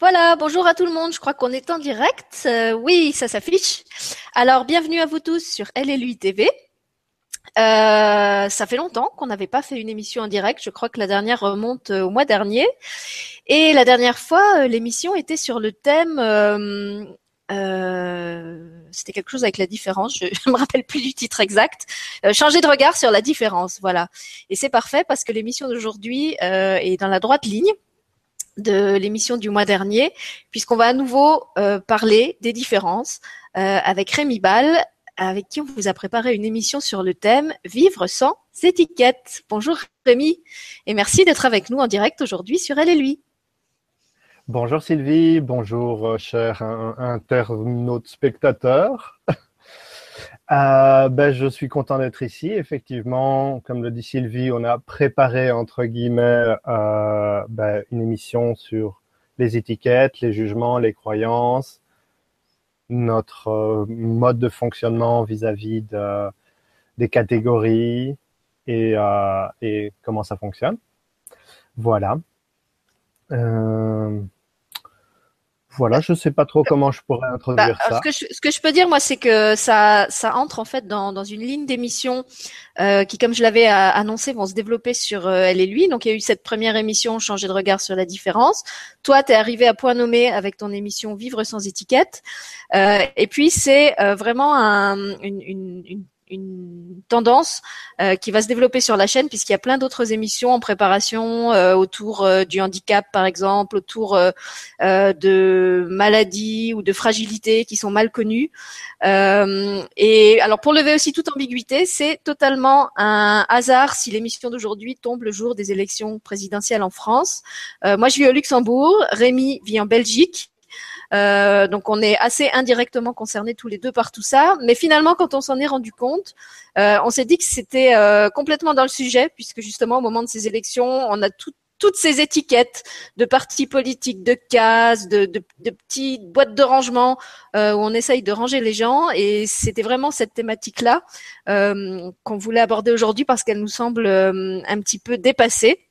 Voilà, bonjour à tout le monde. Je crois qu'on est en direct. Euh, oui, ça s'affiche. Alors, bienvenue à vous tous sur LLUI TV. Euh, ça fait longtemps qu'on n'avait pas fait une émission en direct. Je crois que la dernière remonte euh, au mois dernier. Et la dernière fois, l'émission était sur le thème. C'était quelque chose avec la différence. Je ne me rappelle plus du titre exact. changer de regard sur la différence. Voilà. Et c'est parfait parce que l'émission d'aujourd'hui est dans la droite ligne de l'émission du mois dernier, puisqu'on va à nouveau euh, parler des différences euh, avec Rémi Ball, avec qui on vous a préparé une émission sur le thème Vivre sans étiquette. Bonjour Rémi, et merci d'être avec nous en direct aujourd'hui sur Elle et lui. Bonjour Sylvie, bonjour euh, cher internaute spectateur. Euh, ben, je suis content d'être ici. Effectivement, comme le dit Sylvie, on a préparé, entre guillemets, euh, ben, une émission sur les étiquettes, les jugements, les croyances, notre euh, mode de fonctionnement vis-à-vis de, des catégories et, comment ça fonctionne. Voilà. Voilà, je sais pas trop comment je pourrais introduire bah, ça. Ce que, je, ce que, je, peux dire, moi, c'est que ça, ça entre en fait dans, dans une ligne d'émission euh, qui, comme je l'avais euh, annoncé, vont se développer sur euh, Elle et lui. Donc, il y a eu cette première émission, Changer de regard sur la différence. Toi, tu es arrivé à point nommé avec ton émission Vivre sans étiquette. Euh, et puis, c'est euh, vraiment un, une, une, une une tendance euh, qui va se développer sur la chaîne puisqu'il y a plein d'autres émissions en préparation euh, autour euh, du handicap par exemple, autour de maladies ou de fragilités qui sont mal connues. et alors pour lever aussi toute ambiguïté, c'est totalement un hasard si l'émission d'aujourd'hui tombe le jour des élections présidentielles en France. moi je vis au Luxembourg, Rémi vit en Belgique. Euh, donc on est assez indirectement concernés tous les deux par tout ça. Mais finalement, quand on s'en est rendu compte, euh, on s'est dit que c'était euh, complètement dans le sujet, puisque justement au moment de ces élections, on a toutes ces étiquettes de partis politiques, de cases, de, petites boîtes de rangement où on essaye de ranger les gens. Et c'était vraiment cette thématique-là qu'on voulait aborder aujourd'hui parce qu'elle nous semble un petit peu dépassée.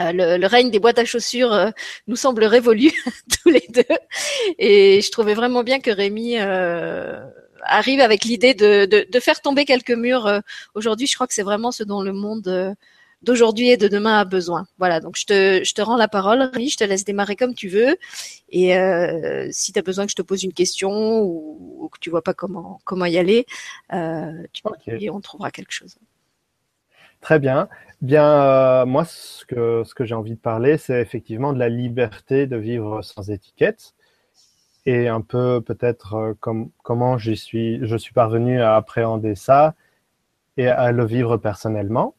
Euh, le, règne des boîtes à chaussures euh, nous semble révolu tous les deux, et je trouvais vraiment bien que Rémi euh, arrive avec l'idée de, de, de, faire tomber quelques murs aujourd'hui. Je crois que c'est vraiment ce dont le monde d'aujourd'hui et de demain a besoin. Voilà, donc je te, je te rends la parole, Rémi, je te laisse démarrer comme tu veux, et si tu as besoin que je te pose une question ou, que tu vois pas comment comment y aller, tu okay. on trouvera quelque chose. Très bien. Bien, euh, moi, ce que, j'ai envie de parler, c'est effectivement de la liberté de vivre sans étiquette et un peu peut-être euh, comme, comment je suis, je parvenu à appréhender ça et à le vivre personnellement.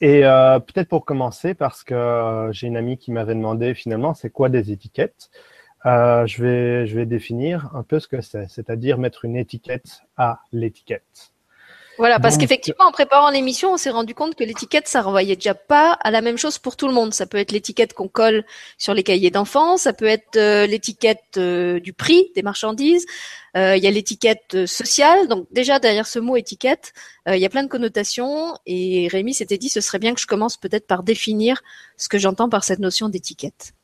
Et euh, peut-être pour commencer, parce que j'ai une amie qui m'avait demandé finalement, c'est quoi des étiquettes? Je vais définir un peu ce que c'est, c'est-à-dire mettre une étiquette à l'étiquette. Voilà, parce qu'effectivement, en préparant l'émission, on s'est rendu compte que l'étiquette, ça renvoyait déjà pas à la même chose pour tout le monde. Ça peut être l'étiquette qu'on colle sur les cahiers d'enfants, ça peut être euh, l'étiquette euh, du prix des marchandises, euh, il y a l'étiquette sociale. Donc déjà, derrière ce mot étiquette, il y a plein de connotations. Et Rémi s'était dit, ce serait bien que je commence peut-être par définir ce que j'entends par cette notion d'étiquette.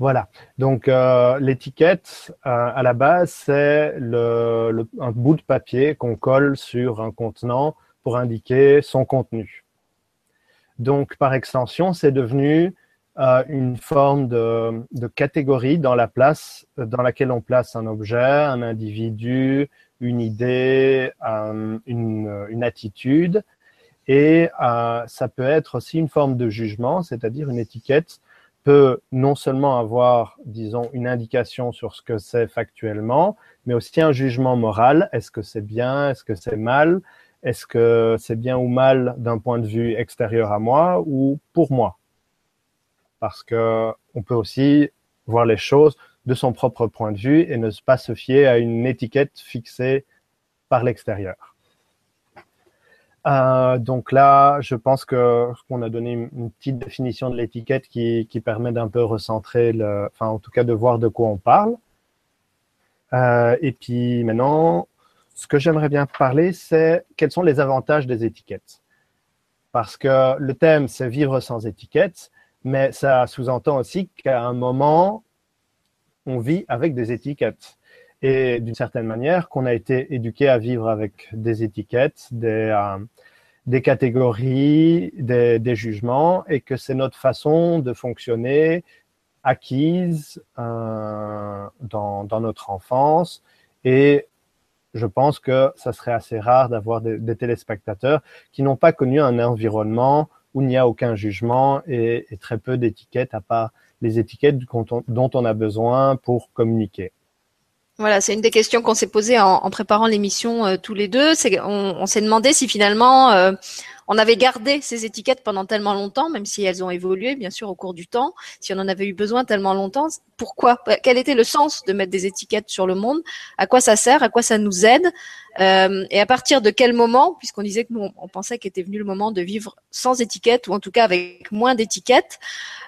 Voilà. Donc euh, l'étiquette euh, à la base c'est un bout de papier qu'on colle sur un contenant pour indiquer son contenu. Donc par extension c'est devenu euh, une forme de, catégorie dans la place dans laquelle on place un objet, un individu, une idée, une, attitude. Et ça peut être aussi une forme de jugement, c'est-à-dire une étiquette peut non seulement avoir, disons, une indication sur ce que c'est factuellement, mais aussi un jugement moral. Est-ce que c'est bien? Est-ce que c'est mal? Est-ce que c'est bien ou mal d'un point de vue extérieur à moi ou pour moi? Parce que on peut aussi voir les choses de son propre point de vue et ne pas se fier à une étiquette fixée par l'extérieur. Euh, donc là, je pense que qu'on a donné une, petite définition de l'étiquette qui, qui, permet d'un peu recentrer, le, enfin en tout cas de voir de quoi on parle. Euh, et puis maintenant, ce que j'aimerais bien parler, c'est quels sont les avantages des étiquettes. Parce que le thème, c'est vivre sans étiquette. mais ça sous-entend aussi qu'à un moment, on vit avec des étiquettes. Et d'une certaine manière, qu'on a été éduqué à vivre avec des étiquettes, des, euh, des catégories, des, des, jugements, et que c'est notre façon de fonctionner acquise euh, dans, dans, notre enfance. Et je pense que ça serait assez rare d'avoir des, téléspectateurs qui n'ont pas connu un environnement où il n'y a aucun jugement et très peu d'étiquettes, à part les étiquettes dont on a besoin pour communiquer. Voilà, c'est une des questions qu'on s'est posées en, préparant l'émission euh, tous les deux. On, s'est demandé si finalement euh, on avait gardé ces étiquettes pendant tellement longtemps, même si elles ont évolué bien sûr au cours du temps. Si on en avait eu besoin tellement longtemps, pourquoi? Quel était le sens de mettre des étiquettes sur le monde? À quoi ça sert? À quoi ça nous aide? Euh, Et à partir de quel moment, puisqu'on disait que nous on, pensait qu'était venu le moment de vivre sans étiquette ou en tout cas avec moins d'étiquettes,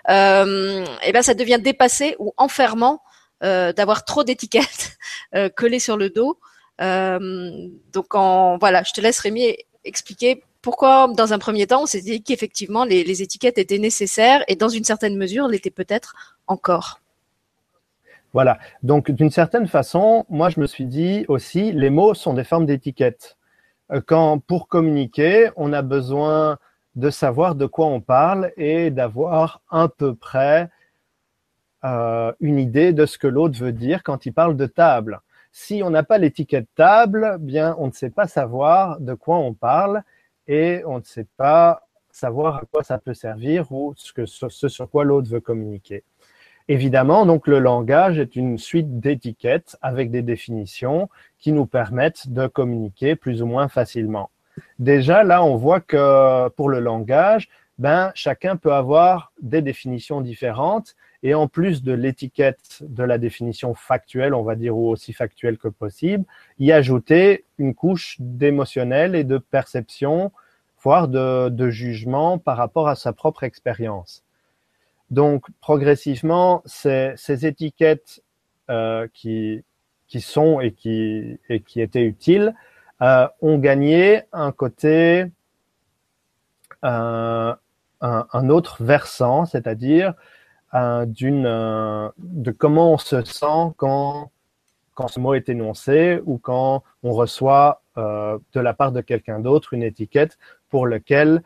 et eh ben ça devient dépassé ou enfermant d'avoir trop d'étiquettes euh, collées sur le dos. Euh, donc en, voilà, je te laisse Rémi expliquer pourquoi, dans un premier temps, on s'est dit qu'effectivement les, les, étiquettes étaient nécessaires et dans une certaine mesure l'étaient peut-être encore. Voilà. Donc d'une certaine façon, moi je me suis dit aussi, les mots sont des formes d'étiquettes. Quand pour communiquer, on a besoin de savoir de quoi on parle et d'avoir un peu près euh, une idée de ce que l'autre veut dire quand il parle de table. Si on n'a pas l'étiquette table, bien on ne sait pas savoir de quoi on parle et on ne sait pas savoir à quoi ça peut servir ou ce, sur quoi l'autre veut communiquer. Évidemment, donc le langage est une suite d'étiquettes avec des définitions qui nous permettent de communiquer plus ou moins facilement. Déjà, là, on voit que pour le langage, ben, chacun peut avoir des définitions différentes et en plus de l'étiquette de la définition factuelle, on va dire, ou aussi factuelle que possible, y ajouter une couche d'émotionnel et de perception, voire de, jugement par rapport à sa propre expérience. Donc, progressivement, ces, étiquettes euh, qui, sont et qui, étaient utiles euh, ont gagné un côté, euh, un, autre versant, c'est-à-dire euh, euh, de comment on se sent quand quand ce mot est énoncé ou quand on reçoit euh, de la part de quelqu'un d'autre une étiquette pour lequel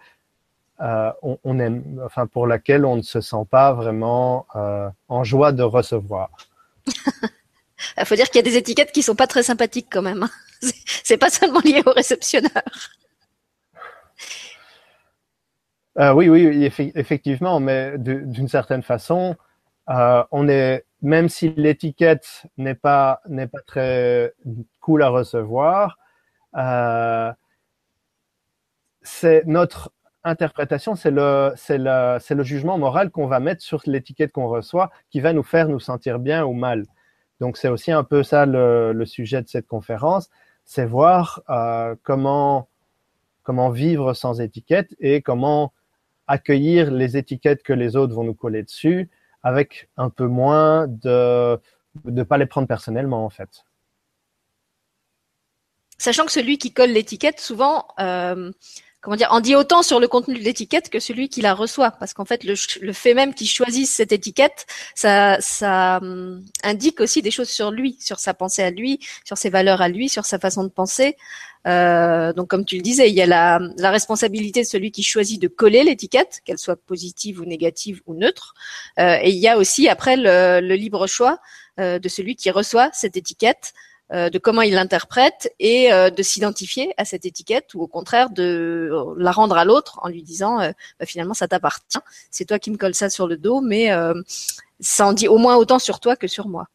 euh, on, on, aime, enfin pour laquelle on ne se sent pas vraiment en joie de recevoir. Il faut dire qu'il y a des étiquettes qui sont pas très sympathiques quand même. C'est pas seulement lié au réceptionneur. Euh, oui, oui, effectivement, mais d'une certaine façon, euh, on est, même si l'étiquette n'est pas n'est pas très cool à recevoir, euh, c'est notre interprétation, c'est le c'est le c'est le jugement moral qu'on va mettre sur l'étiquette qu'on reçoit, qui va nous faire nous sentir bien ou mal. Donc c'est aussi un peu ça le, le, sujet de cette conférence, c'est voir comment comment vivre sans étiquette et comment accueillir les étiquettes que les autres vont nous coller dessus avec un peu moins de ne pas les prendre personnellement en fait. Sachant que celui qui colle l'étiquette, souvent, euh, comment dire, en dit autant sur le contenu de l'étiquette que celui qui la reçoit, parce qu'en fait, le, fait même qu'il choisisse cette étiquette, ça, ça um, indique aussi des choses sur lui, sur sa pensée à lui, sur ses valeurs à lui, sur sa façon de penser. Euh, donc, comme tu le disais, il y a la, responsabilité de celui qui choisit de coller l'étiquette, qu'elle soit positive ou négative ou neutre. Euh, et il y a aussi après le, le libre choix euh, de celui qui reçoit cette étiquette. Euh, de comment il l'interprète et euh, de s'identifier à cette étiquette ou au contraire de la rendre à l'autre en lui disant euh, bah, finalement ça t'appartient, c'est toi qui me colle ça sur le dos, mais ça en dit au moins autant sur toi que sur moi.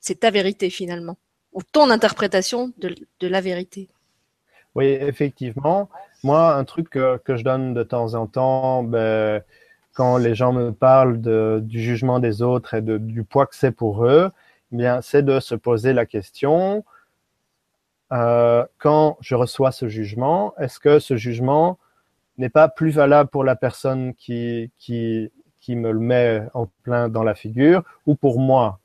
C'est ta vérité finalement ou ton interprétation de, la vérité. Oui, effectivement. Moi, un truc que, je donne de temps en temps, ben, quand les gens me parlent du jugement des autres et du poids que c'est pour eux, bien, c'est de se poser la question euh, quand je reçois ce jugement, est-ce que ce jugement n'est pas plus valable pour la personne qui, qui, qui me le met en plein dans la figure ou pour moi?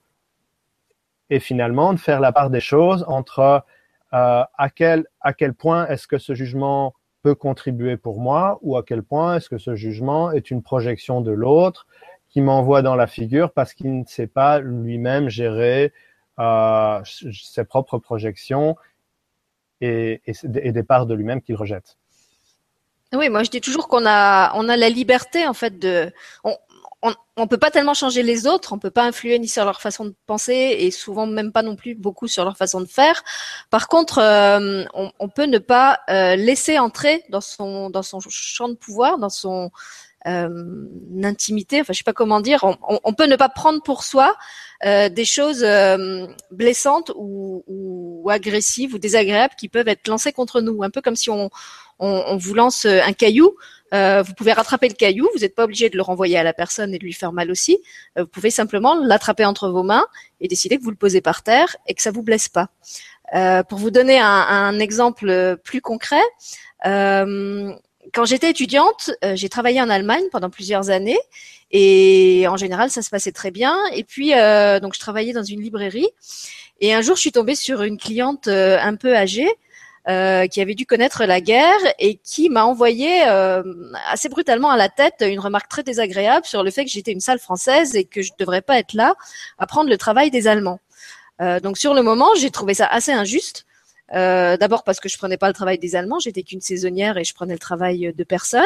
Et finalement, de faire la part des choses entre euh, à, quel, à quel point est-ce que ce jugement peut contribuer pour moi ou à quel point est-ce que ce jugement est une projection de l'autre qui m'envoie dans la figure parce qu'il ne sait pas lui-même gérer euh, ses propres projections et, et, des parts de lui-même qu'il rejette. Oui, moi je dis toujours qu'on a on a la liberté en fait de on, on ne peut pas tellement changer les autres, on peut pas influer ni sur leur façon de penser et souvent même pas non plus beaucoup sur leur façon de faire. Par contre, euh, on, on, peut ne pas euh, laisser entrer dans son dans son champ de pouvoir, dans son euh, intimité, enfin je sais pas comment dire, on, peut ne pas prendre pour soi euh, des choses euh, blessantes ou, ou, agressives ou désagréables qui peuvent être lancées contre nous, un peu comme si on, on vous lance un caillou. Euh, vous pouvez rattraper le caillou, vous n'êtes pas obligé de le renvoyer à la personne et de lui faire mal aussi. vous pouvez simplement l'attraper entre vos mains et décider que vous le posez par terre et que ça vous blesse pas. pour vous donner un, un exemple plus concret, quand j'étais étudiante, euh, j'ai travaillé en Allemagne pendant plusieurs années et en général ça se passait très bien. Et puis euh, donc je travaillais dans une librairie et un jour je suis tombée sur une cliente euh, un peu âgée qui avait dû connaître la guerre et qui m'a envoyé assez brutalement à la tête une remarque très désagréable sur le fait que j'étais une salle française et que je ne devrais pas être là à prendre le travail des Allemands. donc sur le moment, j'ai trouvé ça assez injuste. Euh, D'abord parce que je prenais pas le travail des Allemands, j'étais qu'une saisonnière et je prenais le travail de personne.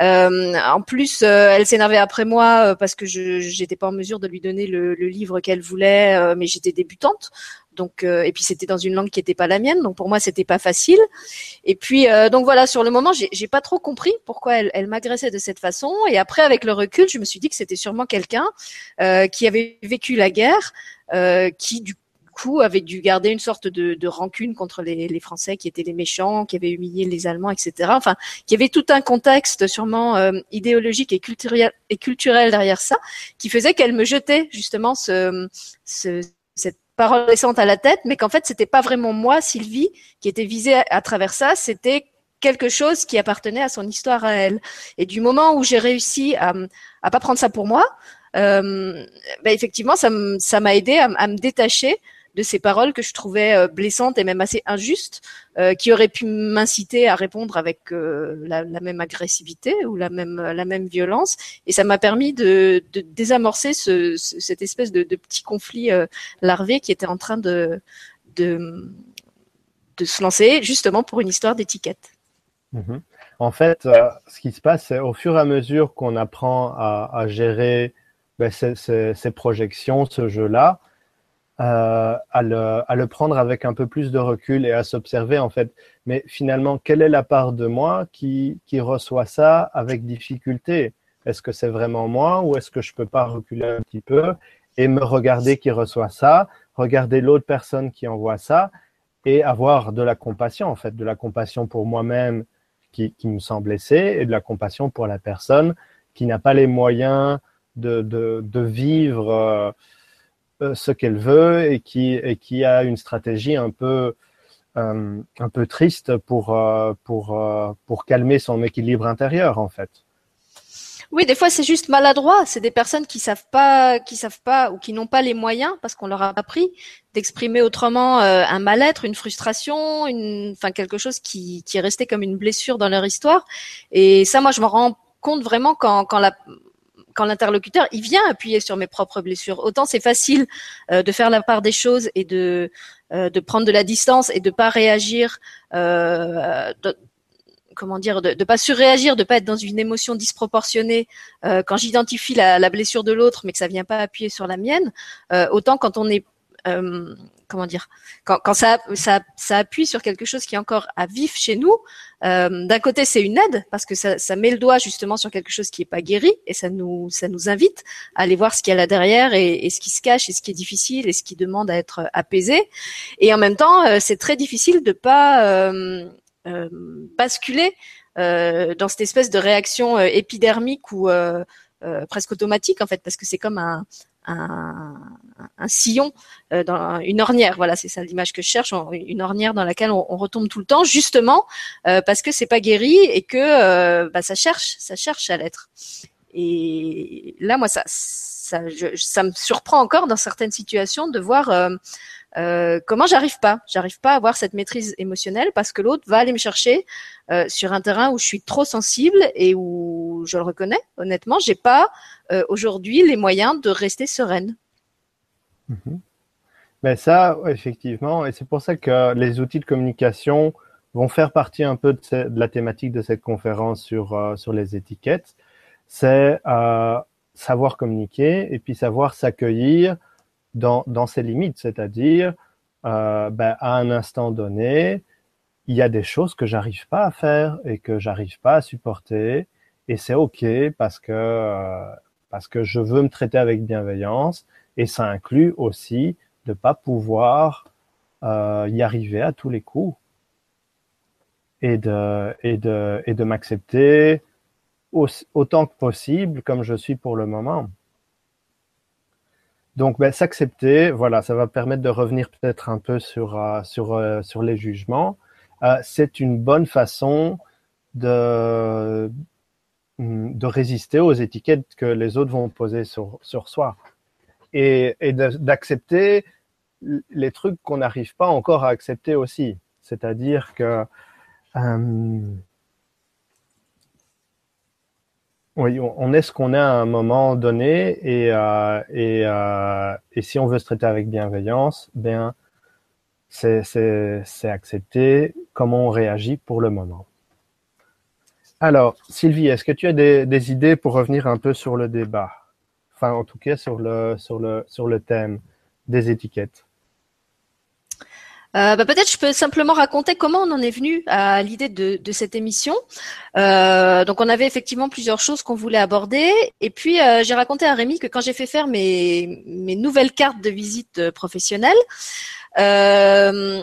Euh, en plus, euh, elle s'énervait après moi euh, parce que je n'étais pas en mesure de lui donner le, le livre qu'elle voulait, euh, mais j'étais débutante. Donc et puis c'était dans une langue qui n'était pas la mienne, donc pour moi c'était pas facile. Et puis donc voilà, sur le moment j'ai pas trop compris pourquoi elle, elle m'agressait de cette façon. Et après avec le recul, je me suis dit que c'était sûrement quelqu'un qui avait vécu la guerre, qui du coup avait dû garder une sorte de, de rancune contre les, les, Français qui étaient les méchants, qui avaient humilié les Allemands, etc. Enfin, qui avait tout un contexte sûrement euh, idéologique et culturel, et culturel derrière ça, qui faisait qu'elle me jetait justement ce, ce, cette parole récente à la tête, mais qu'en fait c'était pas vraiment moi, Sylvie, qui était visée à, travers ça, c'était quelque chose qui appartenait à son histoire à elle. Et du moment où j'ai réussi à, à pas prendre ça pour moi, euh, ben effectivement, ça m'a aidé à, à, me détacher de ces paroles que je trouvais euh, blessantes et même assez injustes, euh, qui auraient pu m'inciter à répondre avec euh, la, même agressivité ou la même la même violence. Et ça m'a permis de, désamorcer ce, cette espèce de, petit conflit larvé qui était en train de, de se lancer justement pour une histoire d'étiquette. Mm-hmm. En fait, ce qui se passe, c'est au fur et à mesure qu'on apprend à, gérer ben, ces, projections, ce jeu-là, euh, à, le, à, le, prendre avec un peu plus de recul et à s'observer en fait. Mais finalement, quelle est la part de moi qui, qui reçoit ça avec difficulté? Est-ce que c'est vraiment moi ou est-ce que je peux pas reculer un petit peu et me regarder qui reçoit ça, regarder l'autre personne qui envoie ça et avoir de la compassion en fait, de la compassion pour moi-même qui, qui me sent blessé et de la compassion pour la personne qui n'a pas les moyens de, de, de vivre. Euh, ce qu'elle veut et qui, et qui a une stratégie un peu, euh, un peu triste pour, euh, pour, pour calmer son équilibre intérieur, en fait. Oui, des fois c'est juste maladroit. C'est des personnes qui savent pas, qui savent pas ou qui n'ont pas les moyens parce qu'on leur a appris d'exprimer autrement un mal-être, une frustration, une, enfin quelque chose qui, qui est resté comme une blessure dans leur histoire. Et ça, moi, je me rends compte vraiment quand, quand la, quand l'interlocuteur il vient appuyer sur mes propres blessures. Autant c'est facile euh, de faire la part des choses et de euh, de prendre de la distance et de pas réagir. Euh, comment dire, de ne pas surréagir, de pas être dans une émotion disproportionnée quand j'identifie la, la, blessure de l'autre, mais que ça vient pas appuyer sur la mienne. autant quand on est euh, comment dire, quand, quand ça, ça, ça, appuie sur quelque chose qui est encore à vif chez nous, euh, d'un côté c'est une aide parce que ça, ça, met le doigt justement sur quelque chose qui est pas guéri et ça nous, ça nous invite à aller voir ce qu'il y a là derrière et, et, ce qui se cache et ce qui est difficile et ce qui demande à être apaisé. Et en même temps, euh, c'est très difficile de pas euh, euh basculer dans cette espèce de réaction épidermique ou presque automatique en fait parce que c'est comme un, un, un sillon, euh, dans une ornière. Voilà, c'est ça l'image que je cherche, une ornière dans laquelle on, retombe tout le temps, justement euh, parce que c'est pas guéri et que euh, bah, ça cherche, ça cherche à l'être. Et là, moi, ça, ça, ça me surprend encore dans certaines situations de voir Euh, comment j'arrive pas? J'arrive pas à avoir cette maîtrise émotionnelle parce que l'autre va aller me chercher euh, sur un terrain où je suis trop sensible et où je le reconnais. Honnêtement, j'ai pas euh, aujourd'hui les moyens de rester sereine. Mhm. Mais ça, effectivement, et c'est pour ça que les outils de communication vont faire partie un peu de, la thématique de cette conférence sur sur les étiquettes. C'est savoir communiquer et puis savoir s'accueillir dans, dans ses limites, c'est-à-dire euh, ben, à un instant donné, il y a des choses que j'arrive pas à faire et que j'arrive pas à supporter. Et c'est ok parce que euh, parce que je veux me traiter avec bienveillance. Et ça inclut aussi de pas pouvoir euh, y arriver à tous les coups. Et de et de et de m'accepter autant que possible comme je suis pour le moment. Donc, ben, s'accepter, voilà, ça va permettre de revenir peut-être un peu sur euh, sur euh, sur les jugements. Euh, c'est une bonne façon de mm, de résister aux étiquettes que les autres vont poser sur sur soi et, et d'accepter les trucs qu'on n'arrive pas encore à accepter aussi. C'est-à-dire que oui, on est ce qu'on est à un moment donné et, euh, et, euh, et si on veut se traiter avec bienveillance, bien, c'est accepter comment on réagit pour le moment. Alors, Sylvie, est-ce que tu as des, des, idées pour revenir un peu sur le débat? Enfin, en tout cas, sur le, sur le, sur le thème des étiquettes. Euh, bah, peut-être je peux simplement raconter comment on en est venu à l'idée de, cette émission. Euh, donc on avait effectivement plusieurs choses qu'on voulait aborder. Et puis euh, j'ai raconté à Rémi que quand j'ai fait faire mes, mes nouvelles cartes de visite euh, professionnelles, euh,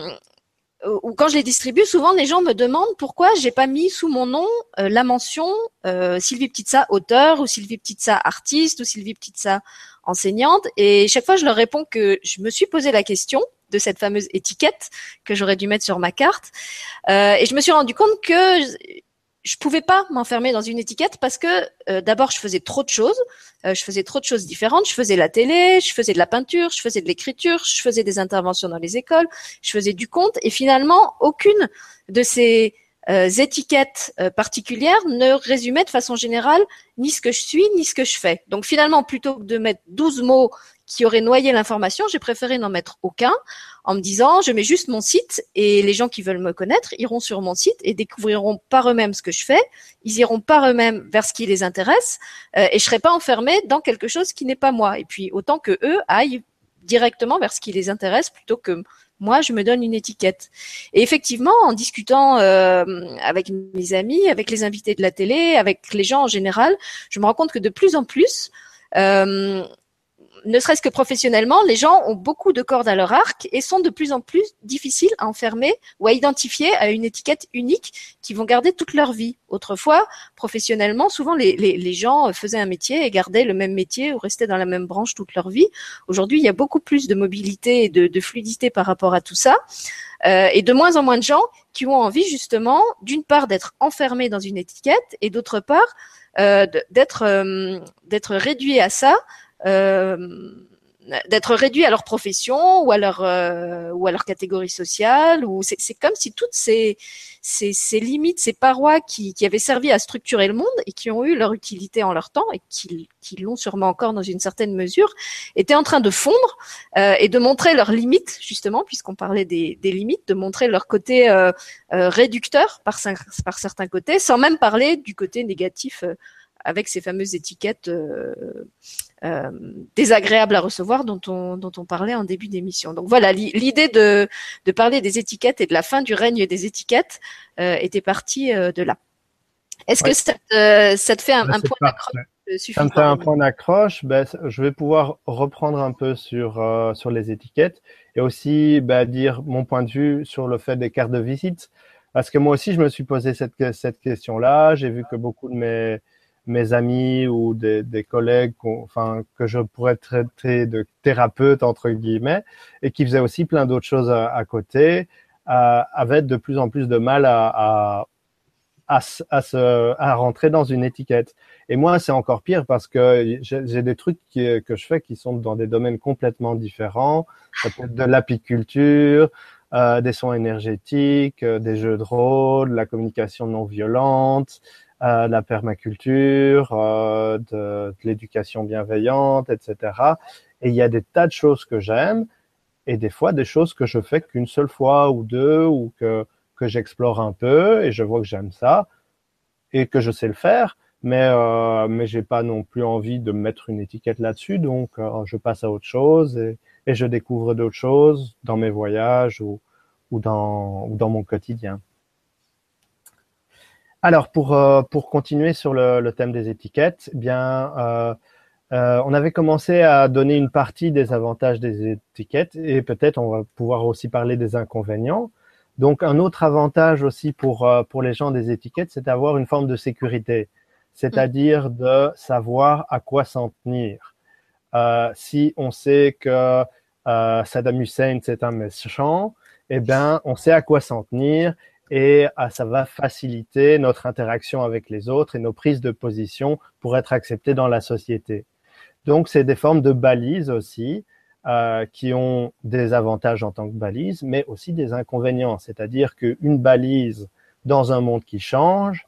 ou quand je les distribue, souvent les gens me demandent pourquoi j'ai pas mis sous mon nom la mention Sylvie Petitsa auteur ou Sylvie Petitsa artiste ou Sylvie Petitsa enseignante. Et chaque fois je leur réponds que je me suis posé la question de cette fameuse étiquette que j'aurais dû mettre sur ma carte. Euh, et je me suis rendu compte que je pouvais pas m'enfermer dans une étiquette parce que euh, d'abord je faisais trop de choses, euh, je faisais trop de choses différentes, je faisais la télé, je faisais de la peinture, je faisais de l'écriture, je faisais des interventions dans les écoles, je faisais du conte et finalement aucune de ces étiquettes particulières ne résumait de façon générale ni ce que je suis ni ce que je fais. Donc finalement plutôt que de mettre 12 mots qui aurait noyé l'information, j'ai préféré n'en mettre aucun en me disant je mets juste mon site et les gens qui veulent me connaître iront sur mon site et découvriront par eux-mêmes ce que je fais, ils iront par eux-mêmes vers ce qui les intéresse euh, et je serai pas enfermée dans quelque chose qui n'est pas moi. Et puis autant que eux aillent directement vers ce qui les intéresse plutôt que moi, je me donne une étiquette. Et effectivement, en discutant euh, avec mes amis, avec les invités de la télé, avec les gens en général, je me rends compte que de plus en plus, euh, ne serait-ce que professionnellement, les gens ont beaucoup de cordes à leur arc et sont de plus en plus difficiles à enfermer ou à identifier à une étiquette unique qui vont garder toute leur vie. Autrefois, professionnellement, souvent les, gens faisaient un métier et gardaient le même métier ou restaient dans la même branche toute leur vie. Aujourd'hui, il y a beaucoup plus de mobilité et de, fluidité par rapport à tout ça. Euh, et de moins en moins de gens qui ont envie justement, d'une part, d'être enfermés dans une étiquette et d'autre part, euh, d'être euh, d'être réduits à ça d'être réduits à leur profession ou à leur euh, ou à leur catégorie sociale ou c'est comme si toutes ces, ces, ces limites ces parois qui, qui avaient servi à structurer le monde et qui ont eu leur utilité en leur temps et qui, qui l'ont sûrement encore dans une certaine mesure étaient en train de fondre euh, et de montrer leurs limites justement puisqu'on parlait des, des, limites de montrer leur côté euh, réducteur par, par certains côtés sans même parler du côté négatif avec ces fameuses étiquettes euh, euh, désagréables à recevoir dont on, dont on parlait en début d'émission. Donc voilà, l'idée de, de parler des étiquettes et de la fin du règne des étiquettes euh, était partie de là. Est-ce que ça te, ça te, fait un, point d'accroche ça me fait un point d'accroche. Ben, je vais pouvoir reprendre un peu sur sur les étiquettes et aussi ben, dire mon point de vue sur le fait des cartes de visite. Parce que moi aussi, je me suis posé cette, cette question-là. J'ai vu que beaucoup de mes, mes amis ou des, collègues enfin, que je pourrais traiter de thérapeutes, entre guillemets, et qui faisaient aussi plein d'autres choses à, côté, euh, avaient de plus en plus de mal à, à, à, rentrer dans une étiquette. Et moi, c'est encore pire parce que j'ai des trucs que je fais qui sont dans des domaines complètement différents. De l'apiculture, euh, des soins énergétiques, euh, des jeux de rôle, la communication non violente, euh, la permaculture, euh, de, de l'éducation bienveillante, etc. Et il y a des tas de choses que j'aime et des fois des choses que je fais qu'une seule fois ou deux ou que, que j'explore un peu et je vois que j'aime ça et que je sais le faire. Mais euh, mais j'ai pas non plus envie de mettre une étiquette là-dessus, donc euh, je passe à autre chose et, et je découvre d'autres choses dans mes voyages ou, ou, dans, ou dans mon quotidien. Alors, pour, euh, pour continuer sur le, le, thème des étiquettes, eh bien, euh, euh, on avait commencé à donner une partie des avantages des étiquettes et peut-être on va pouvoir aussi parler des inconvénients. Donc, un autre avantage aussi pour, euh, pour les gens des étiquettes, c'est d'avoir une forme de sécurité, c'est-à-dire de savoir à quoi s'en tenir. Euh, si on sait que Saddam Hussein c'est un méchant, eh bien, on sait à quoi s'en tenir et ah, ça va faciliter notre interaction avec les autres et nos prises de position pour être acceptés dans la société. Donc, c'est des formes de balises aussi euh, qui ont des avantages en tant que balises, mais aussi des inconvénients. C'est-à-dire qu'une balise dans un monde qui change,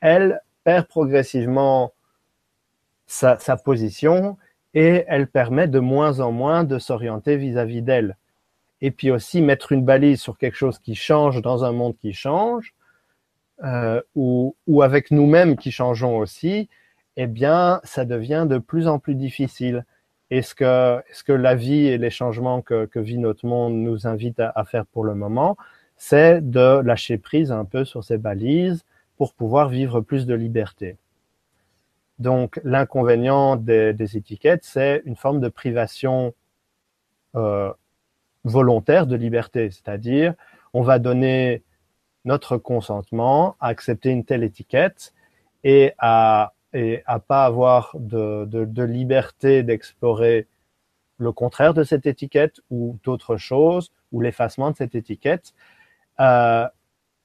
elle perd progressivement sa, sa position et elle permet de moins en moins de s'orienter vis-à-vis d'elle et puis aussi mettre une balise sur quelque chose qui change dans un monde qui change, euh, ou, avec nous-mêmes qui changeons aussi, eh bien, ça devient de plus en plus difficile. Est-ce que, que la vie et les changements que, que vit notre monde nous invitent à, faire pour le moment C'est de lâcher prise un peu sur ces balises pour pouvoir vivre plus de liberté. Donc, l'inconvénient des, des étiquettes, c'est une forme de privation euh, volontaire de liberté, c'est-à-dire on va donner notre consentement à accepter une telle étiquette et à et à pas avoir de, de, liberté d'explorer le contraire de cette étiquette ou d'autres choses ou l'effacement de cette étiquette euh,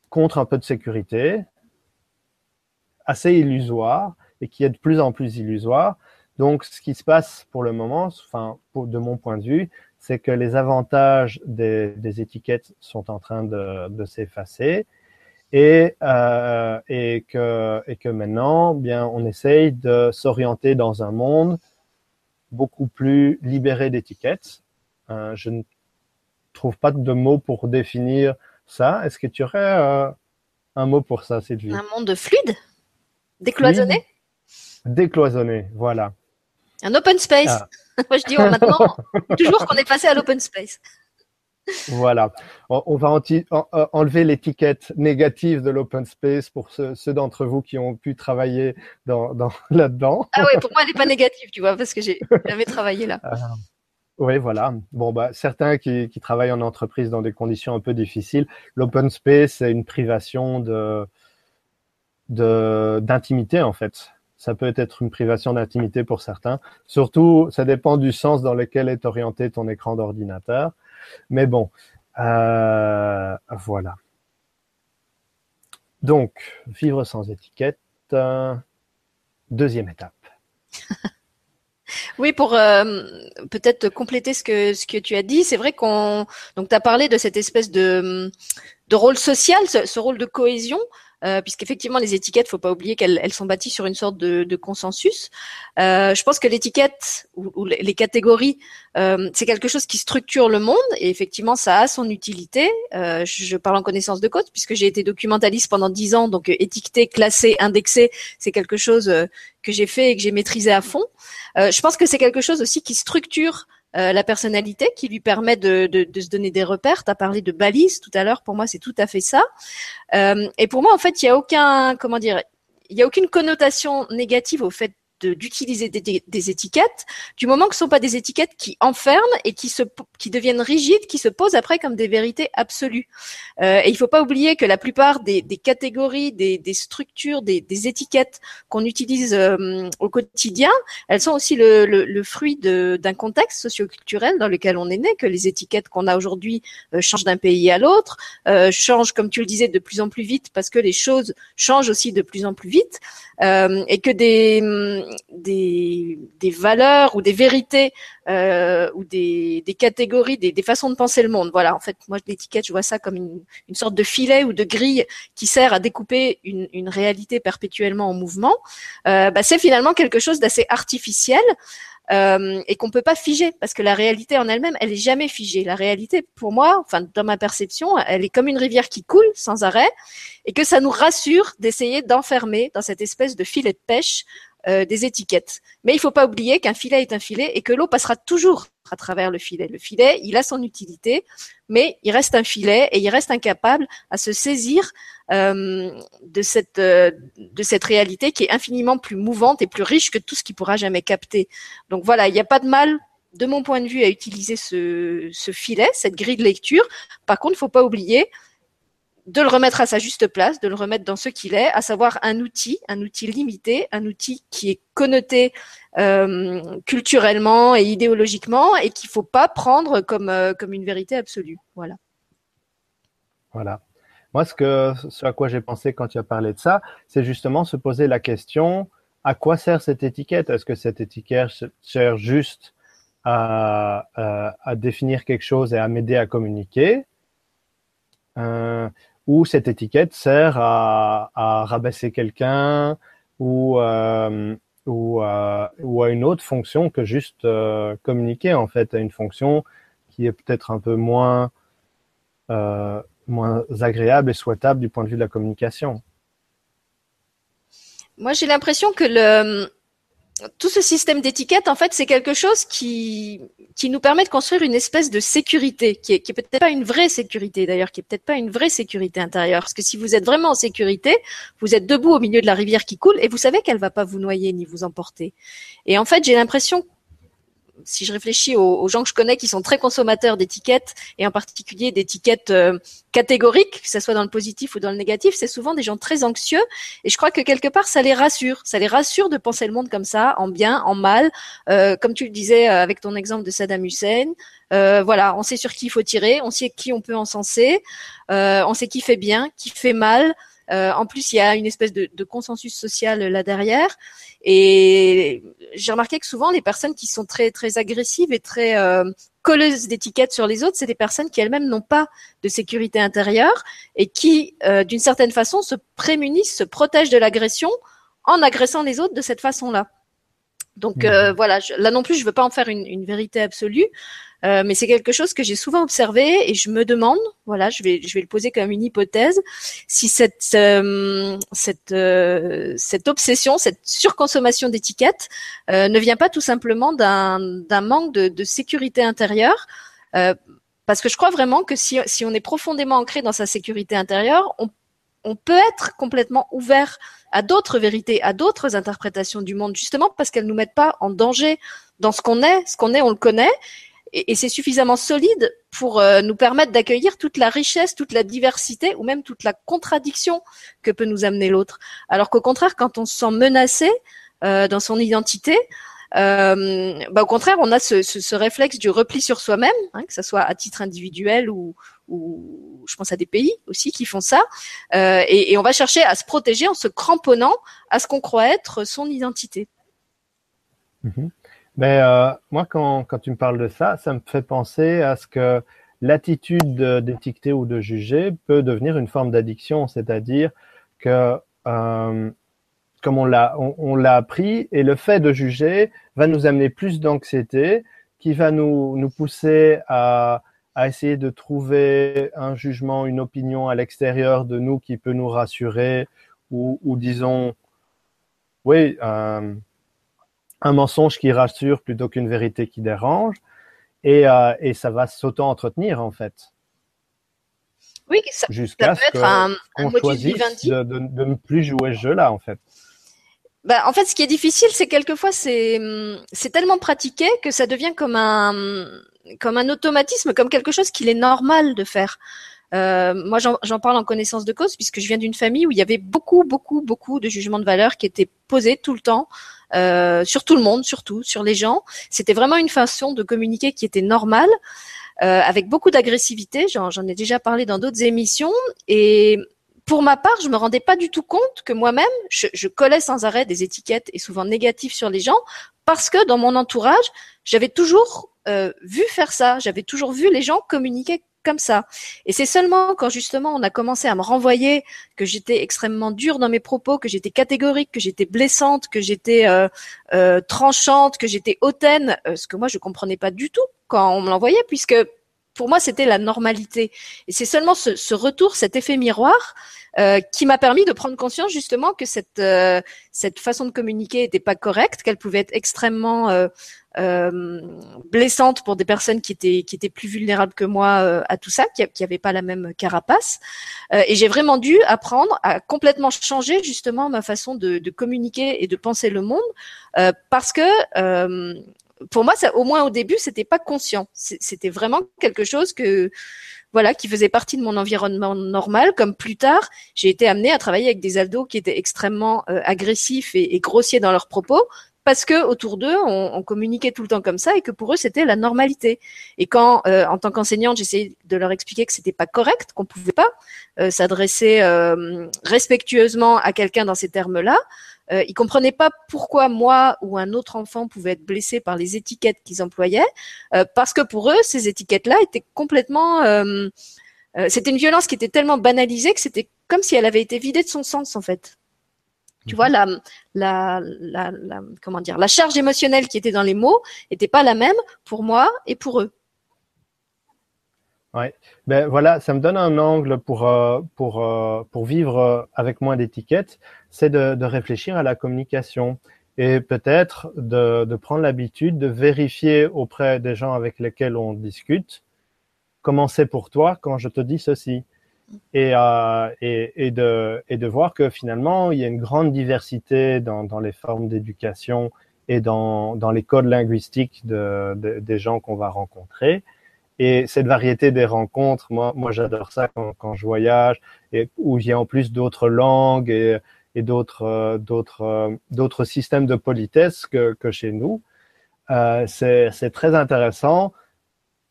contre un peu de sécurité assez illusoire et qui est de plus en plus illusoire. Donc, ce qui se passe pour le moment, de mon point de vue, c'est que les avantages des, des, étiquettes sont en train de, de s'effacer et, euh, et, que, et que maintenant, bien, on essaye de s'orienter dans un monde beaucoup plus libéré d'étiquettes. Euh, je ne trouve pas de mots pour définir ça. Est-ce que tu aurais euh, un mot pour ça, Sylvie? Un monde fluide? Décloisonné? Fluide, Décloisonné, voilà. Un open space? Ah. Moi, je dis oh, maintenant, toujours qu'on est passé à l'open space. Voilà. On va euh, enlever l'étiquette négative de l'open space pour ceux, ceux d'entre vous qui ont pu travailler dans, dans là-dedans. Ah oui, pour moi, elle n'est pas négative, tu vois, parce que j'ai jamais travaillé là. Euh, oui, voilà. Bon, bah, certains qui, qui, travaillent en entreprise dans des conditions un peu difficiles, l'open space, c'est une privation de d'intimité en fait ça peut être une privation d'intimité pour certains. Surtout, ça dépend du sens dans lequel est orienté ton écran d'ordinateur. Mais bon, euh, voilà. Donc, vivre sans étiquette, euh, deuxième étape. Oui, pour euh, peut-être compléter ce que ce que tu as dit, c'est vrai qu'on donc tu as parlé de cette espèce de de rôle social, ce, ce rôle de cohésion euh, puisqu'effectivement les étiquettes, faut pas oublier qu'elles elles sont bâties sur une sorte de, de consensus. Euh, je pense que l'étiquette ou, ou, les catégories, euh, c'est quelque chose qui structure le monde et effectivement ça a son utilité. Euh, je, parle en connaissance de cause puisque j'ai été documentaliste pendant dix ans, donc euh, étiqueter, classer, indexer, c'est quelque chose euh, que j'ai fait et que j'ai maîtrisé à fond. je pense que c'est quelque chose aussi qui structure euh, la personnalité qui lui permet de, de, de se donner des repères. Tu as parlé de balises tout à l'heure. Pour moi, c'est tout à fait ça. Euh, et pour moi, en fait, il y a aucun, comment dire, il y a aucune connotation négative au fait d'utiliser des, étiquettes, du moment que ce sont pas des étiquettes qui enferment et qui se qui deviennent rigides, qui se posent après comme des vérités absolues. Euh, et il faut pas oublier que la plupart des, des catégories, des, des, structures, des, des étiquettes qu'on utilise euh, au quotidien, elles sont aussi le, le, le fruit d'un contexte socioculturel dans lequel on est né, que les étiquettes qu'on a aujourd'hui euh, changent d'un pays à l'autre, euh, changent, comme tu le disais, de plus en plus vite parce que les choses changent aussi de plus en plus vite, euh, et que des, des, des valeurs ou des vérités euh, ou des, des catégories, des, des, façons de penser le monde. Voilà, en fait, moi l'étiquette, je vois ça comme une, une, sorte de filet ou de grille qui sert à découper une, une réalité perpétuellement en mouvement. Euh, bah, c'est finalement quelque chose d'assez artificiel euh, et qu'on peut pas figer parce que la réalité en elle-même, elle est jamais figée. La réalité, pour moi, enfin dans ma perception, elle est comme une rivière qui coule sans arrêt et que ça nous rassure d'essayer d'enfermer dans cette espèce de filet de pêche euh, des étiquettes. Mais il faut pas oublier qu'un filet est un filet et que l'eau passera toujours à travers le filet. Le filet, il a son utilité, mais il reste un filet et il reste incapable à se saisir euh, de cette euh, de cette réalité qui est infiniment plus mouvante et plus riche que tout ce qu'il pourra jamais capter. Donc voilà, il n'y a pas de mal de mon point de vue à utiliser ce, filet, cette grille de lecture. Par contre, il faut pas oublier de le remettre à sa juste place, de le remettre dans ce qu'il est, à savoir un outil, un outil limité, un outil qui est connoté euh, culturellement et idéologiquement et qu'il faut pas prendre comme euh, comme une vérité absolue. Voilà. Voilà. Moi, ce que ce à quoi j'ai pensé quand tu as parlé de ça, c'est justement se poser la question à quoi sert cette étiquette? Est-ce que cette étiquette sert juste à, à, à définir quelque chose et à m'aider à communiquer? Euh, où cette étiquette sert à, à rabaisser quelqu'un ou, euh, euh, ou, à une autre fonction que juste euh, communiquer en fait, à une fonction qui est peut-être un peu moins, moins agréable et souhaitable du point de vue de la communication. Moi, j'ai l'impression que le, tout ce système d'étiquette, en fait, c'est quelque chose qui, qui nous permet de construire une espèce de sécurité, qui est, peut-être pas une vraie sécurité d'ailleurs, qui est peut-être pas une vraie sécurité intérieure. Parce que si vous êtes vraiment en sécurité, vous êtes debout au milieu de la rivière qui coule et vous savez qu'elle va pas vous noyer ni vous emporter. Et en fait, j'ai l'impression si je réfléchis aux, gens que je connais qui sont très consommateurs d'étiquettes et en particulier d'étiquettes euh, catégoriques, que ce soit dans le positif ou dans le négatif, c'est souvent des gens très anxieux et je crois que quelque part ça les rassure, ça les rassure de penser le monde comme ça, en bien, en mal, euh, comme tu le disais euh, avec ton exemple de Saddam Hussein. voilà, on sait sur qui il faut tirer, on sait qui on peut encenser, on sait qui fait bien, qui fait mal. En plus, il y a une espèce de, consensus social là derrière. Et j'ai remarqué que souvent les personnes qui sont très très agressives et très euh, colleuses d'étiquettes sur les autres, c'est des personnes qui elles-mêmes n'ont pas de sécurité intérieure et qui, euh, d'une certaine façon, se prémunissent, se protègent de l'agression en agressant les autres de cette façon-là. Donc euh, mmh. voilà, là non plus, je veux pas en faire une, une vérité absolue, euh, mais c'est quelque chose que j'ai souvent observé et je me demande, voilà, je vais je vais le poser comme une hypothèse, si cette euh, cette euh, cette obsession, cette surconsommation d'étiquettes ne vient pas tout simplement d'un d'un manque de, de, sécurité intérieure. parce que je crois vraiment que si, si on est profondément ancré dans sa sécurité intérieure, on, on peut être complètement ouvert à d'autres vérités, à d'autres interprétations du monde, justement parce qu'elles nous mettent pas en danger dans ce qu'on est. Ce qu'on est, on le connaît, et, c'est suffisamment solide pour euh, nous permettre d'accueillir toute la richesse, toute la diversité ou même toute la contradiction que peut nous amener l'autre. Alors qu'au contraire, quand on se sent menacé euh, dans son identité, bah, au contraire, on a ce, réflexe du repli sur soi-même, hein, que ce soit à titre individuel ou, je pense à des pays aussi qui font ça, euh, et, on va chercher à se protéger en se cramponnant à ce qu'on croit être son identité. Mm-hmm. Mais euh, moi, quand, tu me parles de ça, ça me fait penser à ce que l'attitude d'étiqueter ou de juger peut devenir une forme d'addiction, c'est-à-dire que euh, comme on l'a on, on l'a appris et le fait de juger va nous amener plus d'anxiété qui va nous nous pousser à à essayer de trouver un jugement, une opinion à l'extérieur de nous qui peut nous rassurer ou, ou disons oui euh, un mensonge qui rassure plutôt qu'une vérité qui dérange. Et, euh, et ça va s'auto-entretenir en fait. Oui, jusqu'à ce qu'on choisisse de, de, de, ne plus jouer ce jeu-là en fait. Bah, en fait, ce qui est difficile, c'est quelquefois c'est c'est tellement pratiqué que ça devient comme un comme un automatisme, comme quelque chose qu'il est normal de faire. Euh, moi, j'en parle en connaissance de cause puisque je viens d'une famille où il y avait beaucoup, beaucoup, beaucoup de jugements de valeur qui étaient posés tout le temps euh, sur tout le monde, surtout sur les gens. C'était vraiment une façon de communiquer qui était normale, euh, avec beaucoup d'agressivité. J'en ai déjà parlé dans d'autres émissions et pour ma part, je me rendais pas du tout compte que moi-même, je, je, collais sans arrêt des étiquettes et souvent négatives sur les gens parce que dans mon entourage, j'avais toujours euh, vu faire ça. J'avais toujours vu les gens communiquer comme ça. Et c'est seulement quand justement on a commencé à me renvoyer que j'étais extrêmement dure dans mes propos, que j'étais catégorique, que j'étais blessante, que j'étais euh, euh, tranchante, que j'étais hautaine, ce que moi je comprenais pas du tout quand on me l'envoyait, puisque pour moi, c'était la normalité. Et c'est seulement ce, retour, cet effet miroir, euh, qui m'a permis de prendre conscience justement que cette euh, cette façon de communiquer n'était pas correcte, qu'elle pouvait être extrêmement euh, euh, blessante pour des personnes qui étaient qui étaient plus vulnérables que moi euh, à tout ça, qui n'avaient pas la même carapace. et j'ai vraiment dû apprendre à complètement changer justement ma façon de, de communiquer et de penser le monde, parce que pour moi, ça, au moins au début, c'était pas conscient. C'était vraiment quelque chose que, voilà, qui faisait partie de mon environnement normal. Comme plus tard, j'ai été amenée à travailler avec des ados qui étaient extrêmement euh, agressifs et, grossiers dans leurs propos, parce que autour d'eux, on, communiquait tout le temps comme ça et que pour eux, c'était la normalité. Et quand, euh, en tant qu'enseignante, j'essayais de leur expliquer que c'était pas correct, qu'on pouvait pas euh, s'adresser respectueusement à quelqu'un dans ces termes-là. Euh, ils comprenaient pas pourquoi moi ou un autre enfant pouvait être blessé par les étiquettes qu'ils employaient, euh, parce que pour eux, ces étiquettes-là étaient complètement... Euh, euh, c'était une violence qui était tellement banalisée que c'était comme si elle avait été vidée de son sens, en fait. Tu vois, mhm. la, la, la, comment dire, la charge émotionnelle qui était dans les mots n'était pas la même pour moi et pour eux. Ouais, ben voilà, ça me donne un angle pour euh, pour euh, pour vivre euh, avec moins d'étiquettes, c'est de, de réfléchir à la communication et peut-être de, de prendre l'habitude de vérifier auprès des gens avec lesquels on discute comment c'est pour toi quand je te dis ceci et, euh, et, et, de, et de voir que finalement, il y a une grande diversité dans, dans les formes d'éducation et dans, dans les codes linguistiques de, de des gens qu'on va rencontrer. Et cette variété des rencontres, moi, moi j'adore ça quand, quand, je voyage, et où il y a en plus d'autres langues et, et d'autres, euh, d'autres, euh, d'autres systèmes de politesse que, que chez nous. Euh, c'est, très intéressant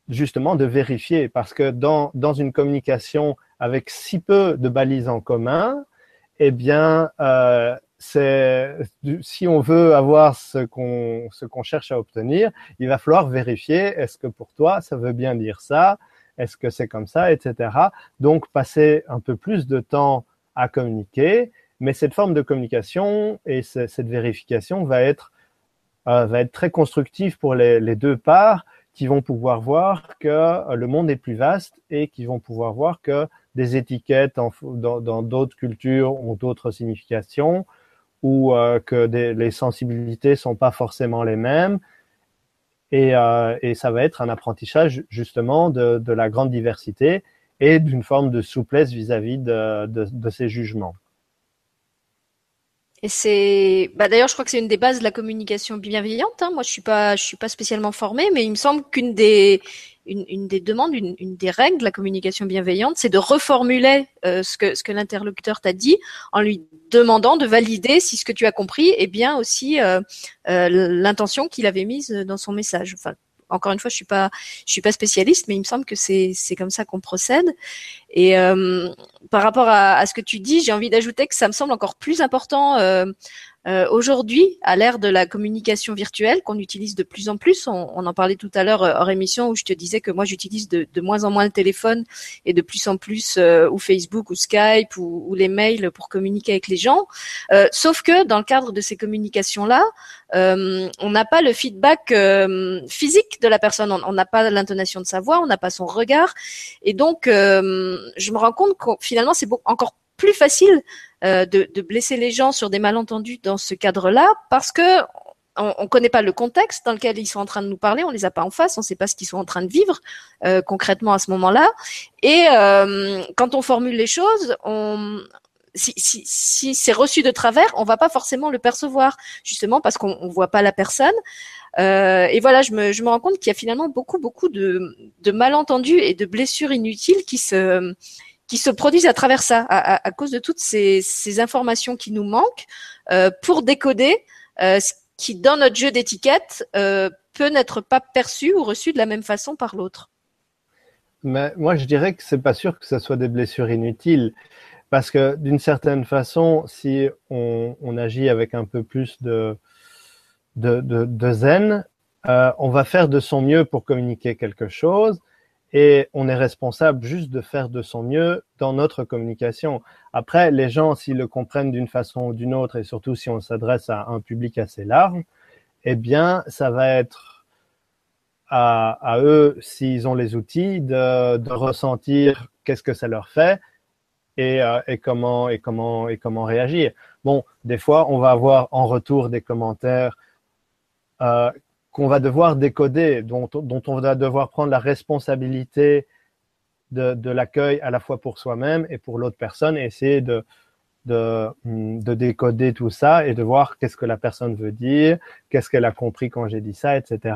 justement de vérifier parce que dans, dans une communication avec si peu de balises en commun, eh bien, euh, c'est si on veut avoir ce qu'on ce qu'on cherche à obtenir, il va falloir vérifier est-ce que pour toi ça veut bien dire ça, est-ce que c'est comme ça, etc. Donc passer un peu plus de temps à communiquer, mais cette forme de communication et cette vérification va être euh, va être très constructive pour les, les, deux parts qui vont pouvoir voir que le monde est plus vaste et qui vont pouvoir voir que des étiquettes dans d'autres cultures ont d'autres significations, ou euh, que les sensibilités sont pas forcément les mêmes. Et, euh, et, ça va être un apprentissage justement de, la grande diversité et d'une forme de souplesse vis-à-vis -vis de, de, de, ces jugements. Et c'est, bah d'ailleurs, je crois que c'est une des bases de la communication bienveillante. Hein. Moi, je suis pas, suis pas spécialement formée, mais il me semble qu'une des, demandes, une, des règles de la communication bienveillante, c'est de reformuler euh, ce que l'interlocuteur t'a dit en lui demandant de valider si ce que tu as compris est bien aussi euh, euh, l'intention qu'il avait mise dans son message. Encore une fois, je suis pas, je suis pas spécialiste, mais il me semble que c'est c'est comme ça qu'on procède. Et euh, par rapport à, ce que tu dis, j'ai envie d'ajouter que ça me semble encore plus important euh, euh, Aujourd'hui, à l'ère de la communication virtuelle qu'on utilise de plus en plus, on, on en parlait tout à l'heure euh, hors émission où je te disais que moi j'utilise de, de, moins en moins le téléphone et de plus en plus euh, ou Facebook ou Skype ou, ou, les mails pour communiquer avec les gens. Euh, sauf que dans le cadre de ces communications-là, euh, on n'a pas le feedback euh, physique de la personne, on n'a pas l'intonation de sa voix, on n'a pas son regard, et donc je me rends compte que finalement c'est encore plus facile euh, de, de, blesser les gens sur des malentendus dans ce cadre-là parce que on ne connaît pas le contexte dans lequel ils sont en train de nous parler, on les a pas en face, on ne sait pas ce qu'ils sont en train de vivre euh, concrètement à ce moment-là. Et euh, quand on formule les choses, on, si, si, si c'est reçu de travers, on va pas forcément le percevoir, justement parce qu'on on voit pas la personne. Euh, et voilà, je me, je me rends compte qu'il y a finalement beaucoup, beaucoup de, de malentendus et de blessures inutiles qui se, qui se produisent à travers ça, à, cause de toutes ces, informations qui nous manquent euh, pour décoder euh, ce qui, dans notre jeu d'étiquette, euh, peut n'être pas perçu ou reçu de la même façon par l'autre. Moi, je dirais que c'est pas sûr que ce soit des blessures inutiles. Parce que d'une certaine façon, si on, agit avec un peu plus de, zen, on va faire de son mieux pour communiquer quelque chose et on est responsable juste de faire de son mieux dans notre communication. Après, les gens, s'ils le comprennent d'une façon ou d'une autre, et surtout si on s'adresse à un public assez large, eh bien, ça va être à, eux, s'ils ont les outils, de, ressentir qu'est-ce que ça leur fait et, euh, et, comment et comment et comment réagir. Bon, des fois, on va avoir en retour des commentaires euh, qu'on va devoir décoder, dont, dont, on va devoir prendre la responsabilité de, de l'accueil à la fois pour soi-même et pour l'autre personne, et essayer de, de, de, décoder tout ça et de voir qu'est-ce que la personne veut dire, qu'est-ce qu'elle a compris quand j'ai dit ça, etc.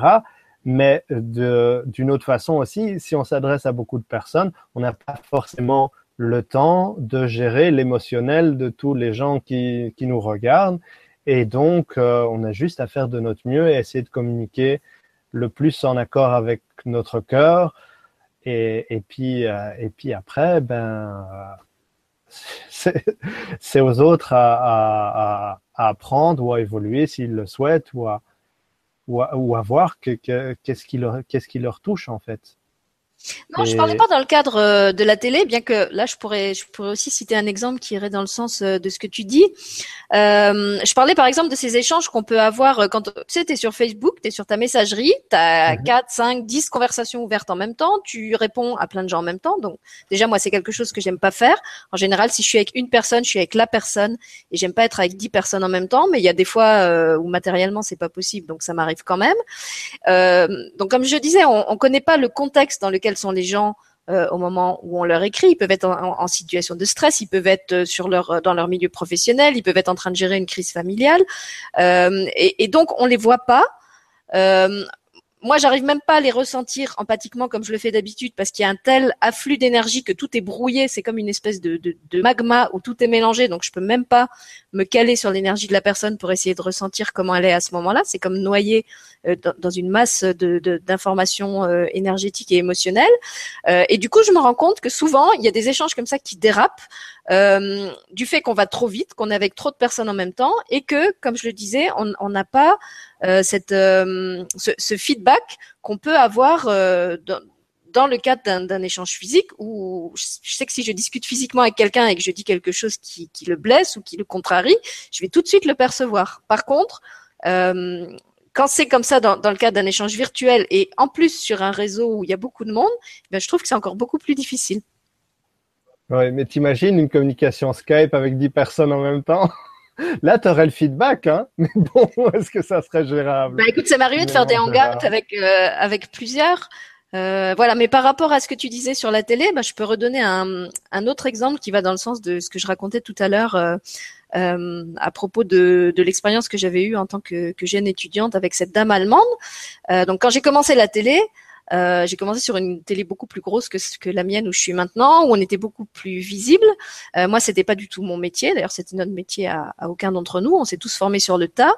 Mais d'une autre façon aussi, si on s'adresse à beaucoup de personnes, on n'a pas forcément le temps de gérer l'émotionnel de tous les gens qui, qui nous regardent. Et donc, euh, on a juste à faire de notre mieux et essayer de communiquer le plus en accord avec notre cœur. Et, et puis, euh, et puis après, ben, c'est aux autres à, apprendre ou à évoluer s'ils le souhaitent ou à, ou voir qu'est-ce qui leur touche en fait. Non, je parlais pas dans le cadre euh, de la télé, bien que là, je pourrais, je pourrais aussi citer un exemple qui irait dans le sens euh, de ce que tu dis. Euh, je parlais par exemple de ces échanges qu'on peut avoir euh, quand tu sais, es sur Facebook, tu es sur ta messagerie, tu as 4, 5, 10 conversations ouvertes en même temps, tu réponds à plein de gens en même temps. Donc déjà, moi, c'est quelque chose que j'aime pas faire. En général, si je suis avec une personne, je suis avec la personne et j'aime pas être avec 10 personnes en même temps, mais il y a des fois euh, où matériellement, c'est pas possible, donc ça m'arrive quand même. donc comme je disais, on, on connaît pas le contexte dans lequel sont les gens euh, au moment où on leur écrit. Ils peuvent être en, situation de stress, ils peuvent être euh, euh, dans leur milieu professionnel, ils peuvent être en train de gérer une crise familiale, et, et, donc on les voit pas moi, j'arrive même pas à les ressentir empathiquement comme je le fais d'habitude parce qu'il y a un tel afflux d'énergie que tout est brouillé. C'est comme une espèce de, de, de, magma où tout est mélangé. Donc, je peux même pas me caler sur l'énergie de la personne pour essayer de ressentir comment elle est à ce moment-là. C'est comme noyer euh, dans, une masse d'informations euh, énergétiques et émotionnelles. Euh, et du coup, je me rends compte que souvent, il y a des échanges comme ça qui dérapent euh, du fait qu'on va trop vite, qu'on est avec trop de personnes en même temps, et que, comme je le disais, on n'a pas euh, cette, euh, ce, ce, feedback qu'on peut avoir euh, dans, dans, le cadre d'un échange physique, où je sais que si je discute physiquement avec quelqu'un et que je dis quelque chose qui, qui, le blesse ou qui le contrarie, je vais tout de suite le percevoir. Par contre, quand c'est comme ça dans, le cadre d'un échange virtuel et en plus sur un réseau où il y a beaucoup de monde, ben je trouve que c'est encore beaucoup plus difficile. Ouais, mais t'imagines une communication Skype avec 10 personnes en même temps? Là, tu aurais le feedback, hein? Mais bon, est-ce que ça serait gérable? Bah écoute, ça m'arrive de faire des hangouts avec euh, avec plusieurs. Euh, voilà, mais par rapport à ce que tu disais sur la télé, bah, je peux redonner un, un autre exemple qui va dans le sens de ce que je racontais tout à l'heure euh, euh à propos de, de l'expérience que j'avais eue en tant que, que, jeune étudiante avec cette dame allemande. Euh, donc quand j'ai commencé la télé, euh, j'ai commencé sur une télé beaucoup plus grosse que, que la mienne où je suis maintenant, où on était beaucoup plus visible. Euh, moi, c'était pas du tout mon métier. D'ailleurs, c'était notre métier à, à aucun d'entre nous. On s'est tous formés sur le tas.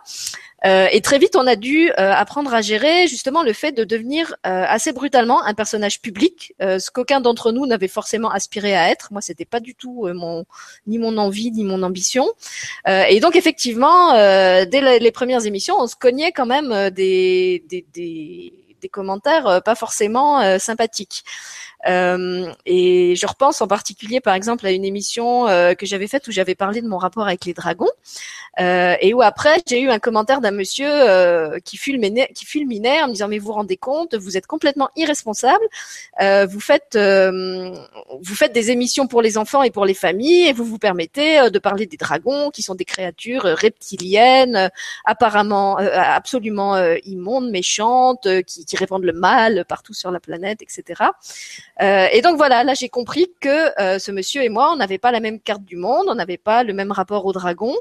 Euh, et très vite, on a dû euh, apprendre à gérer justement le fait de devenir euh, assez brutalement un personnage public, euh, ce qu'aucun d'entre nous n'avait forcément aspiré à être. Moi, c'était pas du tout mon ni mon envie ni mon ambition. et donc, effectivement, dès les, premières émissions, on se cognait quand même des, des, des des commentaires euh, pas forcément euh, sympathiques. Euh, et je repense en particulier, par exemple, à une émission euh, que j'avais faite où j'avais parlé de mon rapport avec les dragons, euh, et où après j'ai eu un commentaire d'un monsieur qui fulminait, qui fulminait en me disant mais vous vous rendez compte, vous êtes complètement irresponsable, vous faites vous faites des émissions pour les enfants et pour les familles et vous vous permettez de parler des dragons qui sont des créatures reptiliennes, apparemment absolument immondes, méchantes, qui répandent le mal partout sur la planète, etc. Euh, et donc voilà, là j'ai compris que euh, ce monsieur et moi, on n'avait pas la même carte du monde, on n'avait pas le même rapport au dragon,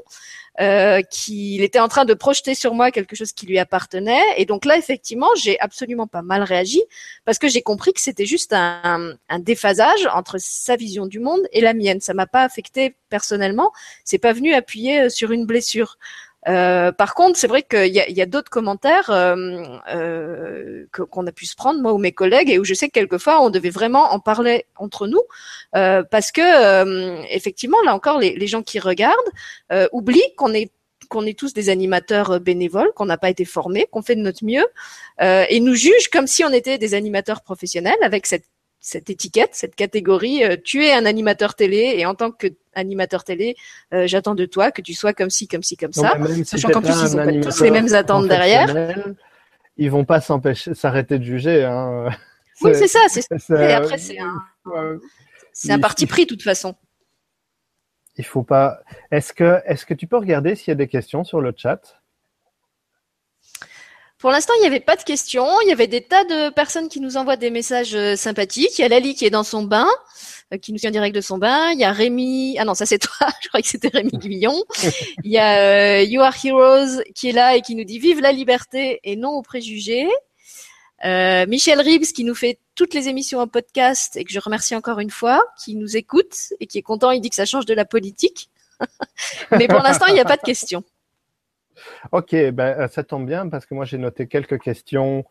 euh, qu'il était en train de projeter sur moi quelque chose qui lui appartenait. Et donc là, effectivement, j'ai absolument pas mal réagi parce que j'ai compris que c'était juste un, déphasage entre sa vision du monde et la mienne. Ça m'a pas affecté personnellement. C'est pas venu appuyer sur une blessure. Euh, par contre, c'est vrai qu'il y a, a d'autres commentaires euh, euh, qu'on a pu se prendre, moi ou mes collègues, et où je sais que quelquefois on devait vraiment en parler entre nous, parce que effectivement, là encore, les, gens qui regardent oublient qu'on est qu'on est tous des animateurs bénévoles, qu'on n'a pas été formés, qu'on fait de notre mieux, et nous jugent comme si on était des animateurs professionnels avec cette cette étiquette, cette catégorie. Euh, tu es un animateur télé et en tant qu'animateur télé, euh, j'attends de toi que tu sois comme ci, comme ci, comme ça. Sachant qu'en plus, ils n'ont pas tous les mêmes attentes derrière. Ils vont pas s'empêcher, s'arrêter de juger. Hein. Oui, c'est ça. C'est et après, c'est un, c'est un parti pris, de toute façon. Il faut pas. Est-ce que, est-ce que tu peux regarder s'il y a des questions sur le chat? Pour l'instant, il n'y avait pas de questions. Il y avait des tas de personnes qui nous envoient des messages euh, sympathiques. Il y a Lali qui est dans son bain, euh, qui nous en direct de son bain. Il y a Rémi. Ah non, ça c'est toi. Je crois que c'était Rémi Guillon. Il y a euh, You Are Heroes qui est là et qui nous dit Vive la liberté et non aux préjugés. Euh, Michel Ribs qui nous fait toutes les émissions en podcast et que je remercie encore une fois, qui nous écoute et qui est content. Il dit que ça change de la politique. Mais pour l'instant, il n'y a pas de questions. Ok, ben, euh, ça tombe bien parce que moi j'ai noté quelques questions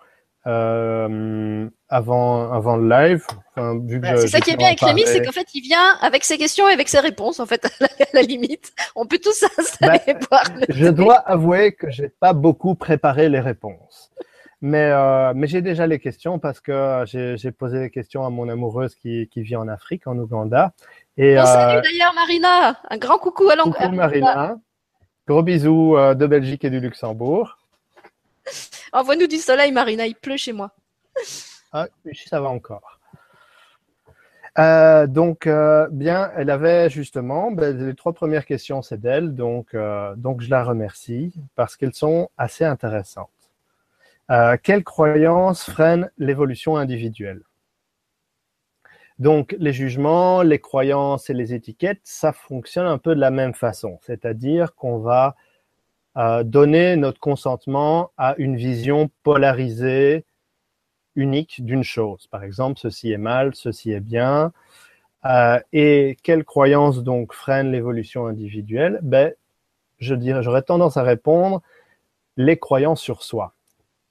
euh, avant, avant le live. Enfin, bah, c'est ça qui est bien avec Rémi, c'est qu'en fait il vient avec ses questions et avec ses réponses en fait à la, limite. On peut tous s'installer ben, voir. Je dois avouer que j'ai pas beaucoup préparé les réponses. Mais, euh, mais j'ai déjà les questions parce que j'ai posé des questions à mon amoureuse qui, qui vit en Afrique, en Ouganda. Et, oh, salut euh, d'ailleurs Marina, un grand coucou à. Coucou Marina. Gros bisous euh, de Belgique et du Luxembourg. Envoie-nous du soleil, Marina, il pleut chez moi. Ah, ça va encore. Euh, donc, euh, bien, elle avait justement, ben, les trois premières questions, c'est d'elle, donc, donc je la remercie parce qu'elles sont assez intéressantes. quelles croyances freinent l'évolution individuelle? Donc, les jugements, les croyances et les étiquettes, ça fonctionne un peu de la même façon. C'est-à-dire qu'on va euh, donner notre consentement à une vision polarisée, unique d'une chose. Par exemple, ceci est mal, ceci est bien. Euh, et quelles croyances donc freinent l'évolution individuelle? Ben, je dirais, j'aurais tendance à répondre les croyances sur soi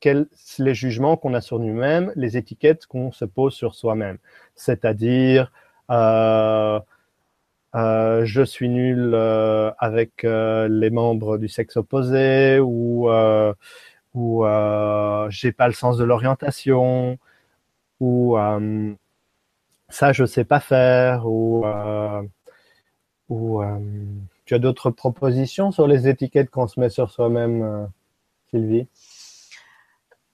quels les jugements qu'on a sur nous-mêmes, les étiquettes qu'on se pose sur soi-même. C'est-à-dire, euh, euh, je suis nul euh, avec les membres du sexe opposé ou j'ai pas le sens de l'orientation ou ça je sais pas faire ou ou tu as d'autres propositions sur les étiquettes qu'on se met sur soi-même, Sylvie?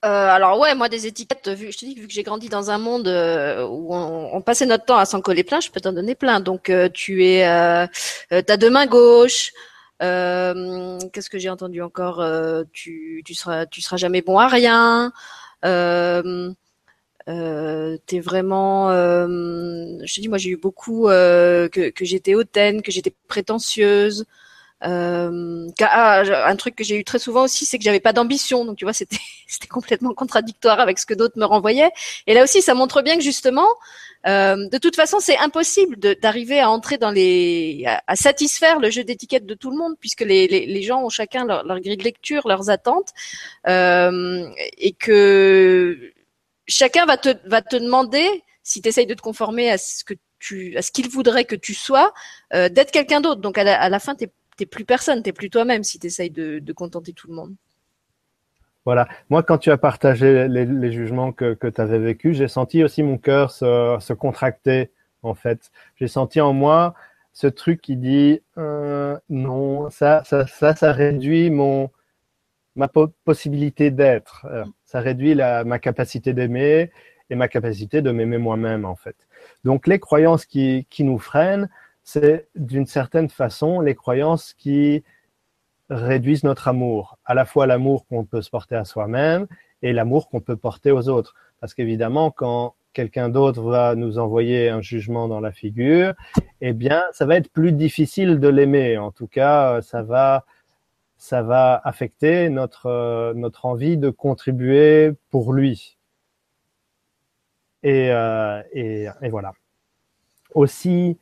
Euh, alors ouais, moi des étiquettes, vu, je te dis vu que j'ai grandi dans un monde euh, où on, passait notre temps à s'en coller plein, je peux t'en donner plein. Donc euh, tu es, euh, t'as deux mains gauches. Qu'est-ce que j'ai entendu encore Tu, tu seras, tu seras jamais bon à rien. Euh, t'es vraiment, je te dis, moi j'ai eu beaucoup que j'étais hautaine, que j'étais prétentieuse. Euh, ah, un truc que j'ai eu très souvent aussi, c'est que j'avais pas d'ambition. Donc tu vois, c'était c'était complètement contradictoire avec ce que d'autres me renvoyaient. Et là aussi, ça montre bien que justement, euh, de toute façon, c'est impossible d'arriver à entrer dans les, à, satisfaire le jeu d'étiquette de tout le monde, puisque les, les, gens ont chacun leur, leur, grille de lecture, leurs attentes, euh, et que chacun va te va te demander si tu essayes de te conformer à ce que tu, à ce qu'il voudrait que tu sois, euh, d'être quelqu'un d'autre. Donc à la, à la fin, t'es t'es plus personne, t'es plus toi-même si tu essayes de, contenter tout le monde. Voilà. Moi, quand tu as partagé les, jugements que, tu avais vécus, j'ai senti aussi mon cœur se, contracter, en fait. J'ai senti en moi ce truc qui dit euh, non, ça, ça, ça, ça, réduit mon ma possibilité d'être. Euh, ça réduit la, ma capacité d'aimer et ma capacité de m'aimer moi-même, en fait. Donc, les croyances qui, qui nous freinent, c'est d'une certaine façon les croyances qui réduisent notre amour, à la fois l'amour qu'on peut se porter à soi-même et l'amour qu'on peut porter aux autres. Parce qu'évidemment, quand quelqu'un d'autre va nous envoyer un jugement dans la figure, eh bien, ça va être plus difficile de l'aimer. En tout cas, ça va, ça va affecter notre, notre envie de contribuer pour lui. Et, euh, et, et voilà. Aussi,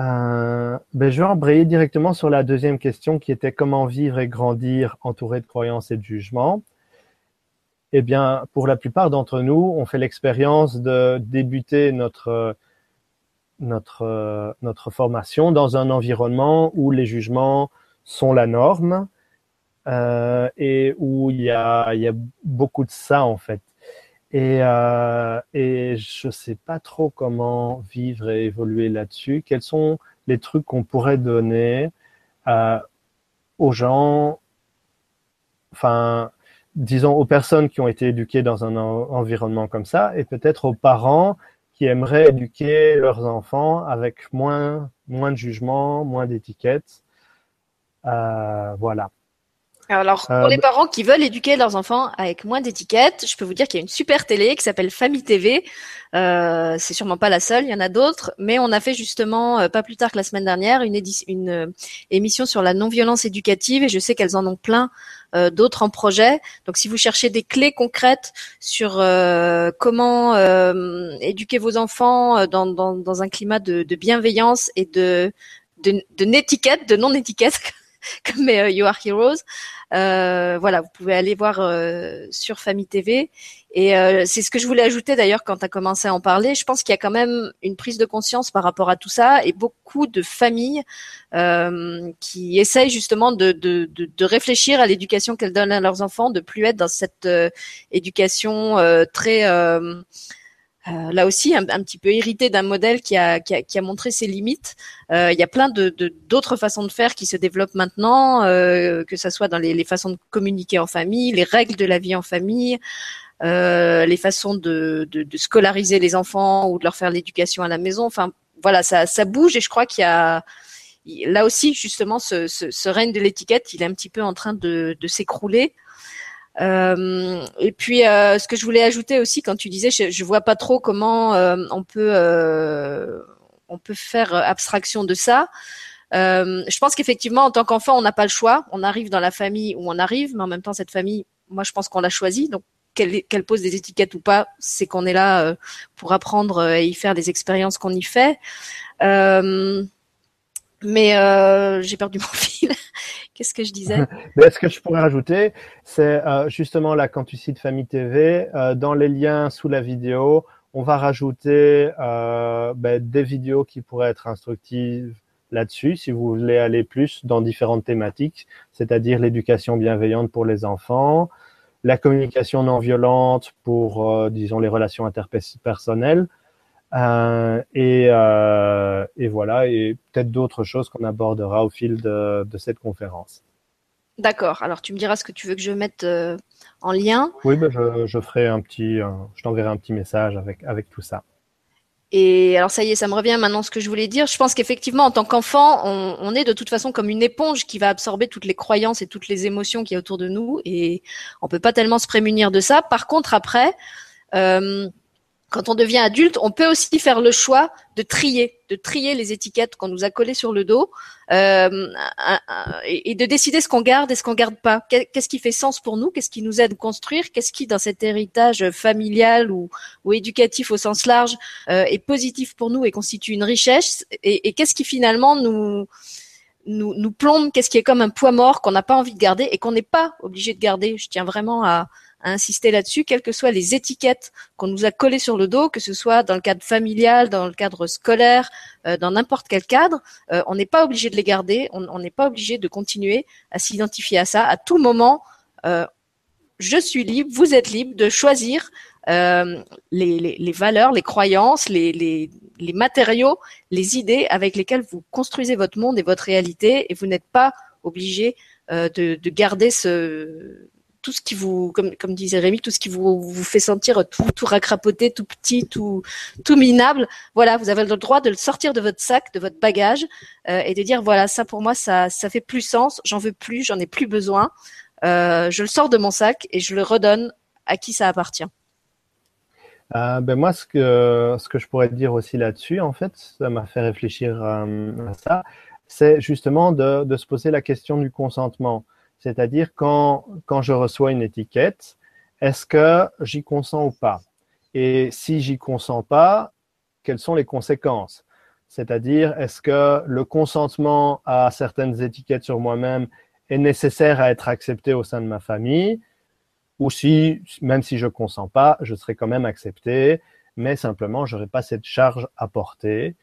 euh, ben je vais embrayer directement sur la deuxième question qui était comment vivre et grandir entouré de croyances et de jugements. Eh bien, pour la plupart d'entre nous, on fait l'expérience de débuter notre notre formation dans un environnement où les jugements sont la norme euh, et où il y a beaucoup de ça en fait. Et, euh, et je sais pas trop comment vivre et évoluer là-dessus. Quels sont les trucs qu'on pourrait donner euh, aux gens, enfin, disons aux personnes qui ont été éduquées dans un environnement comme ça, et peut-être aux parents qui aimeraient éduquer leurs enfants avec moins, moins de jugement, moins d'étiquettes. Euh, voilà. Alors, pour les euh, parents qui veulent éduquer leurs enfants avec moins d'étiquettes, je peux vous dire qu'il y a une super télé qui s'appelle Famille TV. Euh, c'est sûrement pas la seule, il y en a d'autres, mais on a fait justement euh, pas plus tard que la semaine dernière une, une euh, émission sur la non-violence éducative et je sais qu'elles en ont plein d'autres en projet. Donc, si vous cherchez des clés concrètes sur comment éduquer vos enfants dans, dans, dans un climat de, de, bienveillance et de de, de n'étiquette, de non-étiquette comme euh, You Are Heroes. Euh, voilà, vous pouvez aller voir euh, sur Famille TV. Et euh, c'est ce que je voulais ajouter d'ailleurs quand tu as commencé à en parler. Je pense qu'il y a quand même une prise de conscience par rapport à tout ça et beaucoup de familles euh, qui essayent justement de, de, de, de réfléchir à l'éducation qu'elles donnent à leurs enfants, de plus être dans cette éducation très euh, là aussi un, petit peu hérité d'un modèle qui a, qui a, qui a, montré ses limites. Euh, il y a plein de d'autres façons de faire qui se développent maintenant, euh, que ce soit dans les, les, façons de communiquer en famille, les règles de la vie en famille, euh, les façons de, de, de, scolariser les enfants ou de leur faire l'éducation à la maison. Enfin, voilà, ça, ça bouge et je crois qu'il y a là aussi justement ce, ce, ce règne de l'étiquette, il est un petit peu en train de, de s'écrouler. Euh, et puis, euh, ce que je voulais ajouter aussi, quand tu disais, je, je vois pas trop comment euh, on peut on peut faire abstraction de ça. je pense qu'effectivement, en tant qu'enfant, on n'a pas le choix. On arrive dans la famille où on arrive, mais en même temps, cette famille, moi, je pense qu'on l'a choisie. Donc, qu'elle pose des étiquettes ou pas, c'est qu'on est là pour apprendre et y faire des expériences qu'on y fait. mais j'ai perdu mon fil. Qu'est-ce que je disais? Mais Ce que je pourrais rajouter, c'est euh, justement là, quand tu cites Famille TV, euh, dans les liens sous la vidéo, on va rajouter euh, ben, des vidéos qui pourraient être instructives là-dessus, si vous voulez aller plus dans différentes thématiques, c'est-à-dire l'éducation bienveillante pour les enfants, la communication non violente pour, disons, les relations interpersonnelles, et, euh, et, voilà, et peut-être d'autres choses qu'on abordera au fil de, de cette conférence. D'accord. Alors tu me diras ce que tu veux que je mette euh, en lien. Oui, ben je, je, ferai un petit, je t'enverrai un petit message avec avec tout ça. Et alors ça y est, ça me revient maintenant ce que je voulais dire. Je pense qu'effectivement, en tant qu'enfant, on, on, est de toute façon comme une éponge qui va absorber toutes les croyances et toutes les émotions qui y a autour de nous, et on peut pas tellement se prémunir de ça. Par contre, après, euh, quand on devient adulte, on peut aussi faire le choix de trier, de trier les étiquettes qu'on nous a collées sur le dos euh, et, de décider ce qu'on garde et ce qu'on garde pas. Qu'est-ce qui fait sens pour nous? Qu'est-ce qui nous aide à construire? Qu'est-ce qui, dans cet héritage familial ou, éducatif au sens large, euh, est positif pour nous et constitue une richesse? Et, et qu'est-ce qui finalement nous nous, nous plombe? Qu'est-ce qui est comme un poids mort qu'on n'a pas envie de garder et qu'on n'est pas obligé de garder? Je tiens vraiment à, insister là-dessus, quelles que soient les étiquettes qu'on nous a collées sur le dos, que ce soit dans le cadre familial, dans le cadre scolaire, euh, dans n'importe quel cadre, euh, on n'est pas obligé de les garder, on n'est pas obligé de continuer à s'identifier à ça. À tout moment, euh, je suis libre, vous êtes libre de choisir les, les, les, valeurs, les croyances, les, les, les, matériaux, les idées avec lesquelles vous construisez votre monde et votre réalité, et vous n'êtes pas obligé de, de, garder ce, tout ce qui vous, comme, comme disait Rémi, tout ce qui vous, vous fait sentir tout, tout racrapoté, tout petit, tout, tout minable. Voilà, vous avez le droit de le sortir de votre sac, de votre bagage, euh, et de dire voilà, ça pour moi, ça, ça fait plus sens. J'en veux plus, j'en ai plus besoin. Euh, je le sors de mon sac et je le redonne à qui ça appartient. Euh, ben moi, ce que, ce que je pourrais dire aussi là-dessus, en fait, ça m'a fait réfléchir euh, à ça, c'est justement de, de, se poser la question du consentement. C'est-à-dire quand, je reçois une étiquette, est-ce que j'y consens ou pas? Et si j'y consens pas, quelles sont les conséquences? C'est-à-dire, est-ce que le consentement à certaines étiquettes sur moi-même est nécessaire à être accepté au sein de ma famille? Ou si, même si je consens pas, je serai quand même accepté, mais simplement, j'aurai pas cette charge à porter.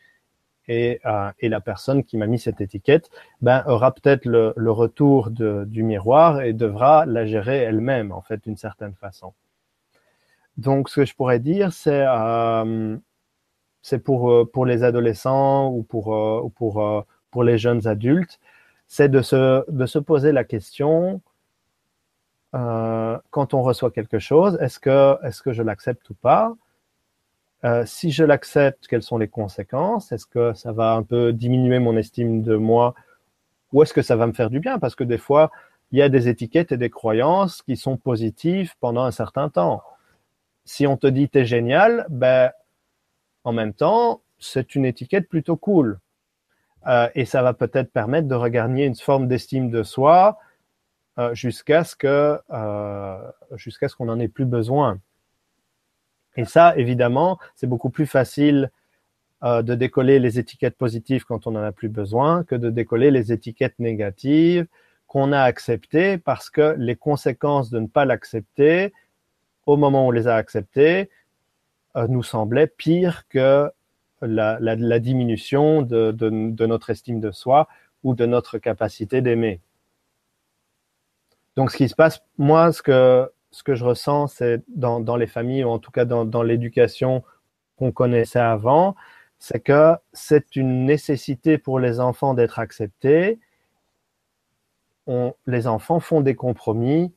Et, euh, et la personne qui m'a mis cette étiquette ben, aura peut-être le, retour du miroir et devra la gérer elle-même, en fait, d'une certaine façon. Donc, ce que je pourrais dire, c'est euh, pour, euh, pour les adolescents ou pour, pour, pour les jeunes adultes, c'est de se, de se poser la question quand on reçoit quelque chose, est-ce que, est-ce que je l'accepte ou pas? Euh, Si je l'accepte, quelles sont les conséquences? Est-ce que ça va un peu diminuer mon estime de moi? Ou est-ce que ça va me faire du bien? Parce que des fois, il y a des étiquettes et des croyances qui sont positives pendant un certain temps. Si on te dit t'es génial, ben en même temps, c'est une étiquette plutôt cool. Euh, et ça va peut-être permettre de regagner une forme d'estime de soi, euh, jusqu'à ce que jusqu'à ce qu'on n'en ait plus besoin. Et ça, évidemment, c'est beaucoup plus facile euh, de décoller les étiquettes positives quand on n'en a plus besoin que de décoller les étiquettes négatives qu'on a acceptées parce que les conséquences de ne pas l'accepter au moment où on les a acceptées euh, nous semblaient pires que la, diminution de, de, de notre estime de soi ou de notre capacité d'aimer. Donc, ce qui se passe, moi, ce que, ce que je ressens, c'est dans, les familles, ou en tout cas dans, l'éducation qu'on connaissait avant, c'est que c'est une nécessité pour les enfants d'être acceptés. Les enfants font des compromis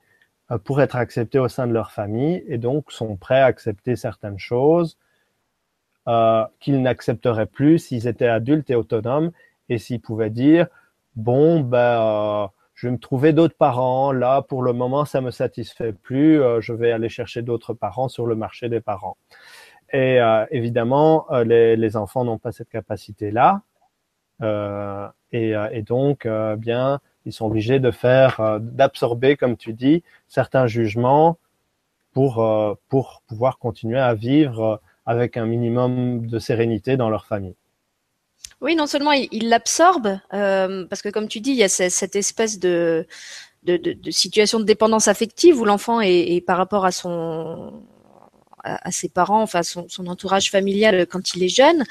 euh, pour être acceptés au sein de leur famille et donc sont prêts à accepter certaines choses euh, qu'ils n'accepteraient plus s'ils étaient adultes et autonomes et s'ils pouvaient dire bon ben euh, je vais me trouver d'autres parents. Là, pour le moment, ça me satisfait plus. Euh, je vais aller chercher d'autres parents sur le marché des parents. Et euh, évidemment, euh, les, enfants n'ont pas cette capacité-là. Euh, et, et, donc, bien, ils sont obligés de faire, d'absorber, comme tu dis, certains jugements pour pour pouvoir continuer à vivre avec un minimum de sérénité dans leur famille. Oui, non seulement il l'absorbe, euh, parce que comme tu dis, il y a cette espèce de, de, situation de dépendance affective où l'enfant est, par rapport à son à, ses parents, enfin son, son, entourage familial quand il est jeune.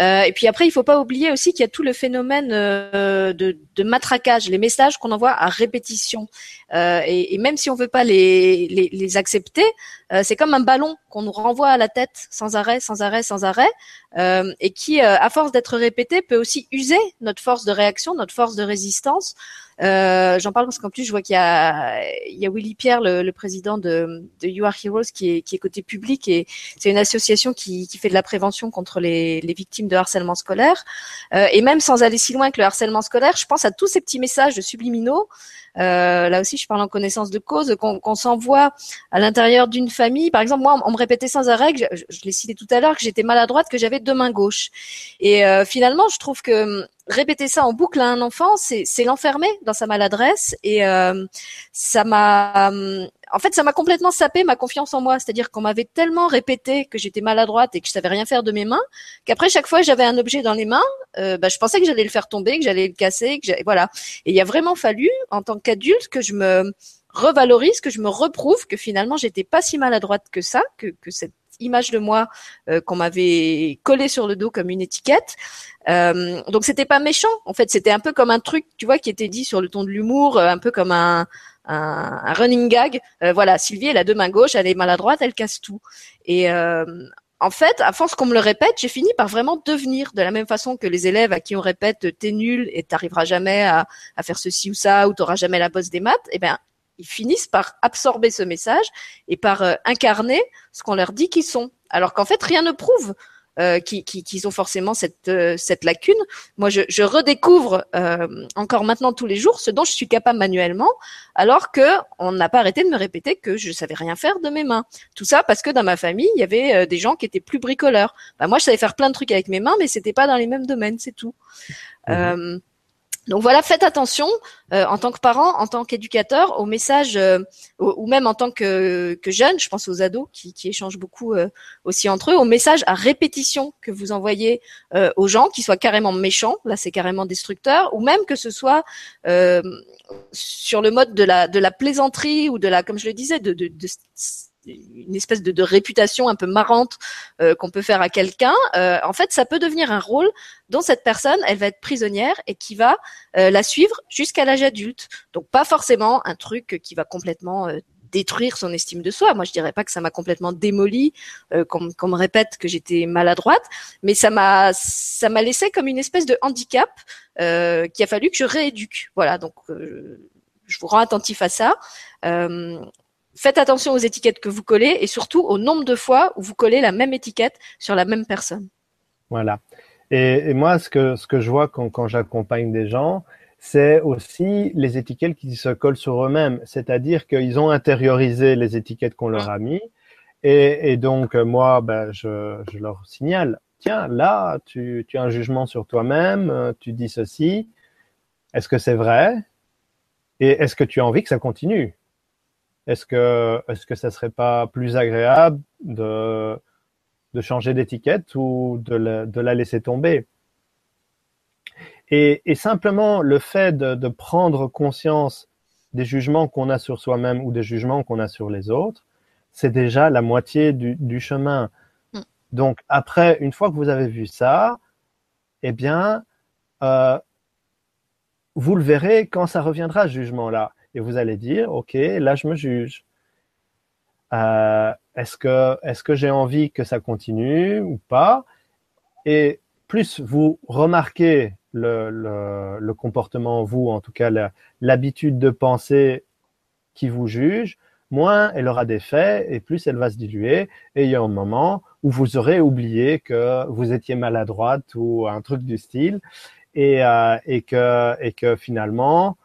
Euh, et puis après, il faut pas oublier aussi qu'il y a tout le phénomène euh, de, de, matraquage, les messages qu'on envoie à répétition. Euh, et, et, même si on veut pas les, les, les accepter, euh, c'est comme un ballon qu'on nous renvoie à la tête sans arrêt, sans arrêt, sans arrêt, euh, et qui, à force d'être répété, peut aussi user notre force de réaction, notre force de résistance. Euh, J'en parle parce qu'en plus, je vois qu'il y y a Willy Pierre, le, le président de, de, You Are Heroes, qui est, qui est côté public et c'est une association qui, qui, fait de la prévention contre les, les victimes de harcèlement scolaire. Euh, et même sans aller si loin que le harcèlement scolaire, je pense à tous ces petits messages subliminaux. Euh, là aussi, je parle en connaissance de cause, qu'on qu s'envoie à l'intérieur d'une famille. Par exemple, moi, on me répétait sans arrêt, je, je l'ai cité tout à l'heure, que j'étais maladroite, que j'avais deux mains gauches. Et euh, finalement, je trouve que répéter ça en boucle à un enfant, c'est l'enfermer dans sa maladresse et euh, ça m'a, en fait, ça m'a complètement sapé ma confiance en moi. C'est-à-dire qu'on m'avait tellement répété que j'étais maladroite et que je savais rien faire de mes mains, qu'après chaque fois j'avais un objet dans les mains, euh, bah, je pensais que j'allais le faire tomber, que j'allais le casser, que voilà. Et il a vraiment fallu, en tant qu'adulte, que je me revalorise, que je me reprouve que finalement j'étais pas si maladroite que ça, que, que cette image de moi euh, qu'on m'avait collée sur le dos comme une étiquette. Euh, donc c'était pas méchant, en fait, c'était un peu comme un truc, tu vois, qui était dit sur le ton de l'humour, euh, un peu comme un, un, un running gag. Euh, voilà, Sylvie, elle a deux mains gauches, elle est maladroite, elle casse tout. Et euh, en fait, à force qu'on me le répète, j'ai fini par vraiment devenir de la même façon que les élèves à qui on répète t'es nul et t'arriveras jamais à, à, faire ceci ou ça ou t'auras jamais la bosse des maths. Eh ben, ils finissent par absorber ce message et par euh, incarner ce qu'on leur dit qu'ils sont. Alors qu'en fait, rien ne prouve euh, qui, qui, ont forcément cette, euh, cette lacune. Moi, je, je redécouvre euh, encore maintenant tous les jours ce dont je suis capable manuellement, alors que on n'a pas arrêté de me répéter que je savais rien faire de mes mains. Tout ça parce que dans ma famille, il y avait des gens qui étaient plus bricoleurs. Bah, moi, je savais faire plein de trucs avec mes mains, mais c'était pas dans les mêmes domaines, c'est tout. Mmh. Donc voilà, faites attention euh, en tant que parent, en tant qu'éducateur, aux messages, euh, ou même en tant que, que jeune, je pense aux ados qui, échangent beaucoup euh, aussi entre eux, aux messages à répétition que vous envoyez aux gens, qui soient carrément méchants, là c'est carrément destructeur, ou même que ce soit sur le mode de la, plaisanterie ou de la, comme je le disais, de une espèce de, de, réputation un peu marrante euh, qu'on peut faire à quelqu'un, euh, en fait, ça peut devenir un rôle dont cette personne, elle va être prisonnière et qui va euh, la suivre jusqu'à l'âge adulte. Donc pas forcément un truc qui va complètement détruire son estime de soi. Moi, je dirais pas que ça m'a complètement démoli, qu'on, me répète que j'étais maladroite, mais ça m'a ça m'a laissé comme une espèce de handicap euh, qu'il a fallu que je rééduque. Voilà, donc je vous rends attentif à ça. Euh, faites attention aux étiquettes que vous collez et surtout au nombre de fois où vous collez la même étiquette sur la même personne. Voilà. Et, moi, ce que, je vois quand, j'accompagne des gens, c'est aussi les étiquettes qui se collent sur eux-mêmes. C'est-à-dire qu'ils ont intériorisé les étiquettes qu'on leur a mis. Et, donc, moi, ben, je, leur signale, tiens, là, tu, tu as un jugement sur toi-même, tu dis ceci. Est-ce que c'est vrai? Et est-ce que tu as envie que ça continue est-ce que, est-ce que ça serait pas plus agréable de, de changer d'étiquette ou de la, de la laisser tomber? Et, et, simplement le fait de, de prendre conscience des jugements qu'on a sur soi-même ou des jugements qu'on a sur les autres, c'est déjà la moitié du, du chemin. Mm. Donc après, une fois que vous avez vu ça, eh bien, euh, vous le verrez quand ça reviendra, ce jugement-là et vous allez dire, OK, là, je me juge. Euh, est-ce que, est-ce que j'ai envie que ça continue ou pas? Et plus vous remarquez le, comportement, vous, en tout cas, l'habitude de penser qui vous juge, moins elle aura d'effet et plus elle va se diluer. Et il y a un moment où vous aurez oublié que vous étiez maladroite ou un truc du style et, euh, que, et que finalement,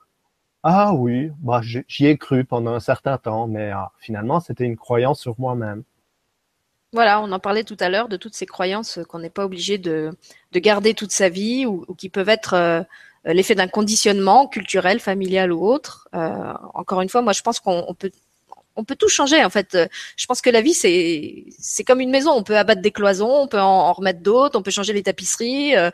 ah oui, bah, j'y ai cru pendant un certain temps, mais ah, finalement, c'était une croyance sur moi-même. Voilà, on en parlait tout à l'heure de toutes ces croyances qu'on n'est pas obligé de, de, garder toute sa vie ou, qui peuvent être euh, l'effet d'un conditionnement culturel, familial ou autre. Euh, encore une fois, moi, je pense qu'on peut on peut tout changer en fait. Je pense que la vie c'est c'est comme une maison. On peut abattre des cloisons, on peut en, remettre d'autres, on peut changer les tapisseries. Euh,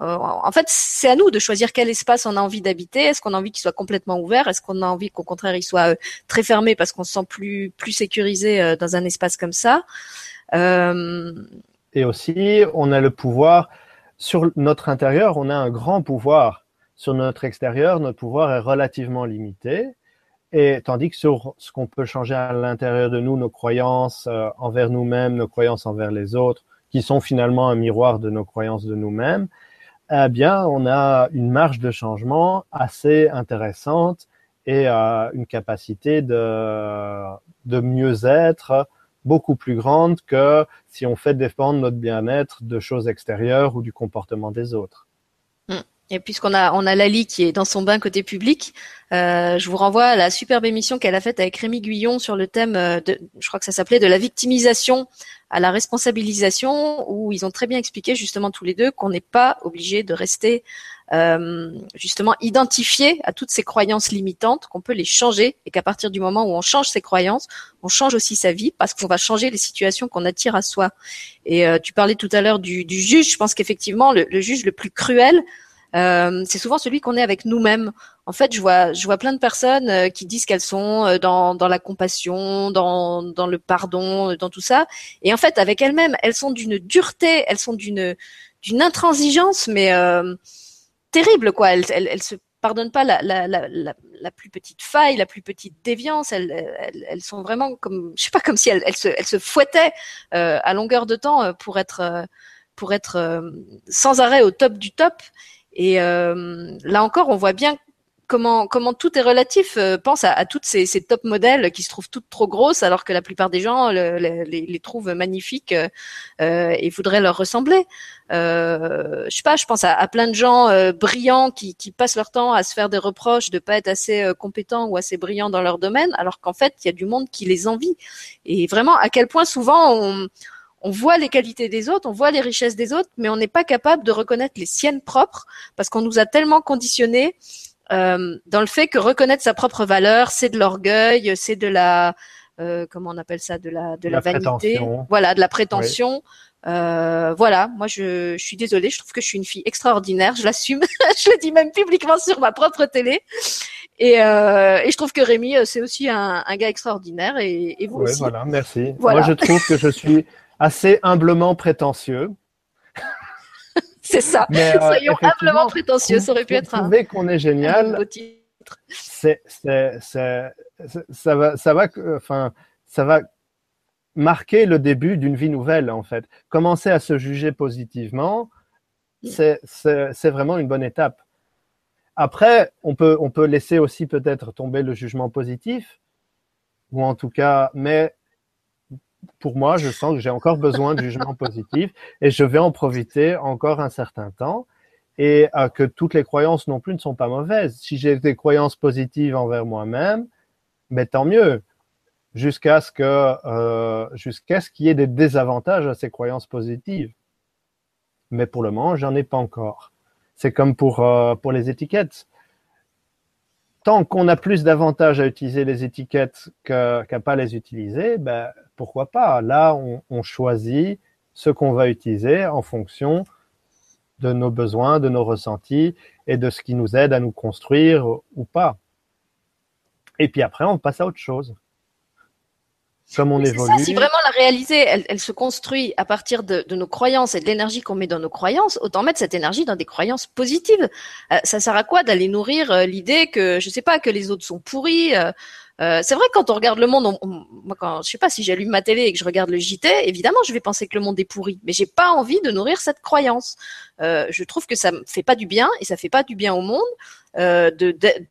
euh, en fait, c'est à nous de choisir quel espace on a envie d'habiter. Est-ce qu'on a envie qu'il soit complètement ouvert? Est-ce qu'on a envie qu'au contraire il soit euh, très fermé parce qu'on se sent plus plus sécurisé dans un espace comme ça? Et aussi, on a le pouvoir sur notre intérieur. On a un grand pouvoir sur notre extérieur. Notre pouvoir est relativement limité. Et tandis que sur ce qu'on peut changer à l'intérieur de nous, nos croyances euh, envers nous-mêmes, nos croyances envers les autres, qui sont finalement un miroir de nos croyances de nous-mêmes, eh bien, on a une marge de changement assez intéressante et euh, une capacité de, mieux-être beaucoup plus grande que si on fait dépendre notre bien-être de choses extérieures ou du comportement des autres. Et puisqu'on a on a Lali qui est dans son bain côté public, euh, je vous renvoie à la superbe émission qu'elle a faite avec Rémi Guyon sur le thème euh, de, je crois que ça s'appelait de la victimisation à la responsabilisation, où ils ont très bien expliqué justement tous les deux qu'on n'est pas obligé de rester euh, justement identifié à toutes ces croyances limitantes, qu'on peut les changer et qu'à partir du moment où on change ses croyances, on change aussi sa vie parce qu'on va changer les situations qu'on attire à soi. Et euh, tu parlais tout à l'heure du, du, juge, je pense qu'effectivement le, le juge le plus cruel euh, c'est souvent celui qu'on est avec nous-mêmes. En fait, je vois, je vois plein de personnes euh, qui disent qu'elles sont euh, dans, dans la compassion, dans, dans le pardon, dans tout ça. Et en fait, avec elles-mêmes, elles sont d'une dureté, elles sont d'une d'une intransigeance, mais terrible, quoi. Elles, elles, elles, se pardonnent pas la, la, la, la, plus petite faille, la plus petite déviance. Elles, elles, elles, sont vraiment comme, je sais pas, comme si elles, elles, se, elles se fouettaient à longueur de temps pour être, pour être sans arrêt au top du top. Et euh, là encore, on voit bien comment comment tout est relatif. Euh, pense à, toutes ces, top modèles qui se trouvent toutes trop grosses, alors que la plupart des gens les, trouvent magnifiques euh, et voudraient leur ressembler. Euh, je sais pas, je pense à, plein de gens brillants qui, qui, passent leur temps à se faire des reproches de pas être assez compétents ou assez brillants dans leur domaine, alors qu'en fait, il y a du monde qui les envie. Et vraiment, à quel point souvent on on voit les qualités des autres, on voit les richesses des autres, mais on n'est pas capable de reconnaître les siennes propres parce qu'on nous a tellement conditionnés euh, dans le fait que reconnaître sa propre valeur, c'est de l'orgueil, c'est de la euh, comment on appelle ça, de la de la, vanité, voilà, de la prétention. Euh, voilà, moi je, je, suis désolée, je trouve que je suis une fille extraordinaire, je l'assume, je le dis même publiquement sur ma propre télé. Et, euh, et je trouve que Rémi, c'est aussi un, un, gars extraordinaire et, et vous ouais, aussi. Voilà, merci. Moi je trouve que je suis assez humblement prétentieux. C'est ça. Mais, euh, Soyons humblement prétentieux. Ça aurait pu être un. qu'on est génial. C'est, ça va, ça va, enfin, ça va marquer le début d'une vie nouvelle en fait. Commencer à se juger positivement, c'est, c'est vraiment une bonne étape. Après, on peut, on peut laisser aussi peut-être tomber le jugement positif, ou en tout cas, mais pour moi, je sens que j'ai encore besoin de jugement positif et je vais en profiter encore un certain temps et euh, que toutes les croyances non plus ne sont pas mauvaises. Si j'ai des croyances positives envers moi-même, mais tant mieux. Jusqu'à ce que euh, ce qu'il y ait des désavantages à ces croyances positives. Mais pour le moment, j'en ai pas encore. C'est comme pour euh, pour les étiquettes. Tant qu'on a plus d'avantages à utiliser les étiquettes qu'à pas les utiliser, ben pourquoi pas? Là, on, choisit ce qu'on va utiliser en fonction de nos besoins, de nos ressentis et de ce qui nous aide à nous construire ou pas. Et puis après, on passe à autre chose. Comme on évolue. Ça, si vraiment la réalité, elle, se construit à partir de, nos croyances et de l'énergie qu'on met dans nos croyances, autant mettre cette énergie dans des croyances positives. Euh, ça sert à quoi d'aller nourrir euh, l'idée que, je sais pas, que les autres sont pourris euh, c'est vrai que quand on regarde le monde, moi quand je sais pas si j'allume ma télé et que je regarde le JT, évidemment je vais penser que le monde est pourri, mais j'ai pas envie de nourrir cette croyance. Euh, je trouve que ça me fait pas du bien et ça fait pas du bien au monde euh,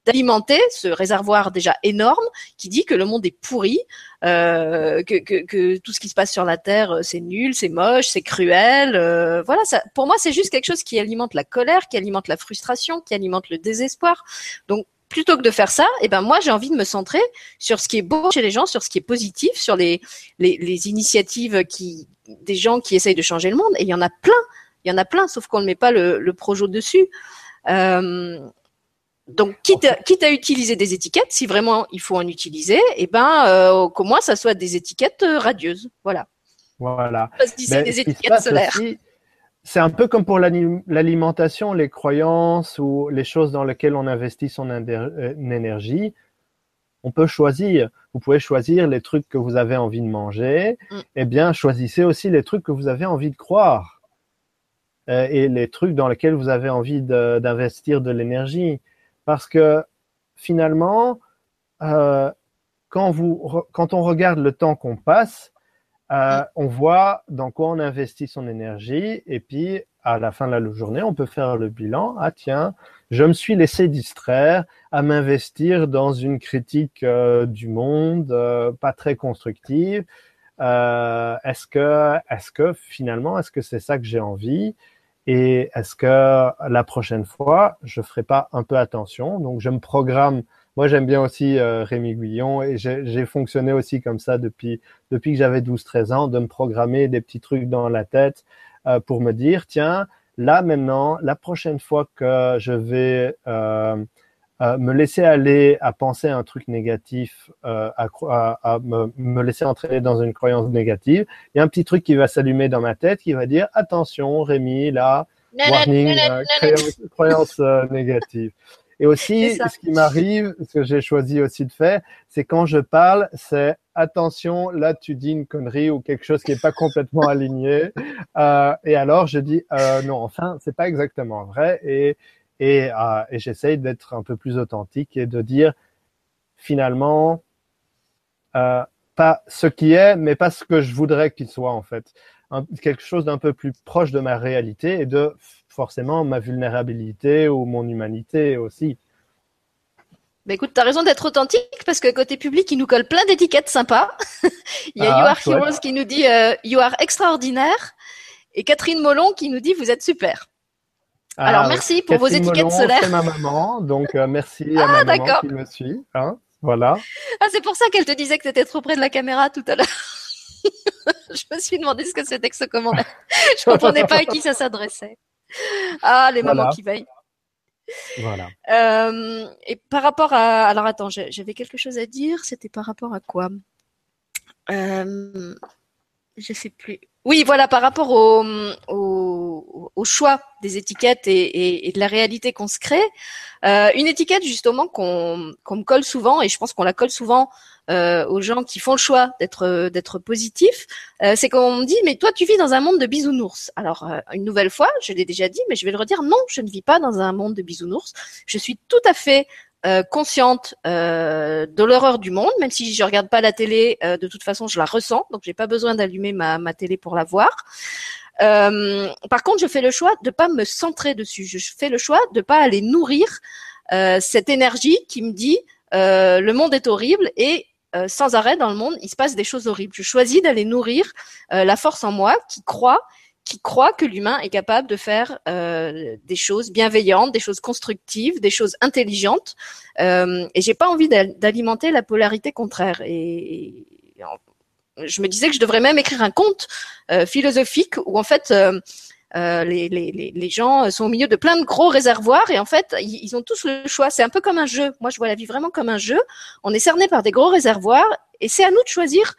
d'alimenter ce réservoir déjà énorme qui dit que le monde est pourri, euh, que, que, que, tout ce qui se passe sur la terre euh, c'est nul, c'est moche, c'est cruel. Voilà, ça, pour moi c'est juste quelque chose qui alimente la colère, qui alimente la frustration, qui alimente le désespoir. Donc plutôt que de faire ça, eh ben moi j'ai envie de me centrer sur ce qui est beau chez les gens, sur ce qui est positif, sur les, les, initiatives qui des gens qui essayent de changer le monde. Et il y en a plein, il y en a plein, sauf qu'on ne met pas le, le projo dessus. Euh, donc, quitte à, quitte à, utiliser des étiquettes, si vraiment il faut en utiliser, eh ben, euh, qu'au moins ça soit des étiquettes euh, radieuses. Voilà. Voilà. Pas des étiquettes solaires c'est un peu comme pour l'alimentation, les croyances ou les choses dans lesquelles on investit son euh, énergie. On peut choisir. Vous pouvez choisir les trucs que vous avez envie de manger. Mm. Eh bien, choisissez aussi les trucs que vous avez envie de croire euh, et les trucs dans lesquels vous avez envie d'investir de, l'énergie. Parce que finalement, euh, quand, vous, quand on regarde le temps qu'on passe, euh, on voit dans quoi on investit son énergie et puis à la fin de la journée, on peut faire le bilan. Ah tiens, je me suis laissé distraire à m'investir dans une critique euh, du monde euh, pas très constructive. est-ce que, est-ce que finalement, est-ce que c'est ça que j'ai envie? Et est-ce que la prochaine fois, je ferai pas un peu attention? Donc, je me programme moi, j'aime bien aussi euh, Rémi Guillon et j'ai fonctionné aussi comme ça depuis, depuis que j'avais 12-13 ans, de me programmer des petits trucs dans la tête euh, pour me dire, tiens, là maintenant, la prochaine fois que je vais euh, euh me laisser aller à penser un truc négatif, euh, à, à, à me, me, laisser entraîner dans une croyance négative, il y a un petit truc qui va s'allumer dans ma tête qui va dire, attention, Rémi, là, warning, croyance, croyance négative. Et aussi, ce qui m'arrive, ce que j'ai choisi aussi de faire, c'est quand je parle, c'est attention, là tu dis une connerie ou quelque chose qui est pas complètement aligné. Euh, et alors je dis euh, non, enfin c'est pas exactement vrai. Et et, euh, et j'essaye d'être un peu plus authentique et de dire finalement euh, pas ce qui est, mais pas ce que je voudrais qu'il soit en fait. Quelque chose d'un peu plus proche de ma réalité et de forcément ma vulnérabilité ou mon humanité aussi. Bah écoute, t'as raison d'être authentique parce que côté public, il nous colle plein d'étiquettes sympas. il y a Ah, You Are. Heroes qui nous dit euh, You Are extraordinaire et Catherine Molon qui nous dit Vous êtes super. Alors Ah, merci pour vos étiquettes Molon, solaires. C'est ma maman, donc euh, merci à Ah, ma maman d'accord. qui me suit. Hein, voilà. Ah, c'est pour ça qu'elle te disait que t'étais trop près de la caméra tout à l'heure. Je me suis demandé ce que c'était que ce commentaire. Je comprenais pas à qui ça s'adressait. Ah, les mamans qui veillent. Voilà. Euh, et par rapport à, alors attends, j'avais quelque chose à dire. C'était par rapport à quoi? Euh, Je sais plus. Oui, voilà, par rapport au, choix des étiquettes et, de la réalité qu'on se crée. Euh, une étiquette justement qu'on me colle souvent, et je pense qu'on la colle souvent euh, aux gens qui font le choix d'être d'être positifs, euh, c'est qu'on me dit mais toi tu vis dans un monde de bisounours. Alors une nouvelle fois, je l'ai déjà dit, mais je vais le redire, non, je ne vis pas dans un monde de bisounours. Je suis tout à fait euh, consciente euh, de l'horreur du monde, même si je regarde pas la télé, euh, de toute façon je la ressens, donc j'ai pas besoin d'allumer ma, ma télé pour la voir. Par contre, je fais le choix de pas me centrer dessus. Je fais le choix de pas aller nourrir cette énergie qui me dit le monde est horrible et sans arrêt dans le monde il se passe des choses horribles. Je choisis d'aller nourrir la force en moi qui croit qui croit que l'humain est capable de faire euh, des choses bienveillantes, des choses constructives, des choses intelligentes. Euh, et j'ai pas envie d'al- d'alimenter la polarité contraire. Et, je me disais que je devrais même écrire un conte euh, philosophique où en fait euh, euh, les, les, les, gens sont au milieu de plein de gros réservoirs et en fait ils, ils ont tous le choix. C'est un peu comme un jeu. Moi je vois la vie vraiment comme un jeu. On est cerné par des gros réservoirs et c'est à nous de choisir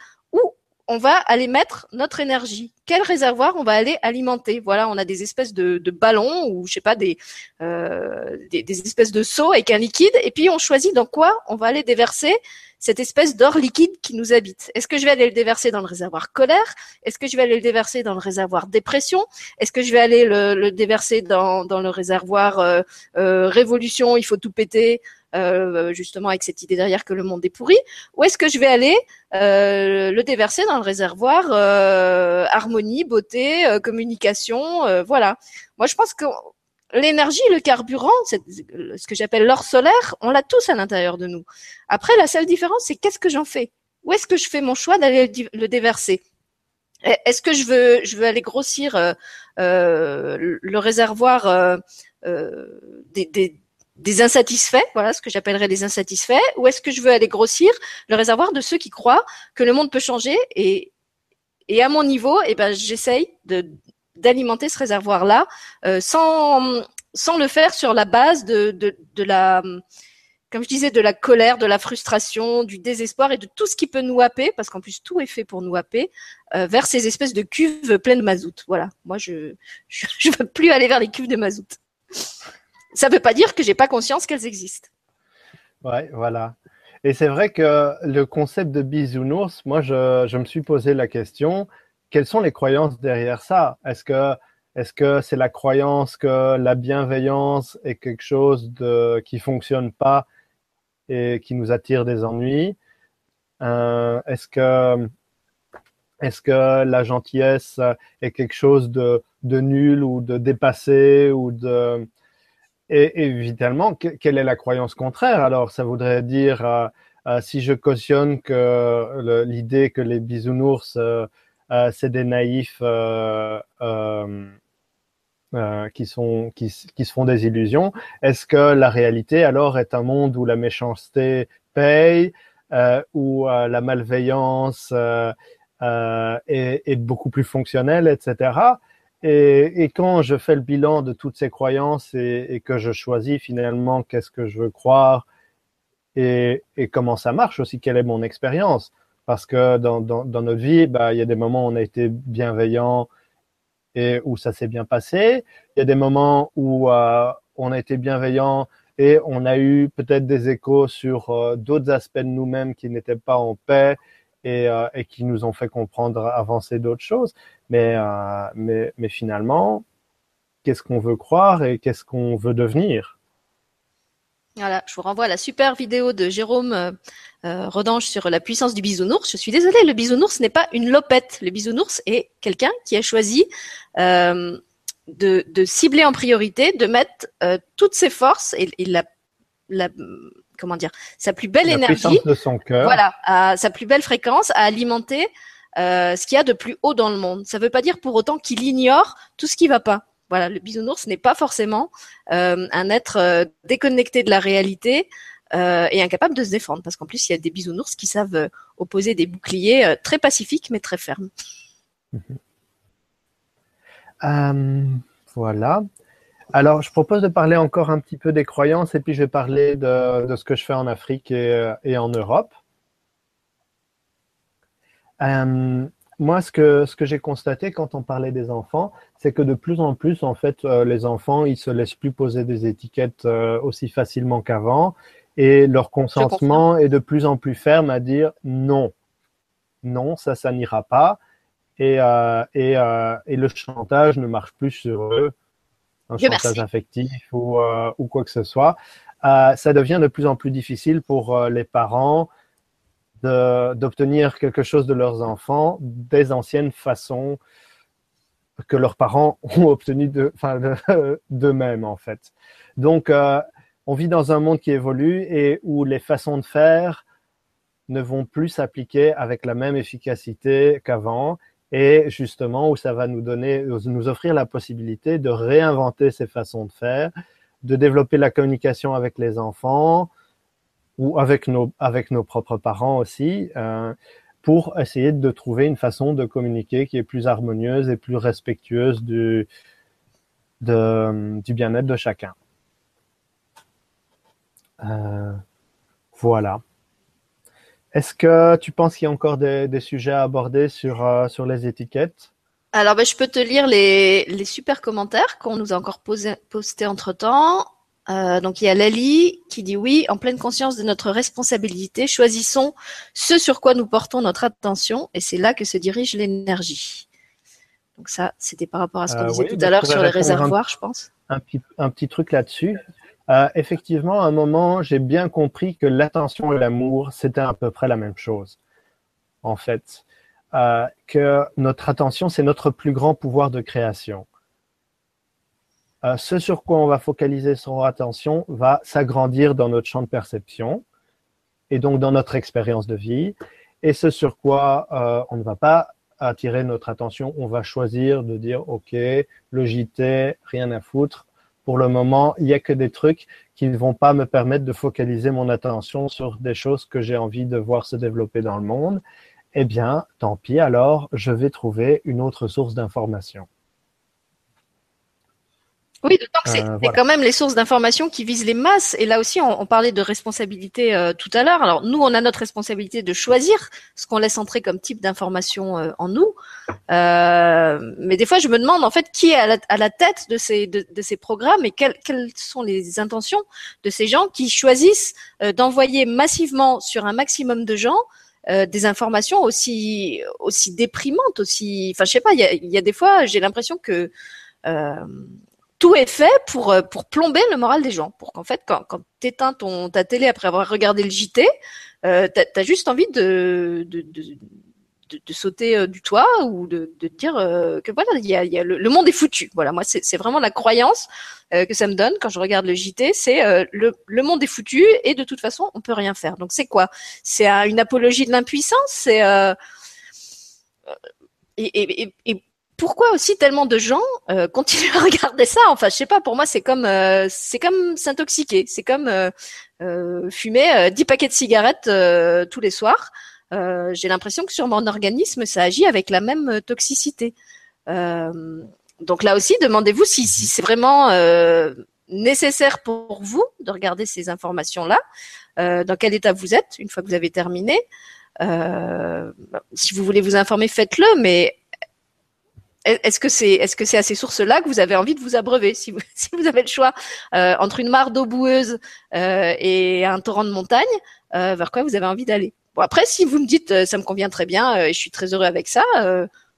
on va aller mettre notre énergie. Quel réservoir on va aller alimenter? Voilà, on a des espèces de, ballons ou je sais pas des, euh, des des espèces de seaux avec un liquide et puis on choisit dans quoi on va aller déverser cette espèce d'or liquide qui nous habite. Est-ce que je vais aller le déverser dans le réservoir colère? Est-ce que je vais aller le déverser dans le réservoir dépression? Est-ce que je vais aller le, le déverser dans, dans le réservoir euh, euh, révolution Il faut tout péter, euh, justement avec cette idée derrière que le monde est pourri. Ou est-ce que je vais aller euh, le déverser dans le réservoir euh, harmonie, beauté, euh, communication Voilà. Moi, je pense que l'énergie, le carburant, ce que j'appelle l'or solaire, on l'a tous à l'intérieur de nous. Après, la seule différence, c'est qu'est-ce que j'en fais? Où est-ce que je fais mon choix d'aller le déverser? Eh, Est-ce que je veux, je veux aller grossir le- réservoir des, des insatisfaits, voilà ce que j'appellerais des insatisfaits, ou est-ce que je veux aller grossir le réservoir de ceux qui croient que le monde peut changer et, et à mon niveau, eh ben, j'essaye d'alimenter ce réservoir-là euh, sans sans le faire sur la base de, de, de la comme je disais, de la colère, de la frustration, du désespoir et de tout ce qui peut nous happer, parce qu'en plus tout est fait pour nous happer, euh, vers ces espèces de cuves pleines de mazout. Voilà. Moi, je, je veux plus aller vers les cuves de mazout. Ça veut pas dire que j'ai pas conscience qu'elles existent. Ouais, voilà. Et c'est vrai que le concept de bisounours, moi, je, me suis posé la question, quelles sont les croyances derrière ça? Est-ce que est-ce que c'est la croyance que la bienveillance est quelque chose de qui fonctionne pas et qui nous attire des ennuis? Euh, est-ce que est-ce que la gentillesse est quelque chose de, de nul ou de dépassé ou de et évidemment, que- quelle est la croyance contraire? Alors, ça voudrait dire, euh, euh, si je cautionne que l'idée que les bisounours, euh, c'est des naïfs qui sont qui, se font des illusions, est-ce que la réalité alors est un monde où la méchanceté paye, où la malveillance est beaucoup plus fonctionnelle, etc. Et, quand je fais le bilan de toutes ces croyances et, que je choisis finalement qu'est-ce que je veux croire et, comment ça marche aussi, quelle est mon expérience. Parce que dans, notre vie, bah, il y a des moments où on a été bienveillant et où ça s'est bien passé. Il y a des moments où euh, on a été bienveillant et on a eu peut-être des échos sur euh, d'autres aspects de nous-mêmes qui n'étaient pas en paix et, euh, et qui nous ont fait comprendre, avancer d'autres choses. Mais, euh, mais, mais finalement, qu'est-ce qu'on veut croire et qu'est-ce qu'on veut devenir? Voilà, je vous renvoie à la super vidéo de Jérôme euh, euh, Redange sur la puissance du bisounours. Je suis désolée, le bisounours n'est pas une lopette. Le bisounours est quelqu'un qui a choisi euh, de, de cibler en priorité, de mettre euh, toutes ses forces et, et la, la, comment dire, sa plus belle énergie, de son cœur. voilà, à sa plus belle fréquence, à alimenter euh, ce qu'il y a de plus haut dans le monde. Ça ne veut pas dire pour autant qu'il ignore tout ce qui va pas. Voilà, le bisounours n'est pas forcément euh, un être euh, déconnecté de la réalité et incapable de se défendre, parce qu'en plus il y a des bisounours qui savent opposer des boucliers très pacifiques mais très fermes. voilà. Alors, je propose de parler encore un petit peu des croyances et puis je vais parler de, ce que je fais en Afrique et en Europe. Euh, moi, ce que, ce que j'ai constaté quand on parlait des enfants, c'est que de plus en plus, en fait, euh, les enfants, ils se laissent plus poser des étiquettes euh, aussi facilement qu'avant. Et leur consentement est de plus en plus ferme à dire non, non, ça, ça n'ira pas. Et, et, et, le chantage ne marche plus sur eux, un chantage affectif ou, ou quoi que ce soit. ça devient de plus en plus difficile pour les parents d'obtenir quelque chose de leurs enfants des anciennes façons que leurs parents ont obtenu d'eux-mêmes, en fait. Donc, euh, on vit dans un monde qui évolue et où les façons de faire ne vont plus s'appliquer avec la même efficacité qu'avant et justement où ça va nous donner, nous offrir la possibilité de réinventer ces façons de faire, de développer la communication avec les enfants, ou avec nos, avec nos propres parents aussi, euh, pour essayer de trouver une façon de communiquer qui est plus harmonieuse et plus respectueuse du, du bien-être de chacun. Euh, voilà. Est-ce que tu penses qu'il y a encore des, des sujets à aborder sur, euh, sur les étiquettes? Alors, ben, je peux te lire les, les super commentaires qu'on nous a encore postés entre-temps. Euh, donc il y a Lali qui dit oui, en pleine conscience de notre responsabilité, choisissons ce sur quoi nous portons notre attention et c'est là que se dirige l'énergie. Donc ça, c'était par rapport à ce qu'on euh, disait tout à l'heure sur les réservoirs, je pense. Un petit, un petit truc là-dessus. Euh, effectivement, à un moment, j'ai bien compris que l'attention et l'amour, c'était à peu près la même chose, en fait. Que notre attention, c'est notre plus grand pouvoir de création. Euh, ce sur quoi on va focaliser son attention va s'agrandir dans notre champ de perception et donc dans notre expérience de vie. Et ce sur quoi euh, on ne va pas attirer notre attention, on va choisir de dire OK, le JT, rien à foutre. Pour le moment, il n'y a que des trucs qui ne vont pas me permettre de focaliser mon attention sur des choses que j'ai envie de voir se développer dans le monde. Eh bien, tant pis, alors je vais trouver une autre source d'information. Oui, d'autant que c'est euh, quand même les sources d'information qui visent les masses. Et là aussi, on, parlait de responsabilité euh, tout à l'heure. Alors nous, on a notre responsabilité de choisir ce qu'on laisse entrer comme type d'information euh, en nous. mais des fois, je me demande en fait qui est à la, tête de ces de, ces programmes et quelles, quelles sont les intentions de ces gens qui choisissent d'envoyer massivement sur un maximum de gens des informations aussi aussi déprimantes, aussi. Enfin, je sais pas. Il y a, y a, des fois, j'ai l'impression que tout est fait pour euh, pour plomber le moral des gens, pour qu'en fait quand quand t'éteins ton ta télé après avoir regardé le JT, euh, t'as as juste envie de de, de de, sauter euh, du toit ou de, de dire euh, que voilà il y a, y a le, monde est foutu. Voilà moi c'est vraiment la croyance que ça me donne quand je regarde le JT c'est le, le monde est foutu et de toute façon on peut rien faire. Donc c'est quoi? C'est une apologie de l'impuissance? C'est et, et, et, pourquoi aussi tellement de gens euh, continuent à regarder ça? Enfin, je sais pas. Pour moi, c'est comme euh, c'est comme s'intoxiquer. C'est comme euh, fumer 10 paquets de cigarettes tous les soirs. J'ai l'impression que sur mon organisme, ça agit avec la même toxicité. donc là aussi, demandez-vous si, si c'est vraiment nécessaire pour vous de regarder ces informations-là. dans quel état vous êtes une fois que vous avez terminé. si vous voulez vous informer, faites-le, mais est-ce que c'est est-ce que c'est à ces sources-là que vous avez envie de vous abreuver? Si vous, si vous avez le choix euh, entre une mare d'eau boueuse euh, et un torrent de montagne, euh, vers quoi vous avez envie d'aller? Bon après, si vous me dites ça me convient très bien et je suis très heureux avec ça,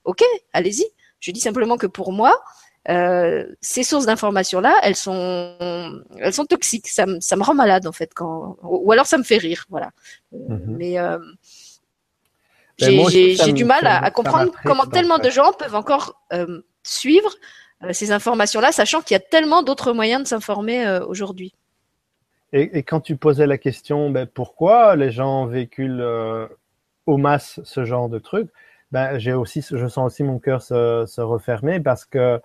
ok, allez-y. Je dis simplement que pour moi, ces sources d'informations-là, elles sont elles sont toxiques. Ça, me ça me rend malade en fait quand ou alors ça me fait rire, voilà. Mm-hmm. Mais j'ai du mal à, comprendre comment tellement de gens peuvent encore euh, suivre euh, ces informations-là, sachant qu'il y a tellement d'autres moyens de s'informer euh, aujourd'hui. et, quand tu posais la question, ben, pourquoi les gens véhiculent au masse ce genre de truc, ben, j'ai aussi, je sens aussi mon cœur se, se refermer parce que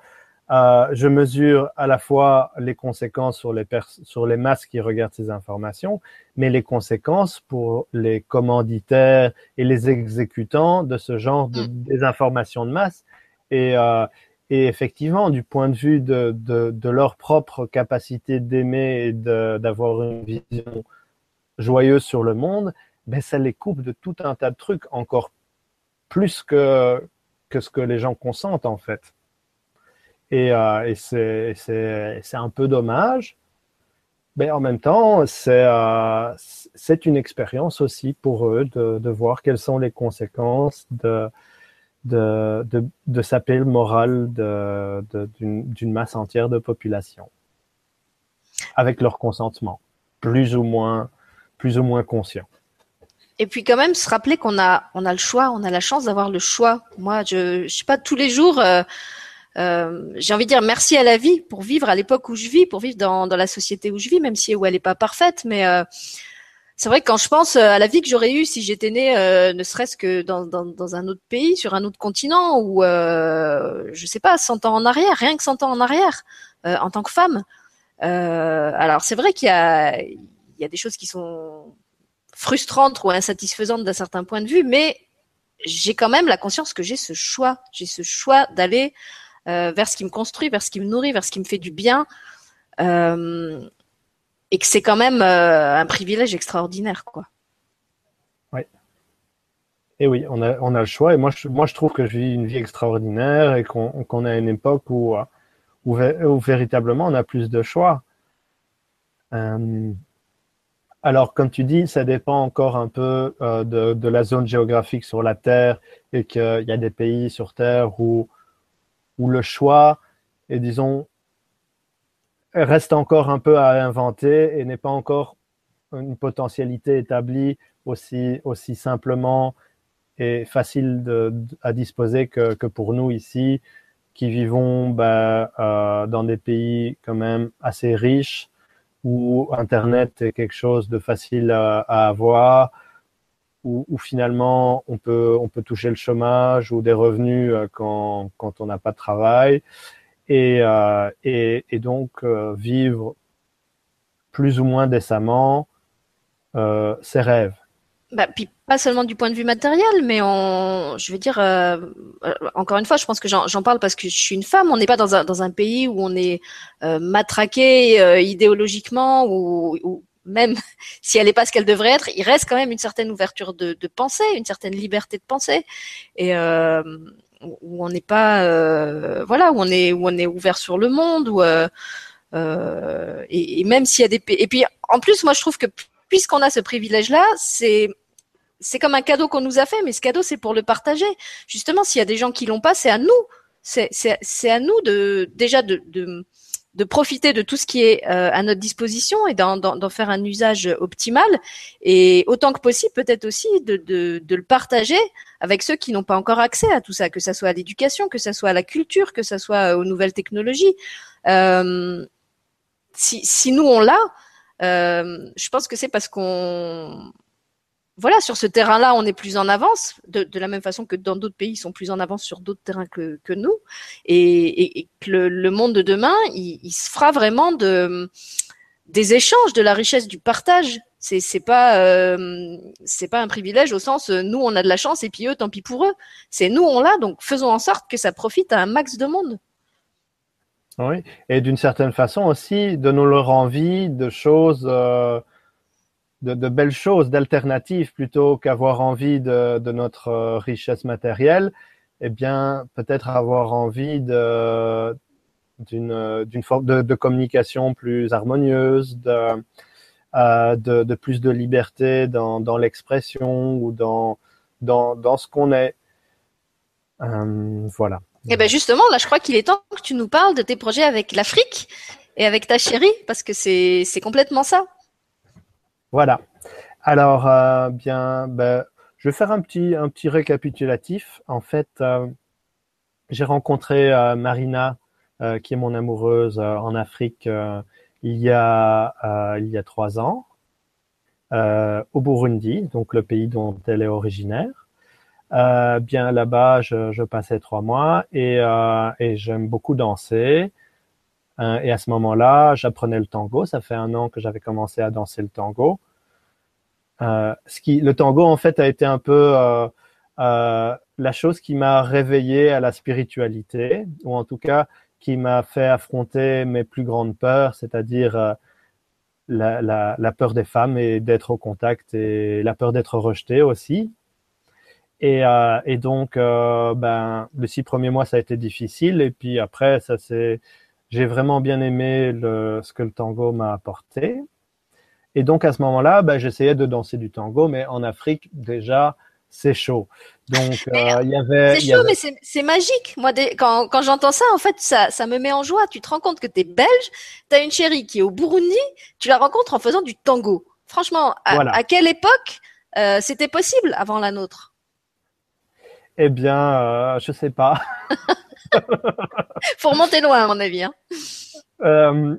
euh, je mesure à la fois les conséquences sur les, sur les masses qui regardent ces informations, mais les conséquences pour les commanditaires et les exécutants de ce genre de mm. désinformation de masse. Et, euh, et effectivement, du point de vue de, de, de leur propre capacité d'aimer et d'avoir une vision joyeuse sur le monde, ben ça les coupe de tout un tas de trucs encore plus que, que ce que les gens consentent en fait. Et, euh, et c'est un peu dommage. Mais en même temps, c'est euh, une expérience aussi pour eux de, de, voir quelles sont les conséquences de, de, de, de saper le moral d'une masse entière de population avec leur consentement, plus ou moins, plus ou moins conscient. Et puis quand même se rappeler qu'on a on a le choix, on a la chance d'avoir le choix. Moi, je je sais pas tous les jours. Euh, euh, j'ai envie de dire merci à la vie pour vivre à l'époque où je vis, pour vivre dans, dans la société où je vis, même si elle est pas parfaite. Mais euh, c'est vrai que quand je pense à la vie que j'aurais eue si j'étais née, euh, ne serait-ce que dans, dans, dans, un autre pays, sur un autre continent, ou euh, je sais pas, 100 ans en arrière, rien que 100 ans en arrière, euh, en tant que femme. alors c'est vrai qu'il y a, il y a des choses qui sont frustrante ou insatisfaisante d'un certain point de vue, mais j'ai quand même la conscience que j'ai ce choix. J'ai ce choix d'aller euh, vers ce qui me construit, vers ce qui me nourrit, vers ce qui me fait du bien. Euh, et que c'est quand même euh, un privilège extraordinaire, quoi. Oui. Et oui, on a, on a le choix. Et moi je, moi, je trouve que je vis une vie extraordinaire et qu'on a une époque où, où, véritablement on a plus de choix. Alors, comme tu dis, ça dépend encore un peu euh, de, la zone géographique sur la Terre et qu'il y a des pays sur Terre où, où le choix et disons reste encore un peu à inventer et n'est pas encore une potentialité établie aussi, simplement et facile à disposer que, pour nous ici qui vivons ben, euh, dans des pays quand même assez riches où Internet est quelque chose de facile à, avoir, où, finalement on peut, on peut toucher le chômage ou des revenus euh, quand, quand on n'a pas de travail, et, euh, et, et, donc euh, vivre plus ou moins décemment euh, ses rêves. Bah, puis pas seulement du point de vue matériel, mais on, je veux dire, euh, euh, encore une fois, je pense que j'en parle parce que je suis une femme. On n'est pas dans un, dans un pays où on est euh, matraqué euh, idéologiquement ou, ou, même si elle n'est pas ce qu'elle devrait être, il reste quand même une certaine ouverture de, de pensée, une certaine liberté de pensée, et où on n'est pas, voilà, où on est, où on est ouvert sur le monde, où et, et, même s'il y a des, et puis en plus, moi je trouve que puisqu'on a ce privilège-là, c'est c'est comme un cadeau qu'on nous a fait, mais ce cadeau, c'est pour le partager. Justement, s'il y a des gens qui l'ont pas, c'est à nous. C'est à nous de déjà de, de, de, profiter de tout ce qui est euh, à notre disposition et d'en faire un usage optimal. Et autant que possible, peut-être aussi de, de, de, le partager avec ceux qui n'ont pas encore accès à tout ça, que ça soit à l'éducation, que ça soit à la culture, que ça soit aux nouvelles technologies. Euh, si, si nous on l'a, euh, je pense que c'est parce qu'on voilà, sur ce terrain-là, on est plus en avance, de, la même façon que dans d'autres pays, ils sont plus en avance sur d'autres terrains que, nous, et, que le, monde de demain, il, se fera vraiment de des échanges, de la richesse, du partage. C'est c'est pas euh, c'est pas un privilège au sens euh, nous on a de la chance et puis eux tant pis pour eux. C'est nous on l'a donc faisons en sorte que ça profite à un max de monde. Oui, et d'une certaine façon aussi de nous leur envie de choses. Euh de, belles choses, d'alternatives, plutôt qu'avoir envie de, notre euh, richesse matérielle, eh bien, peut-être avoir envie de d'une d'une forme de, communication plus harmonieuse, de, euh, plus de liberté dans, l'expression ou dans, ce qu'on est. Euh, voilà. Et eh ben justement, là, je crois qu'il est temps que tu nous parles de tes projets avec l'Afrique et avec ta chérie, parce que c'est complètement ça. Voilà. Alors, euh, bien, ben, je vais faire un petit, récapitulatif. En fait, euh, j'ai rencontré euh, Marina, qui est mon amoureuse en Afrique, il y a trois ans au Burundi, donc le pays dont elle est originaire. bien là-bas, je, je, passais trois mois et j'aime beaucoup danser. Et à ce moment-là, j'apprenais le tango. Ça fait un an que j'avais commencé à danser le tango. Euh, ce qui, le tango en fait a été un peu euh, euh, la chose qui m'a réveillé à la spiritualité, ou en tout cas qui m'a fait affronter mes plus grandes peurs, c'est-à-dire la, peur des femmes et d'être au contact et la peur d'être rejeté aussi. Et, donc, euh, ben, les six premiers mois, ça a été difficile. Et puis après, ça c'est, j'ai vraiment bien aimé le, ce que le tango m'a apporté. Et donc à ce moment-là, bah, j'essayais de danser du tango, mais en Afrique déjà c'est chaud. Donc euh, il y avait. C'est chaud, mais c'est magique. Moi, quand, quand j'entends ça, en fait, ça, ça me met en joie. Tu te rends compte que tu es belge, tu as une chérie qui est au Burundi, tu la rencontres en faisant du tango. Franchement, à, quelle époque euh, c'était possible avant la nôtre? Eh bien, euh, je sais pas. Faut remonter loin, à mon avis. Hein. Euh,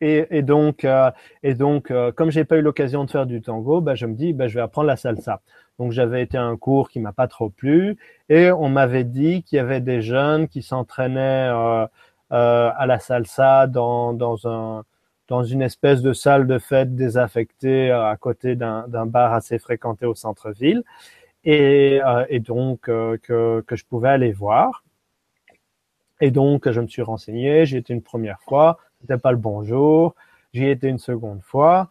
et, et, donc, euh, et donc, euh, comme j'ai pas eu l'occasion de faire du tango, bah, je me dis, bah, je vais apprendre la salsa. Donc, j'avais été à un cours qui m'a pas trop plu, et on m'avait dit qu'il y avait des jeunes qui s'entraînaient à la salsa dans, dans un dans une espèce de salle de fête désaffectée à côté d'un bar assez fréquenté au centre-ville, et, et donc que, que je pouvais aller voir. Et donc, je me suis renseigné, j'y étais une première fois, c'était pas le bonjour, j'y étais une seconde fois,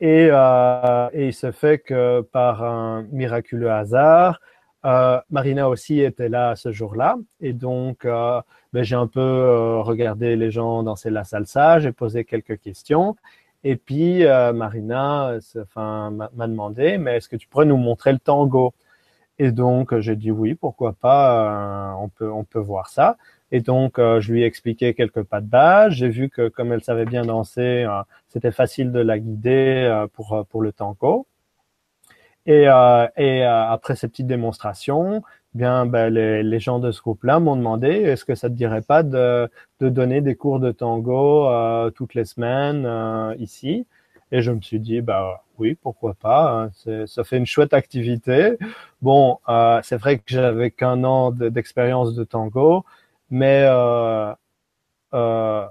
et, euh, et, il se fait que par un miraculeux hasard, euh, Marina aussi était là ce jour-là, et donc euh, ben, j'ai un peu euh, regardé les gens danser la salsa, j'ai posé quelques questions, et puis euh, Marina m'a demandé, mais est-ce que tu pourrais nous montrer le tango? Et donc j'ai dit oui, pourquoi pas, on peut on peut voir ça. Et donc, euh, je lui ai expliqué quelques pas de base. J'ai vu que comme elle savait bien danser, euh, c'était facile de la guider euh, pour, pour le tango. Et, et après ces petites démonstrations, bien, ben, les, les, gens de ce groupe-là m'ont demandé est-ce que ça te dirait pas de, de donner des cours de tango toutes les semaines ici? Et je me suis dit bah oui, pourquoi pas hein, Ça fait une chouette activité. Bon, c'est vrai que j'avais qu'un an d'expérience de tango, mais euh, euh,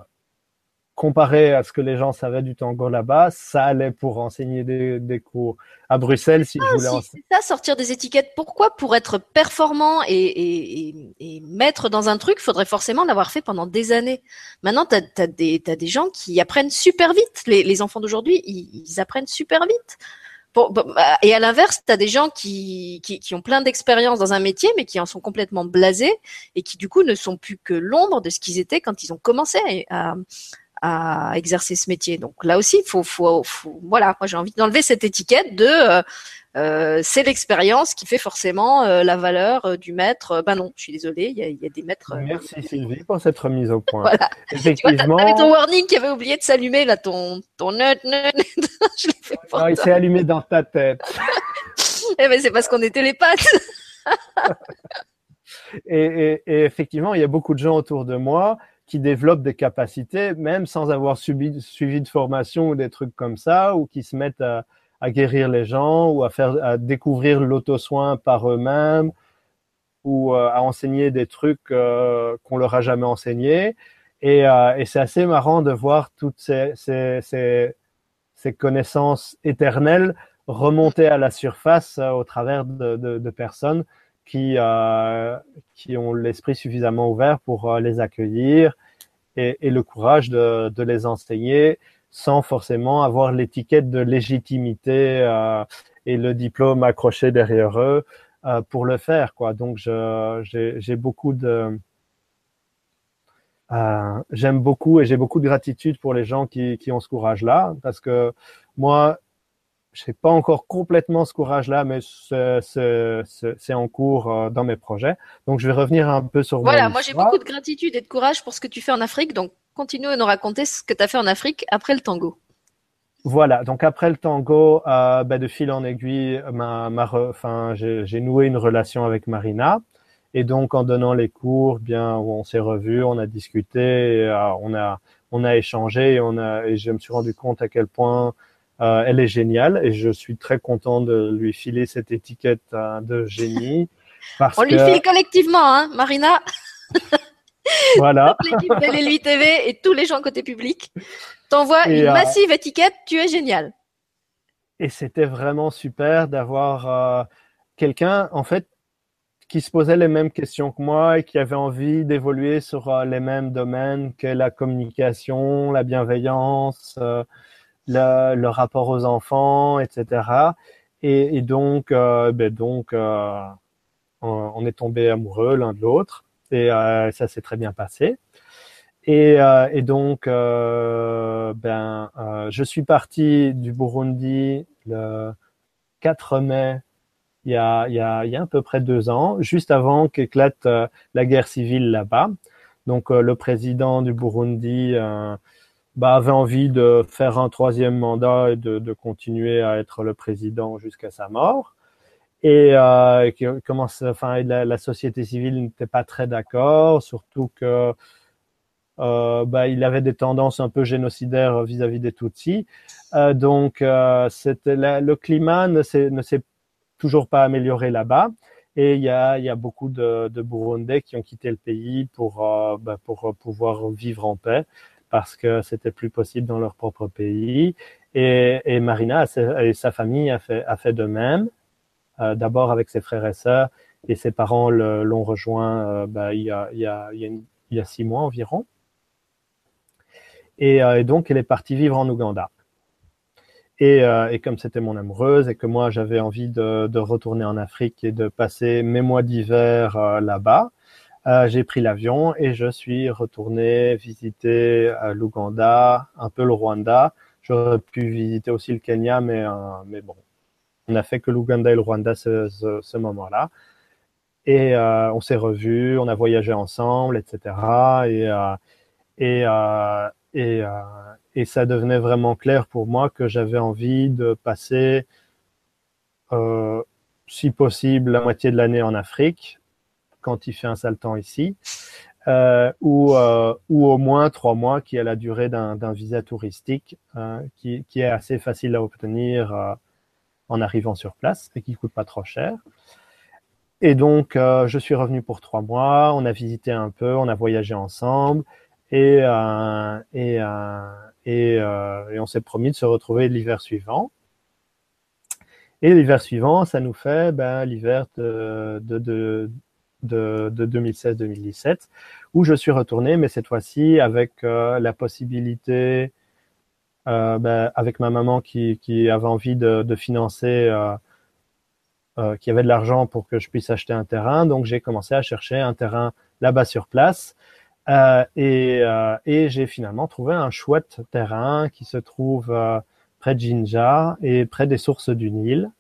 comparé à ce que les gens savaient du tango là-bas, ça allait pour enseigner des, des cours. À Bruxelles, si je ah, voulais si, enseigner. ça, sortir des étiquettes. Pourquoi Pour être performant et, et, et, maître dans un truc, faudrait forcément l'avoir fait pendant des années? Maintenant, tu as, des, as des gens qui apprennent super vite. Les, les enfants d'aujourd'hui, ils, ils apprennent super vite. Bah, et à l'inverse, tu as des gens qui, qui, qui ont plein d'expérience dans un métier, mais qui en sont complètement blasés et qui du coup ne sont plus que l'ombre de ce qu'ils étaient quand ils ont commencé à, à exercer ce métier. Donc là aussi, faut, faut, faut, voilà, moi j'ai envie d'enlever cette étiquette de euh, euh, c'est l'expérience qui fait forcément euh, la valeur euh, du maître. Ben non, je suis désolée, il y a, y a, des maîtres. Merci Sylvie pour cette remise au point. voilà. Effectivement. Tu ton warning qui avait oublié de s'allumer là, ton ton nut nut. je fait non, il s'est allumé dans ta tête. eh ben c'est parce qu'on était les pattes. et, et, et, effectivement, il y a beaucoup de gens autour de moi qui développent des capacités, même sans avoir suivi de formation ou des trucs comme ça, ou qui se mettent à, guérir les gens ou à faire à découvrir l'auto-soin par eux-mêmes ou euh, à enseigner des trucs euh, qu'on leur a jamais enseigné. Et, euh, et c'est assez marrant de voir toutes ces, ces, ces, ces, connaissances éternelles remonter à la surface au travers de, de personnes qui, qui ont l'esprit suffisamment ouvert pour les accueillir et, le courage de, les enseigner sans forcément avoir l'étiquette de légitimité euh, et le diplôme accroché derrière eux euh, pour le faire. Quoi. Donc, j'ai beaucoup de... Euh, J'aime beaucoup et j'ai beaucoup de gratitude pour les gens qui, qui ont ce courage-là, parce que moi, je n'ai pas encore complètement ce courage-là, mais c'est en cours euh, dans mes projets. Donc, je vais revenir un peu sur Voilà, moi j'ai beaucoup de gratitude et de courage pour ce que tu fais en Afrique. Donc, continue à nous raconter ce que tu as fait en Afrique après le tango. Voilà, donc après le tango, euh, ben de fil en aiguille, ma, ma enfin, j'ai noué une relation avec Marina. Et donc en donnant les cours, bien, on s'est revus, on a discuté, euh, on a on a échangé et, on a, et je me suis rendu compte à quel point euh, elle est géniale et je suis très content de lui filer cette étiquette euh, de génie. Parce on lui file collectivement, hein, Marina. voilà. L'équipe de TV et tous les gens côté public t'envoient une euh, massive étiquette. Tu es génial. Et c'était vraiment super d'avoir quelqu'un, en fait, qui se posait les mêmes questions que moi et qui avait envie d'évoluer sur euh, les mêmes domaines que la communication, la bienveillance, euh, le, rapport aux enfants, etc. Et, donc, euh, ben donc on, est tombé amoureux l'un de l'autre et ça s'est très bien passé. Et, et donc, ben, je suis parti du Burundi le 4 mai il y a, il y a, il y a à peu près deux ans, juste avant qu'éclate euh, la guerre civile là-bas. Donc euh, le président du Burundi euh, bah, avait envie de faire un troisième mandat et de, de continuer à être le président jusqu'à sa mort. Et euh, commence, enfin, la, la, société civile n'était pas très d'accord, surtout que euh, bah, il avait des tendances un peu génocidaires vis-à-vis des Tutsis. Euh, donc, c'était le climat ne s'est toujours pas amélioré là-bas. Et il y a, y a beaucoup de, de Burundais qui ont quitté le pays pour, euh, bah, pour pouvoir vivre en paix parce que c'était plus possible dans leur propre pays. Et, Marina et sa famille a fait, de même, euh, d'abord avec ses frères et sœurs, et ses parents l'ont rejoint euh, il, y a, six mois environ. Et, et donc, elle est partie vivre en Ouganda. Et, euh, et comme c'était mon amoureuse et que moi j'avais envie de, retourner en Afrique et de passer mes mois d'hiver euh, là-bas, euh, j'ai pris l'avion et je suis retourné visiter euh, l'Ouganda, un peu le Rwanda. J'aurais pu visiter aussi le Kenya, mais, mais bon, on n'a fait que l'Ouganda et le Rwanda ce, ce, moment-là. Et on s'est revus, on a voyagé ensemble, etc. Et, et, et, et ça devenait vraiment clair pour moi que j'avais envie de passer, euh, si possible, la moitié de l'année en Afrique, quand il fait un sale temps ici, euh, ou, euh, ou au moins trois mois, qui est la durée d'un visa touristique, hein, qui, qui, est assez facile à obtenir euh, en arrivant sur place et qui coûte pas trop cher. Et donc, euh, je suis revenu pour trois mois, on a visité un peu, on a voyagé ensemble, et, euh, et, et, euh, on s'est promis de se retrouver l'hiver suivant. Et l'hiver suivant, ça nous fait ben, l'hiver de, de, 2016-2017, où je suis retourné, mais cette fois-ci avec euh, la possibilité, euh, ben, avec ma maman qui, qui avait envie de, financer, euh, qui avait de l'argent pour que je puisse acheter un terrain. Donc j'ai commencé à chercher un terrain là-bas sur place. Et, et j'ai finalement trouvé un chouette terrain qui se trouve près de Jinja et près des sources du Nil,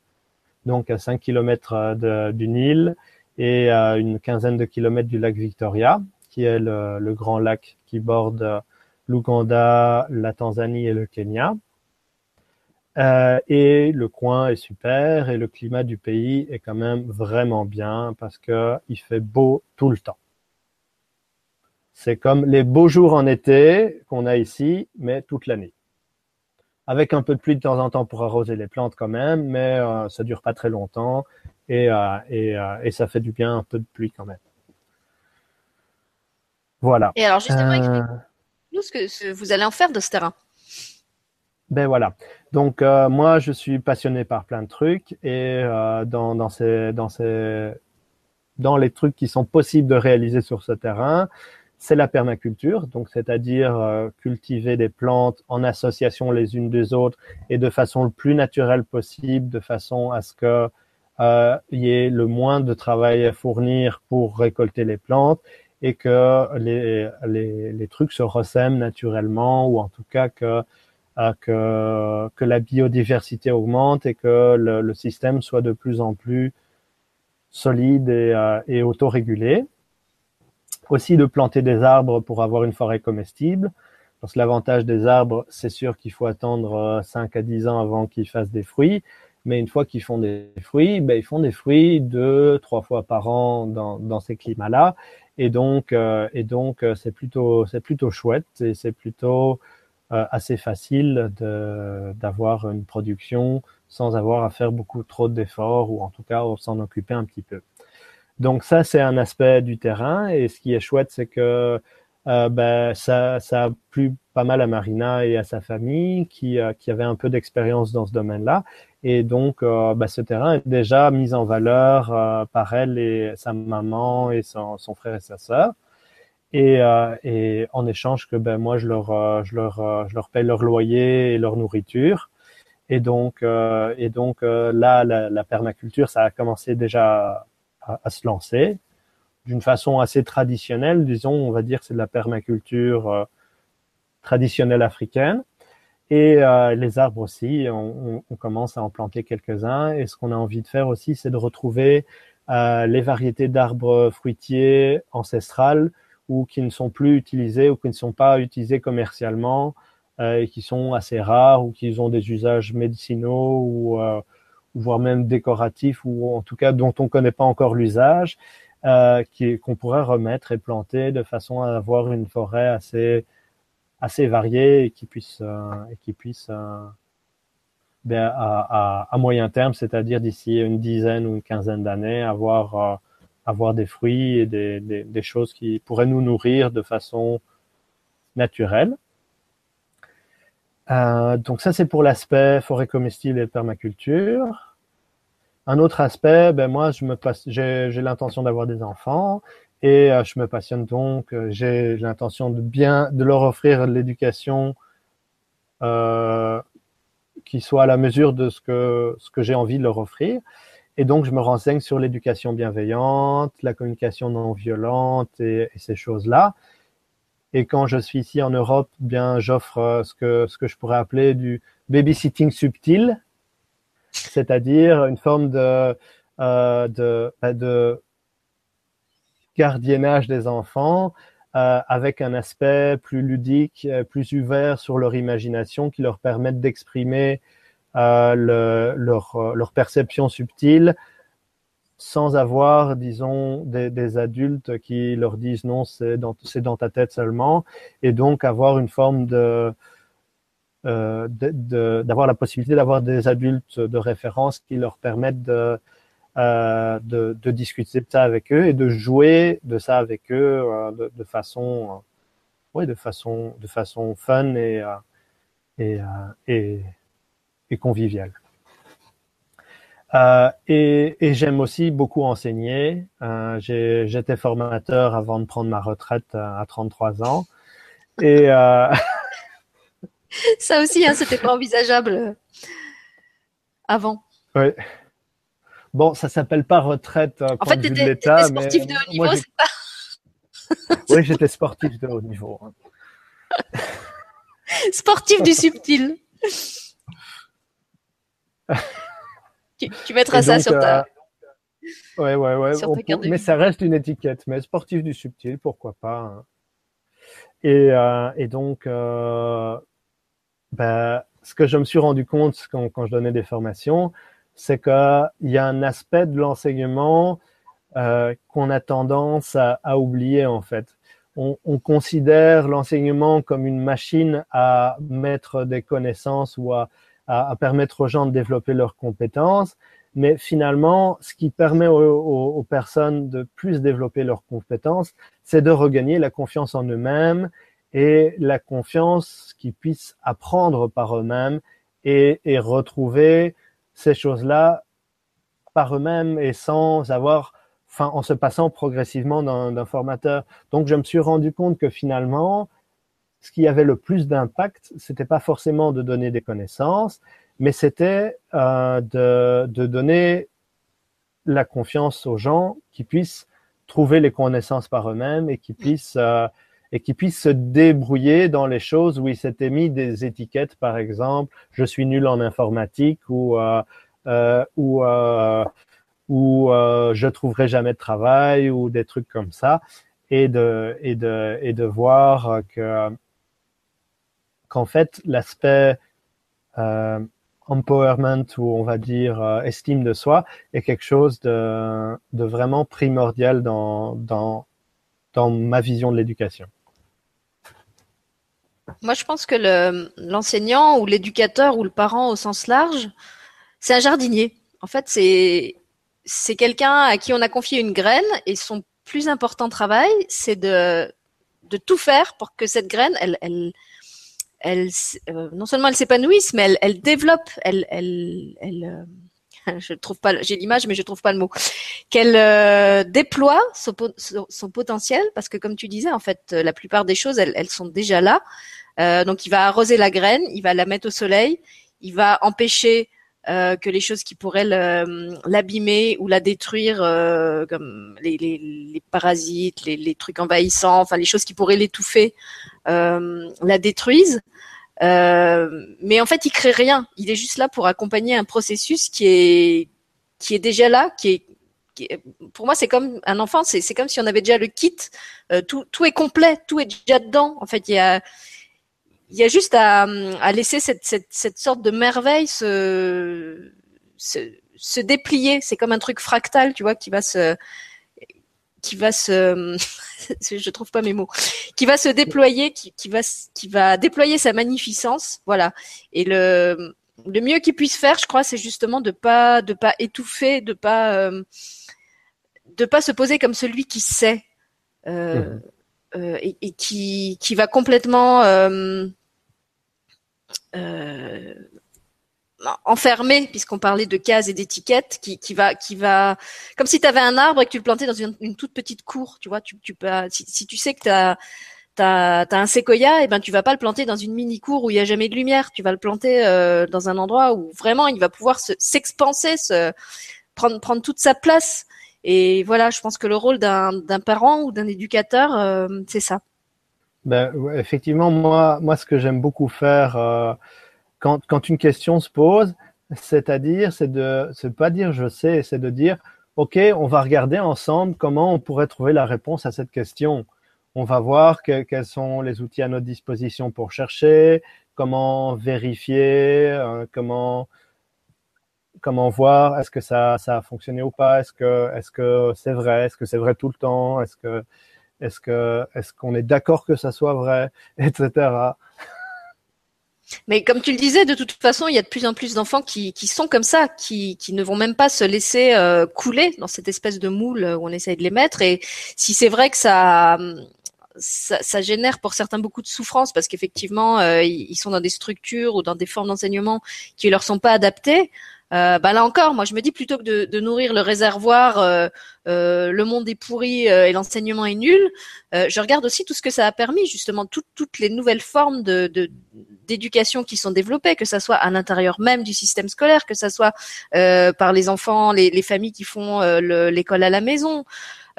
donc à 5 km du Nil et à une quinzaine de kilomètres du lac Victoria, qui est le, grand lac qui borde l'Ouganda, la Tanzanie et le Kenya. Euh, et le coin est super et le climat du pays est quand même vraiment bien parce que il fait beau tout le temps. C'est comme les beaux jours en été qu'on a ici, mais toute l'année. Avec un peu de pluie de temps en temps pour arroser les plantes quand même, mais euh, ça dure pas très longtemps et, euh, et, euh, et, ça fait du bien un peu de pluie quand même. Voilà. Et alors justement, explique-nous ce que vous allez en faire de ce terrain. Ben voilà. Donc moi, je suis passionné par plein de trucs et dans, dans, ces, dans, ces, dans les trucs qui sont possibles de réaliser sur ce terrain, c'est la permaculture, donc c'est-à-dire euh, cultiver des plantes en association les unes des autres et de façon le plus naturelle possible, de façon à ce que euh, y ait le moins de travail à fournir pour récolter les plantes et que les, les, trucs se ressèment naturellement ou en tout cas que euh, que, que la biodiversité augmente et que le, le, système soit de plus en plus solide et, euh, et autorégulé aussi de planter des arbres pour avoir une forêt comestible. Parce que l'avantage des arbres, c'est sûr qu'il faut attendre 5 euh, à 10 ans avant qu'ils fassent des fruits. Mais une fois qu'ils font des fruits, ben, ils font des fruits deux, trois fois par an dans, dans ces climats-là. Et donc, euh, et donc, euh, c'est plutôt, c'est plutôt chouette et c'est plutôt assez facile d'avoir une production sans avoir à faire beaucoup trop d'efforts ou en tout cas s'en occuper un petit peu. Donc ça, c'est un aspect du terrain. Et ce qui est chouette, c'est que euh, ben, ça, a plu pas mal à Marina et à sa famille qui, euh, qui avaient un peu d'expérience dans ce domaine-là. Et donc, euh, ben, ce terrain est déjà mis en valeur par elle et sa maman et son, son frère et sa sœur. Et, et en échange que ben, moi, je leur, je, leur, je leur paye leur loyer et leur nourriture. Et donc, et donc là, la, permaculture, ça a commencé déjà à, se lancer d'une façon assez traditionnelle, disons, on va dire c'est de la permaculture euh, traditionnelle africaine. Et euh, les arbres aussi, on, commence à en planter quelques-uns. Et ce qu'on a envie de faire aussi, c'est de retrouver euh, les variétés d'arbres fruitiers ancestrales ou qui ne sont plus utilisés ou qui ne sont pas utilisés commercialement et qui sont assez rares ou qui ont des usages médicinaux ou voire même décoratifs ou en tout cas dont on ne connaît pas encore l'usage euh, qu'on pourrait remettre et planter de façon à avoir une forêt assez assez variée et qui puisse euh, et qui puisse euh, ben, à, à, moyen terme, c'est-à-dire d'ici une dizaine ou une quinzaine d'années, avoir euh, avoir des fruits et des, des, choses qui pourraient nous nourrir de façon naturelle. Euh, donc ça, c'est pour l'aspect forêt comestible et permaculture. Un autre aspect, ben moi, je me j'ai, l'intention d'avoir des enfants et euh, je me passionne donc. Euh, j'ai, l'intention de bien de leur offrir l'éducation qui soit à la mesure de ce que ce que j'ai envie de leur offrir. Et donc, je me renseigne sur l'éducation bienveillante, la communication non violente et ces choses-là. Et quand je suis ici en Europe, bien, j'offre euh, ce que ce que je pourrais appeler du babysitting subtil, c'est-à-dire une forme de, euh, de, bah, de gardiennage des enfants euh, avec un aspect plus ludique, plus ouvert sur leur imagination qui leur permettent d'exprimer le, leur, leur, perception subtile sans avoir, disons, des, des, adultes qui leur disent non, c'est dans, dans ta tête seulement, et donc avoir une forme de, euh, d'avoir la possibilité d'avoir des adultes de référence qui leur permettent de, euh, de, de, discuter de ça avec eux et de jouer de ça avec eux euh, de, de, façon, euh, oui, de façon, de façon fun et, euh, et, et, et, conviviale. Et, et j'aime aussi beaucoup enseigner. J'étais formateur avant de prendre ma retraite à 33 ans. Et Ça aussi, hein, c'était pas envisageable euh, avant. Oui. Bon, ça s'appelle pas retraite. En fait, tu étais, sportif de haut niveau, c'est pas Oui, j'étais sportif de haut niveau. Hein. sportif du subtil. tu, tu, mettras ça sur ta. Euh... Ouais, ouais, ouais. Mais ça reste une étiquette. Mais sportif du subtil, pourquoi pas. Hein. Et, euh, et, donc, euh, ben, ce que je me suis rendu compte quand, quand je donnais des formations, c'est qu'il y a un aspect de l'enseignement euh, qu'on a tendance à, à, oublier en fait. On, on considère l'enseignement comme une machine à mettre des connaissances ou à, à, à, permettre aux gens de développer leurs compétences, mais finalement, ce qui permet aux, aux, aux personnes de plus développer leurs compétences, c'est de regagner la confiance en eux-mêmes et la confiance qu'ils puissent apprendre par eux-mêmes et, et, retrouver ces choses-là par eux-mêmes et sans avoir, enfin, en se passant progressivement d'un formateur. Donc, je me suis rendu compte que finalement, ce qui avait le plus d'impact, c'était pas forcément de donner des connaissances, mais c'était euh, de, donner la confiance aux gens qui puissent trouver les connaissances par eux-mêmes et qui puissent euh, et qui puisse se débrouiller dans les choses où il s'était mis des étiquettes, par exemple, je suis nul en informatique ou euh, ou euh, ou euh, je trouverai jamais de travail ou des trucs comme ça, et de et de et de voir que qu'en fait l'aspect euh, empowerment ou on va dire euh, estime de soi est quelque chose de, vraiment primordial dans, ma vision de l'éducation. Moi, je pense que l'enseignant ou l'éducateur ou le parent au sens large, c'est un jardinier. En fait, c'est quelqu'un à qui on a confié une graine et son plus important travail, c'est de tout faire pour que cette graine, elle, elle, euh, non seulement elle s'épanouisse, mais elle, elle développe, elle, elle, elle euh, je trouve pas, j'ai l'image, mais je trouve pas le mot, qu'elle euh, déploie son, potentiel, parce que comme tu disais, en fait, la plupart des choses, elles, elles sont déjà là. Euh, donc, il va arroser la graine, il va la mettre au soleil, il va empêcher euh, que les choses qui pourraient l'abîmer ou la détruire, euh, comme les, parasites, les, trucs envahissants, enfin les choses qui pourraient l'étouffer, euh, la détruisent. Euh, mais en fait, il crée rien. Il est juste là pour accompagner un processus qui est qui est déjà là, qui est, pour moi, c'est comme un enfant. C'est comme si on avait déjà le kit. Euh, tout tout est complet, tout est déjà dedans. En fait, il y a il y a juste à, à laisser cette, cette, cette, sorte de merveille se, se, se déplier. C'est comme un truc fractal, tu vois, qui va se, qui va se, je trouve pas mes mots, qui va se déployer, qui, qui va, qui va déployer sa magnificence, voilà. Et le, le mieux qu'il puisse faire, je crois, c'est justement de pas, de pas étouffer, de pas, euh, de pas se poser comme celui qui sait. Euh, mmh. euh, et, et, qui, qui va complètement euh, euh, enfermé, puisqu'on parlait de cases et d'étiquettes, qui, qui va, qui va, comme si tu avais un arbre et que tu le plantais dans une, toute petite cour, tu vois, tu, tu peux, si, si tu sais que tu as T'as as un séquoia, et eh ben tu vas pas le planter dans une mini cour où il y a jamais de lumière. Tu vas le planter euh, dans un endroit où vraiment il va pouvoir s'expanser, se, prendre prendre toute sa place. Et voilà, je pense que le rôle d'un parent ou d'un éducateur, euh, c'est ça. Ben, effectivement, moi, moi, ce que j'aime beaucoup faire euh, quand, quand une question se pose, c'est-à-dire, c'est de, c'est pas dire je sais, c'est de dire, ok, on va regarder ensemble comment on pourrait trouver la réponse à cette question. On va voir quels sont les outils à notre disposition pour chercher, comment vérifier, euh, comment comment voir est-ce que ça, ça a fonctionné ou pas, est-ce que est-ce que c'est vrai, est-ce que c'est vrai tout le temps, est-ce que est-ce que est-ce qu'on est d'accord que ça soit vrai, etc. Mais comme tu le disais, de toute façon, il y a de plus en plus d'enfants qui, qui sont comme ça, qui, qui ne vont même pas se laisser euh, couler dans cette espèce de moule où on essaye de les mettre. Et si c'est vrai que ça, ça, ça, génère pour certains beaucoup de souffrance parce qu'effectivement, euh, ils sont dans des structures ou dans des formes d'enseignement qui leur sont pas adaptées. Euh, bah là encore, moi je me dis plutôt que de, nourrir le réservoir, euh, euh, le monde est pourri euh, et l'enseignement est nul, je regarde aussi tout ce que ça a permis, justement tout, toutes les nouvelles formes d'éducation qui sont développées, que ça soit à l'intérieur même du système scolaire, que ça soit par les enfants, les, les, familles qui font l'école à la maison.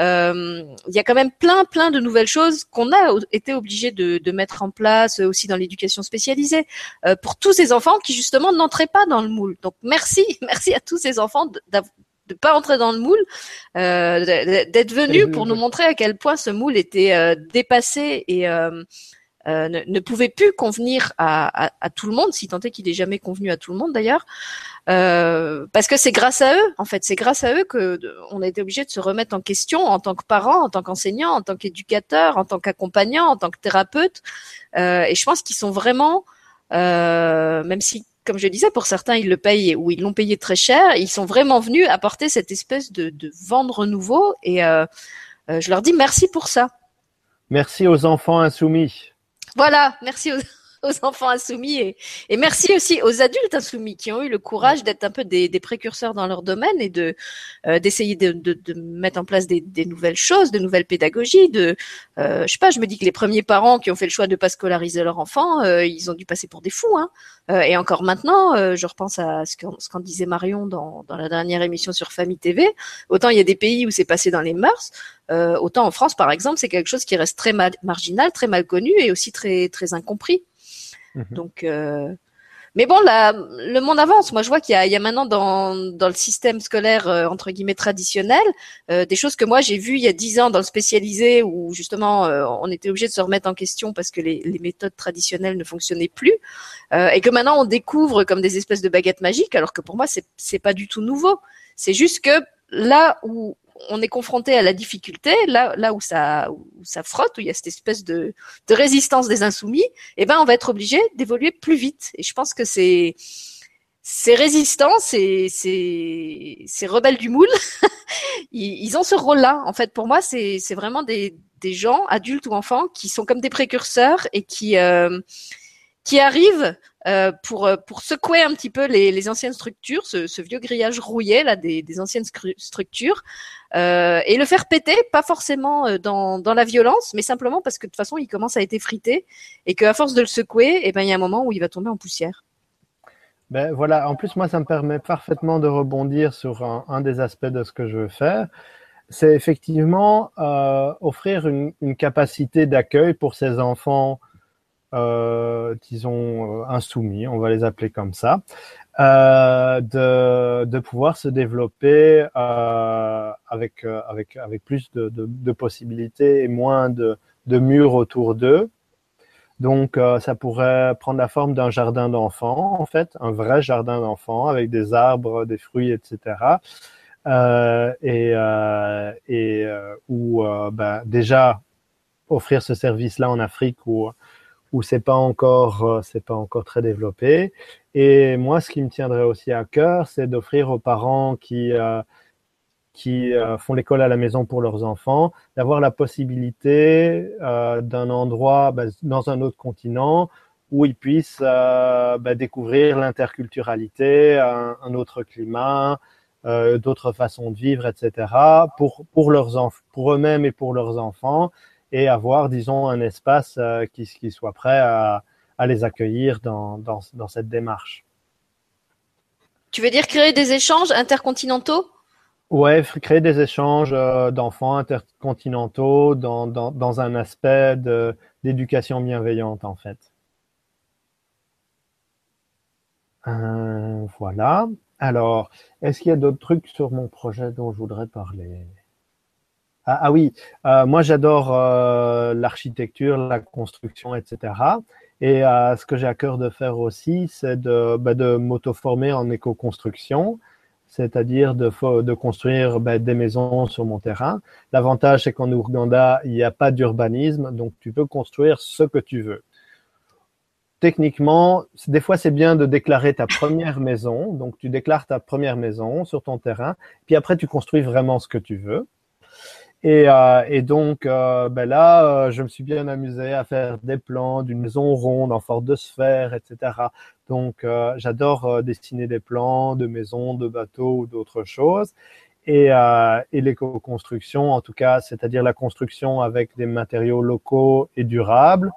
Euh, il y a quand même plein, plein de nouvelles choses qu'on a été obligé de, de, mettre en place aussi dans l'éducation spécialisée euh, pour tous ces enfants qui justement n'entraient pas dans le moule. Donc merci, merci à tous ces enfants de, de pas entrer dans le moule, euh, d'être venus pour nous montrer à quel point ce moule était euh, dépassé et euh, euh, ne, ne, pouvait plus convenir à, à, à tout le monde, si tant est qu'il est jamais convenu à tout le monde d'ailleurs, euh, parce que c'est grâce à eux, en fait, c'est grâce à eux que on a été obligé de se remettre en question en tant que parent, en tant qu'enseignant, en tant qu'éducateur, en tant qu'accompagnant, en tant que thérapeute, euh, et je pense qu'ils sont vraiment, euh, même si comme je disais, pour certains, ils le payent ou ils l'ont payé très cher. Ils sont vraiment venus apporter cette espèce de, de nouveau et euh, euh, je leur dis merci pour ça. Merci aux enfants insoumis. Voilà, merci aux, aux enfants insoumis et, et, merci aussi aux adultes insoumis qui ont eu le courage d'être un peu des, des, précurseurs dans leur domaine et de euh, d'essayer de, de, de, mettre en place des, des, nouvelles choses, de nouvelles pédagogies. De, euh, je sais pas, je me dis que les premiers parents qui ont fait le choix de pas scolariser leur enfant, euh, ils ont dû passer pour des fous. Hein. Euh, et encore maintenant, euh, je repense à ce qu'en qu disait Marion dans, dans la dernière émission sur Famille TV. Autant il y a des pays où c'est passé dans les mœurs, euh, autant en France, par exemple, c'est quelque chose qui reste très marginal, très mal connu et aussi très très incompris. Mmh. Donc, euh, Mais bon, le monde avance. Moi, je vois qu'il y y a maintenant dans, dans le système scolaire euh, entre guillemets traditionnel euh, des choses que moi j'ai vues il y a dix ans dans le spécialisé où justement euh, on était obligé de se remettre en question parce que les, les méthodes traditionnelles ne fonctionnaient plus et que maintenant on découvre comme des espèces de baguettes magiques. Alors que pour moi, c'est c'est pas du tout nouveau. C'est juste que là où on est confronté à la difficulté, là, là où ça, où ça frotte, où il y a cette espèce de, de résistance des insoumis, eh ben, on va être obligé d'évoluer plus vite. Et je pense que c'est, ces résistants, ces, ces, ces rebelles du moule, ils, ils, ont ce rôle-là. En fait, pour moi, c'est, c'est vraiment des, des gens, adultes ou enfants, qui sont comme des précurseurs et qui, euh, qui arrivent euh, pour euh, pour secouer un petit peu les, les anciennes structures, ce, vieux grillage rouillé là des, des anciennes structures, euh, et le faire péter, pas forcément dans, dans la violence, mais simplement parce que de toute façon il commence à être effrité et qu'à force de le secouer, et eh ben il y a un moment où il va tomber en poussière. Ben voilà. En plus moi ça me permet parfaitement de rebondir sur un, des aspects de ce que je veux faire. C'est effectivement offrir une, capacité d'accueil pour ces enfants disons, euh, insoumis, on va les appeler comme ça, euh, de, de pouvoir se développer euh, avec, euh, avec, avec plus de, de, possibilités et moins de, de murs autour d'eux. Donc, euh, ça pourrait prendre la forme d'un jardin d'enfants, en fait, un vrai jardin d'enfants avec des arbres, des fruits, etc. Euh, et et où ben, déjà offrir ce service-là en Afrique où où c'est pas encore euh, c'est pas encore très développé. Et moi, ce qui me tiendrait aussi à cœur, c'est d'offrir aux parents qui euh, qui euh, font l'école à la maison pour leurs enfants, d'avoir la possibilité d'un endroit bah, dans un autre continent où ils puissent bah, découvrir l'interculturalité, un, autre climat, d'autres façons de vivre, etc. pour pour leurs pour eux-mêmes et pour leurs enfants, et avoir, disons, un espace euh, qui, qui, soit prêt à, à les accueillir dans, dans, dans, cette démarche. Tu veux dire créer des échanges intercontinentaux? Ouais, créer des échanges euh, d'enfants intercontinentaux dans, dans, dans, un aspect d'éducation bienveillante, en fait. Euh, voilà. Alors, est-ce qu'il y a d'autres trucs sur mon projet dont je voudrais parler? Ah, ah, oui, euh, moi j'adore euh, l'architecture, la construction, etc. Et euh, ce que j'ai à cœur de faire aussi, c'est de, bah, m'auto-former en éco-construction, c'est-à-dire de, de construire bah, des maisons sur mon terrain. L'avantage, c'est qu'en Ouganda, il n'y a pas d'urbanisme, donc tu peux construire ce que tu veux. Techniquement, des fois, c'est bien de déclarer ta première maison. Donc, tu déclares ta première maison sur ton terrain, puis après, tu construis vraiment ce que tu veux. Et, euh, et donc euh, ben là, euh, je me suis bien amusé à faire des plans d'une maison ronde en forme de sphère, etc. Donc euh, j'adore euh, dessiner des plans de maisons, de bateaux ou d'autres choses. Et, et l'éco-construction, en tout cas, c'est-à-dire la construction avec des matériaux locaux et durables.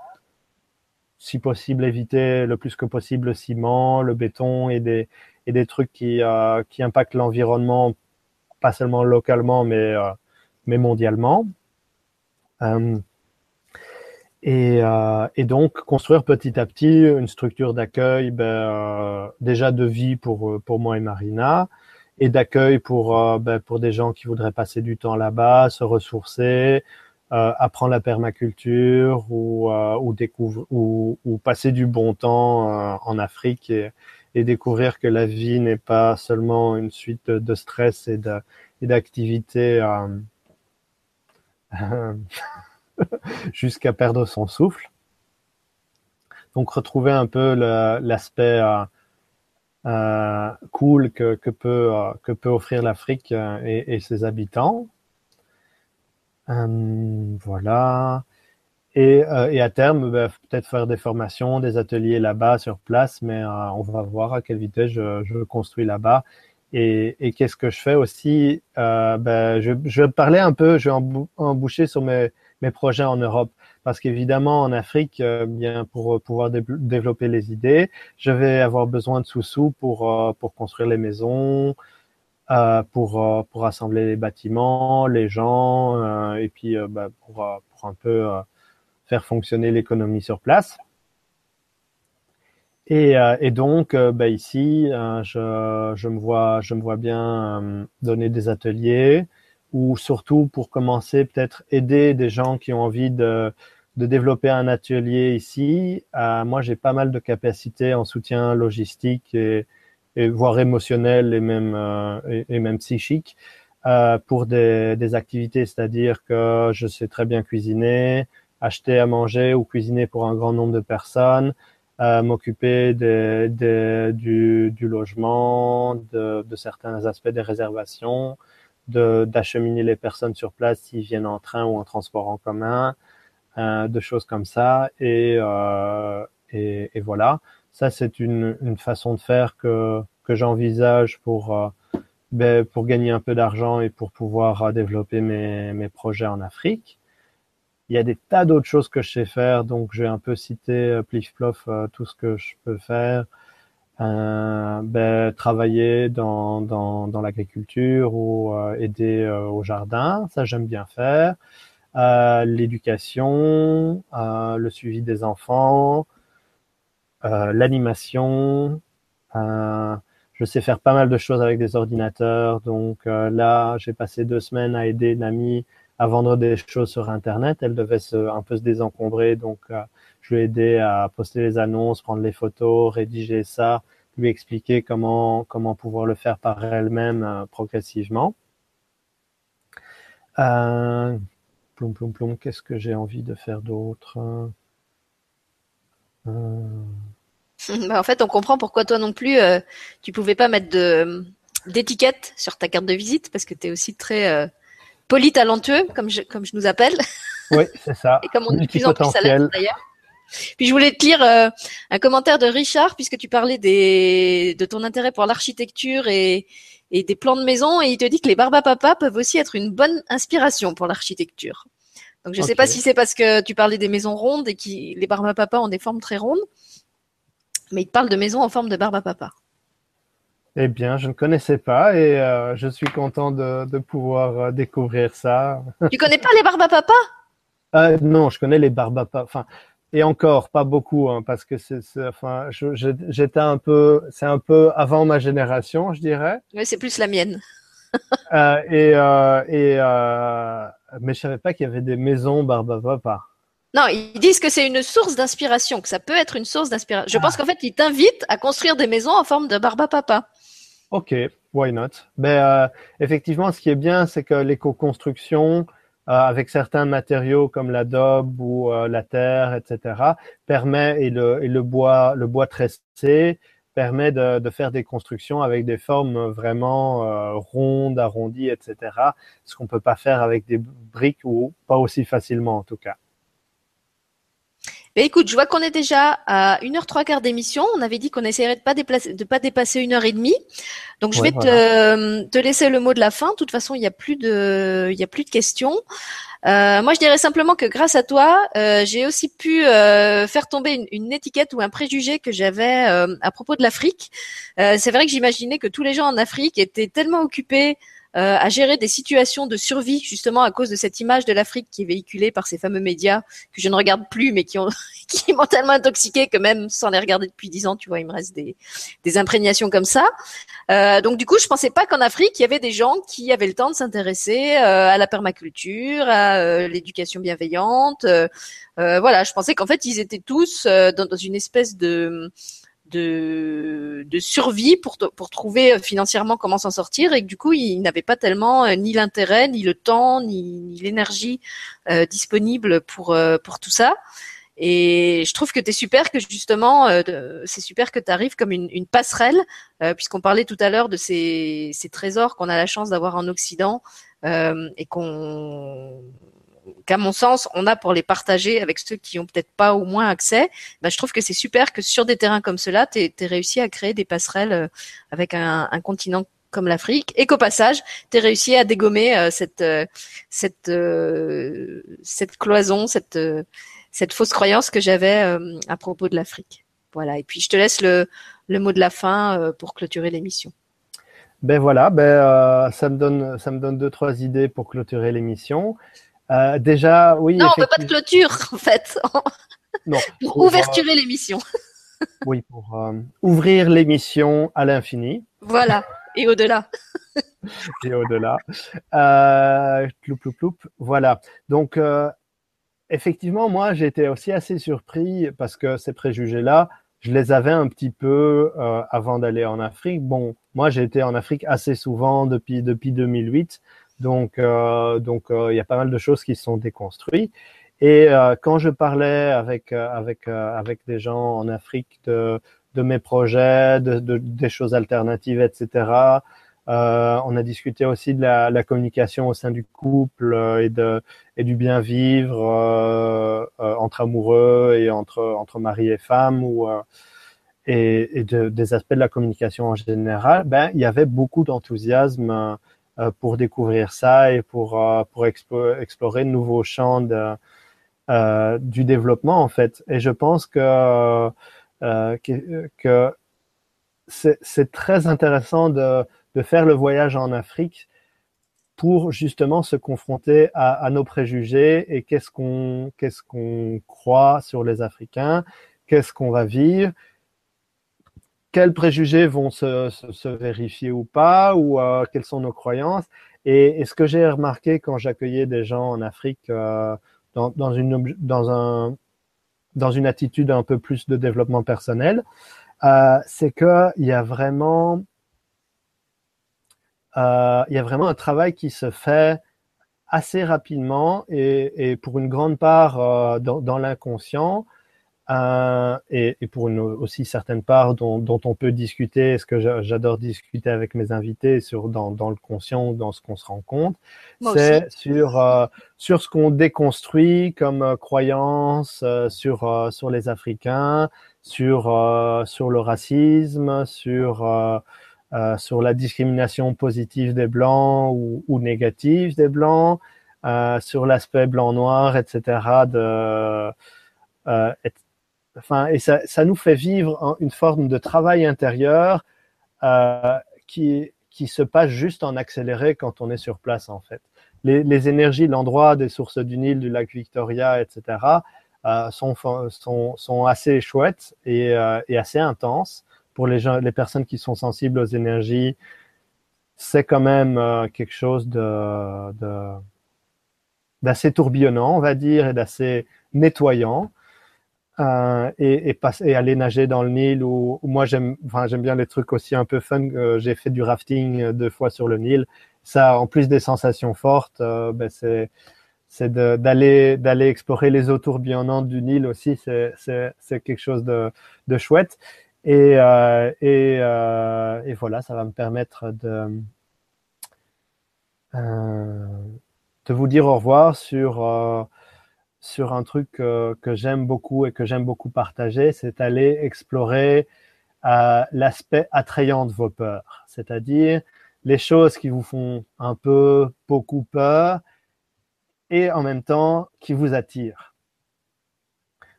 Si possible, éviter le plus que possible le ciment, le béton et des, et des trucs qui, qui impactent l'environnement, pas seulement localement, mais mais mondialement. Euh, et, euh, et, donc construire petit à petit une structure d'accueil, ben, euh, déjà de vie pour pour moi et Marina, et d'accueil pour euh, ben, pour des gens qui voudraient passer du temps là-bas, se ressourcer, euh, apprendre la permaculture ou ou découvrir ou, ou, passer du bon temps en Afrique et, et, découvrir que la vie n'est pas seulement une suite de stress et d'activités jusqu'à perdre son souffle. Donc retrouver un peu l'aspect euh, euh, cool que, que, peut, euh, que peut offrir l'Afrique euh, et, ses habitants. Euh, voilà. Et, et, à terme, bah, peut-être faire des formations, des ateliers là-bas sur place, mais on va voir à quelle vitesse je construis là-bas et, et qu'est-ce que je fais aussi euh, ben, je, je vais parler un peu, je vais emboucher sur mes, mes projets en Europe. Parce qu'évidemment, en Afrique, euh, bien pour pouvoir dé développer les idées, je vais avoir besoin de sous-sous pour, euh, pour construire les maisons, euh, pour, euh, pour assembler les bâtiments, les gens, euh, et puis ben, pour, pour un peu faire fonctionner l'économie sur place. Et, euh, et donc, euh, bah, ici, euh, je, je, me vois, je me vois bien donner des ateliers ou surtout pour commencer, peut-être aider des gens qui ont envie de, de développer un atelier ici. moi, j'ai pas mal de capacités en soutien logistique et, et voire émotionnel et même et, et, même psychique pour des, des activités, c'est-à-dire que je sais très bien cuisiner, acheter à manger ou cuisiner pour un grand nombre de personnes m'occuper de, de, du, du, logement, de, de, certains aspects des réservations, d'acheminer les personnes sur place s'ils viennent en train ou en transport en commun, euh, de choses comme ça. Et, euh, et, et, voilà, ça c'est une, une, façon de faire que, que j'envisage pour, euh, ben, pour gagner un peu d'argent et pour pouvoir euh, développer mes, mes projets en Afrique. Il y a des tas d'autres choses que je sais faire, donc j'ai un peu cité euh, plif plof euh, tout ce que je peux faire. Euh, ben, travailler dans, dans, dans l'agriculture ou aider au jardin, ça j'aime bien faire. L'éducation, le suivi des enfants, l'animation. je sais faire pas mal de choses avec des ordinateurs, donc là j'ai passé deux semaines à aider une amie à vendre des choses sur Internet. Elle devait se, un peu se désencombrer, donc euh, je lui ai aidé à poster les annonces, prendre les photos, rédiger ça, lui expliquer comment comment pouvoir le faire par elle-même euh, progressivement. Euh, plom plom plom, qu'est-ce que j'ai envie de faire d'autre bah En fait, on comprend pourquoi toi non plus, tu pouvais pas mettre d'étiquette sur ta carte de visite parce que tu es aussi très polytalentueux, comme je, comme je nous appelle. Oui, c'est ça. Et comme on dit de plus en plus à d'ailleurs. Puis je voulais te lire euh, un commentaire de Richard, puisque tu parlais des, de ton intérêt pour l'architecture et, et des plans de maison, et il te dit que les barbapapa peuvent aussi être une bonne inspiration pour l'architecture. Donc je ne okay. sais pas si c'est parce que tu parlais des maisons rondes et que les barbapapa ont des formes très rondes, mais il te parle de maisons en forme de barbapapa. Eh bien, je ne connaissais pas et euh, je suis content de, de pouvoir euh, découvrir ça. Tu connais pas les Barbapapa euh, Non, je connais les Barbapapa. Enfin, et encore pas beaucoup, hein, parce que c'est, enfin, j'étais un peu, c'est un peu avant ma génération, je dirais. Oui, c'est plus la mienne. euh, et et mais je savais pas qu'il y avait des maisons Barbapapa. Non, ils disent que c'est une source d'inspiration, que ça peut être une source d'inspiration. Je ah. pense qu'en fait, ils t'invitent à construire des maisons en forme de Barbapapa. Ok, why not? Ben euh, effectivement, ce qui est bien, c'est que l'éco-construction, euh, avec certains matériaux comme l'adobe ou euh, la terre, etc., permet et le, et le bois, le bois tressé permet de, de, faire des constructions avec des formes vraiment euh, rondes, arrondies, etc. Ce qu'on peut pas faire avec des briques ou pas aussi facilement en tout cas. Écoute, je vois qu'on est déjà à une heure trois quarts d'émission. On avait dit qu'on essaierait de pas déplacer, de pas dépasser une heure et demie. Donc je ouais, vais voilà. te, te, laisser le mot de la fin. De toute façon, il n'y a plus de, il y a plus de questions. Euh, moi, je dirais simplement que grâce à toi, euh, j'ai aussi pu euh, faire tomber une, une, étiquette ou un préjugé que j'avais euh, à propos de l'Afrique. Euh, c'est vrai que j'imaginais que tous les gens en Afrique étaient tellement occupés euh, à gérer des situations de survie justement à cause de cette image de l'Afrique qui est véhiculée par ces fameux médias que je ne regarde plus mais qui ont qui m'ont tellement intoxiqué que même sans les regarder depuis dix ans, tu vois, il me reste des, des imprégnations comme ça. Euh, donc du coup, je pensais pas qu'en Afrique il y avait des gens qui avaient le temps de s'intéresser euh, à la permaculture, à euh, l'éducation bienveillante. Euh, voilà, je pensais qu'en fait ils étaient tous dans, dans une espèce de de, de survie pour, pour trouver euh, financièrement comment s'en sortir. Et que du coup ils n'avaient pas tellement euh, ni l'intérêt ni le temps ni, ni l'énergie euh, disponible pour euh, pour tout ça. Et je trouve que tu es super que justement euh, c'est super que tu arrives comme une, une passerelle puisqu'on parlait tout à l'heure de ces, ces trésors qu'on a la chance d'avoir en Occident et qu'on qu'à mon sens, on a pour les partager avec ceux qui ont peut-être pas au moins accès, ben, je trouve que c'est super que sur des terrains comme cela, tu aies réussi à créer des passerelles euh, avec un, un continent comme l'Afrique et qu'au passage, tu réussi à dégommer euh, cette, euh, cette, euh, cette cloison, cette, euh, cette fausse croyance que j'avais euh, à propos de l'Afrique. Voilà. Et puis, je te laisse le, le mot de la fin pour clôturer l'émission. Ben voilà, ben, ça, me donne, ça me donne deux, trois idées pour clôturer l'émission. Euh, déjà, oui. Non, on veut pas de clôture, en fait. Non. Pour ouverturer euh, l'émission. oui, pour euh, ouvrir l'émission à l'infini. Voilà, et au-delà. et au-delà. Euh, cloup, cloup, cloup. Voilà. Donc, euh, effectivement, moi, j'étais aussi assez surpris parce que ces préjugés-là, je les avais un petit peu euh, avant d'aller en Afrique. Bon, moi, j'ai été en Afrique assez souvent depuis depuis 2008, donc euh, donc euh, il y a pas mal de choses qui sont déconstruites. Et euh, quand je parlais avec avec avec des gens en Afrique de de mes projets, de, de des choses alternatives, etc. On a discuté aussi de la, communication au sein du couple et, de, et du bien vivre entre amoureux et entre, entre mari et femme ou, et, et de, des aspects de la communication en général. Ben, il y avait beaucoup d'enthousiasme pour découvrir ça et pour, pour explorer de nouveaux champs de, du développement en fait. Et je pense que, que, que c'est très intéressant de de faire le voyage en Afrique pour justement se confronter à, à nos préjugés et qu'est-ce qu'on qu'est-ce qu'on croit sur les Africains, qu'est-ce qu'on va vivre, quels préjugés vont se, vérifier ou pas, ou euh, quelles sont nos croyances. Et, ce que j'ai remarqué quand j'accueillais des gens en Afrique euh, dans, une attitude un peu plus de développement personnel, euh, c'est que il y a vraiment il y a vraiment un travail qui se fait assez rapidement et, pour une grande part dans l'inconscient euh, et, et, pour une aussi certaine part dont, dont on peut discuter, ce que j'adore discuter avec mes invités sur dans, dans le conscient ou dans ce qu'on se rend compte, c'est sur euh, sur ce qu'on déconstruit comme euh, croyance euh, sur sur les Africains, sur sur le racisme, sur sur la discrimination positive des blancs ou, ou négative des blancs, sur l'aspect blanc-noir, etc. De, euh, et, enfin, et ça, ça, nous fait vivre une forme de travail intérieur euh, qui, qui se passe juste en accéléré quand on est sur place, en fait. Les, énergies l'endroit, des sources du Nil, du lac Victoria, etc., euh, sont, sont, sont assez chouettes et, euh, et assez intenses pour les gens, les personnes qui sont sensibles aux énergies, c'est quand même quelque chose de, de d'assez tourbillonnant, on va dire, et d'assez nettoyant. Euh, et, et, et, aller nager dans le Nil ou, moi j'aime enfin j'aime bien les trucs aussi un peu fun. Euh, j'ai fait du rafting deux fois sur le Nil. Ça en plus des sensations fortes euh, ben c'est c'est d'aller d'aller explorer les eaux tourbillonnantes du Nil aussi c'est c'est quelque chose de de chouette. Et, euh, et, euh, et, voilà, ça va me permettre de, euh, de vous dire au revoir sur, euh, sur un truc que, que j'aime beaucoup et que j'aime beaucoup partager, c'est aller explorer euh, l'aspect attrayant de vos peurs, c'est-à-dire les choses qui vous font un peu beaucoup peur et en même temps qui vous attirent.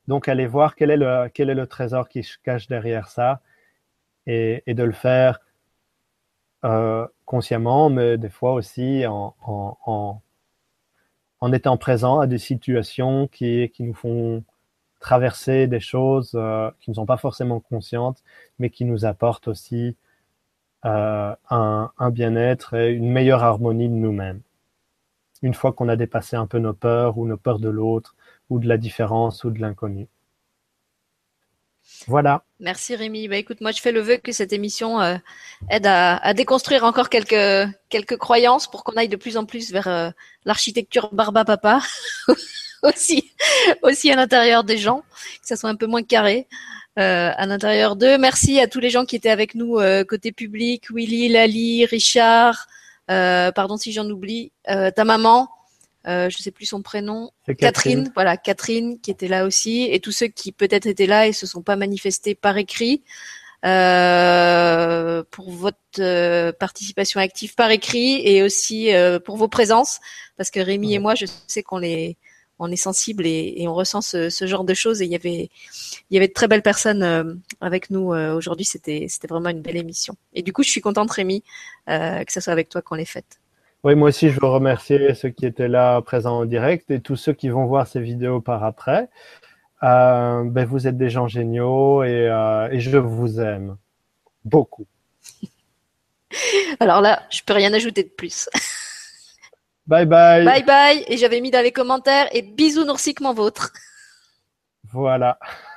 Donc, allez voir quel est le, quel est le trésor qui se cache derrière ça et, de le faire euh, consciemment, mais des fois aussi en, en, étant présent à des situations qui, qui nous font traverser des choses euh, qui ne sont pas forcément conscientes, mais qui nous apportent aussi euh, un, un bien-être et une meilleure harmonie de nous-mêmes. Une fois qu'on a dépassé un peu nos peurs ou nos peurs de l'autre, ou de la différence ou de l'inconnu. Voilà. Merci Rémi. Bah, écoute, moi je fais le vœu que cette émission euh, aide à, à, déconstruire encore quelques quelques croyances pour qu'on aille de plus en plus vers euh, l'architecture barba papa aussi aussi à l'intérieur des gens, que ça soit un peu moins carré. Euh, à l'intérieur d'eux. Merci à tous les gens qui étaient avec nous euh, côté public, Willy, Lali, Richard, euh, pardon si j'en oublie, ta maman, euh, je sais plus son prénom, Catherine. Catherine. voilà Catherine qui était là aussi, et tous ceux qui peut-être étaient là et se sont pas manifestés par écrit euh, pour votre euh, participation active par écrit et aussi euh, pour vos présences, parce que Rémi ouais. et moi, je sais qu'on les on est sensible et, et on ressent ce, ce, genre de choses. Et il y avait, il y avait de très belles personnes euh, avec nous euh, aujourd'hui. C'était, c'était vraiment une belle émission. Et du coup, je suis contente, Rémi, euh, que ce soit avec toi qu'on l'ait faite. Oui, moi aussi, je veux remercier ceux qui étaient là présents en direct et tous ceux qui vont voir ces vidéos par après. Euh, ben, vous êtes des gens géniaux et, euh, et je vous aime beaucoup. Alors là, je peux rien ajouter de plus. Bye bye. Bye bye. Et j'avais mis dans les commentaires et bisous noursiquement vôtre. Voilà.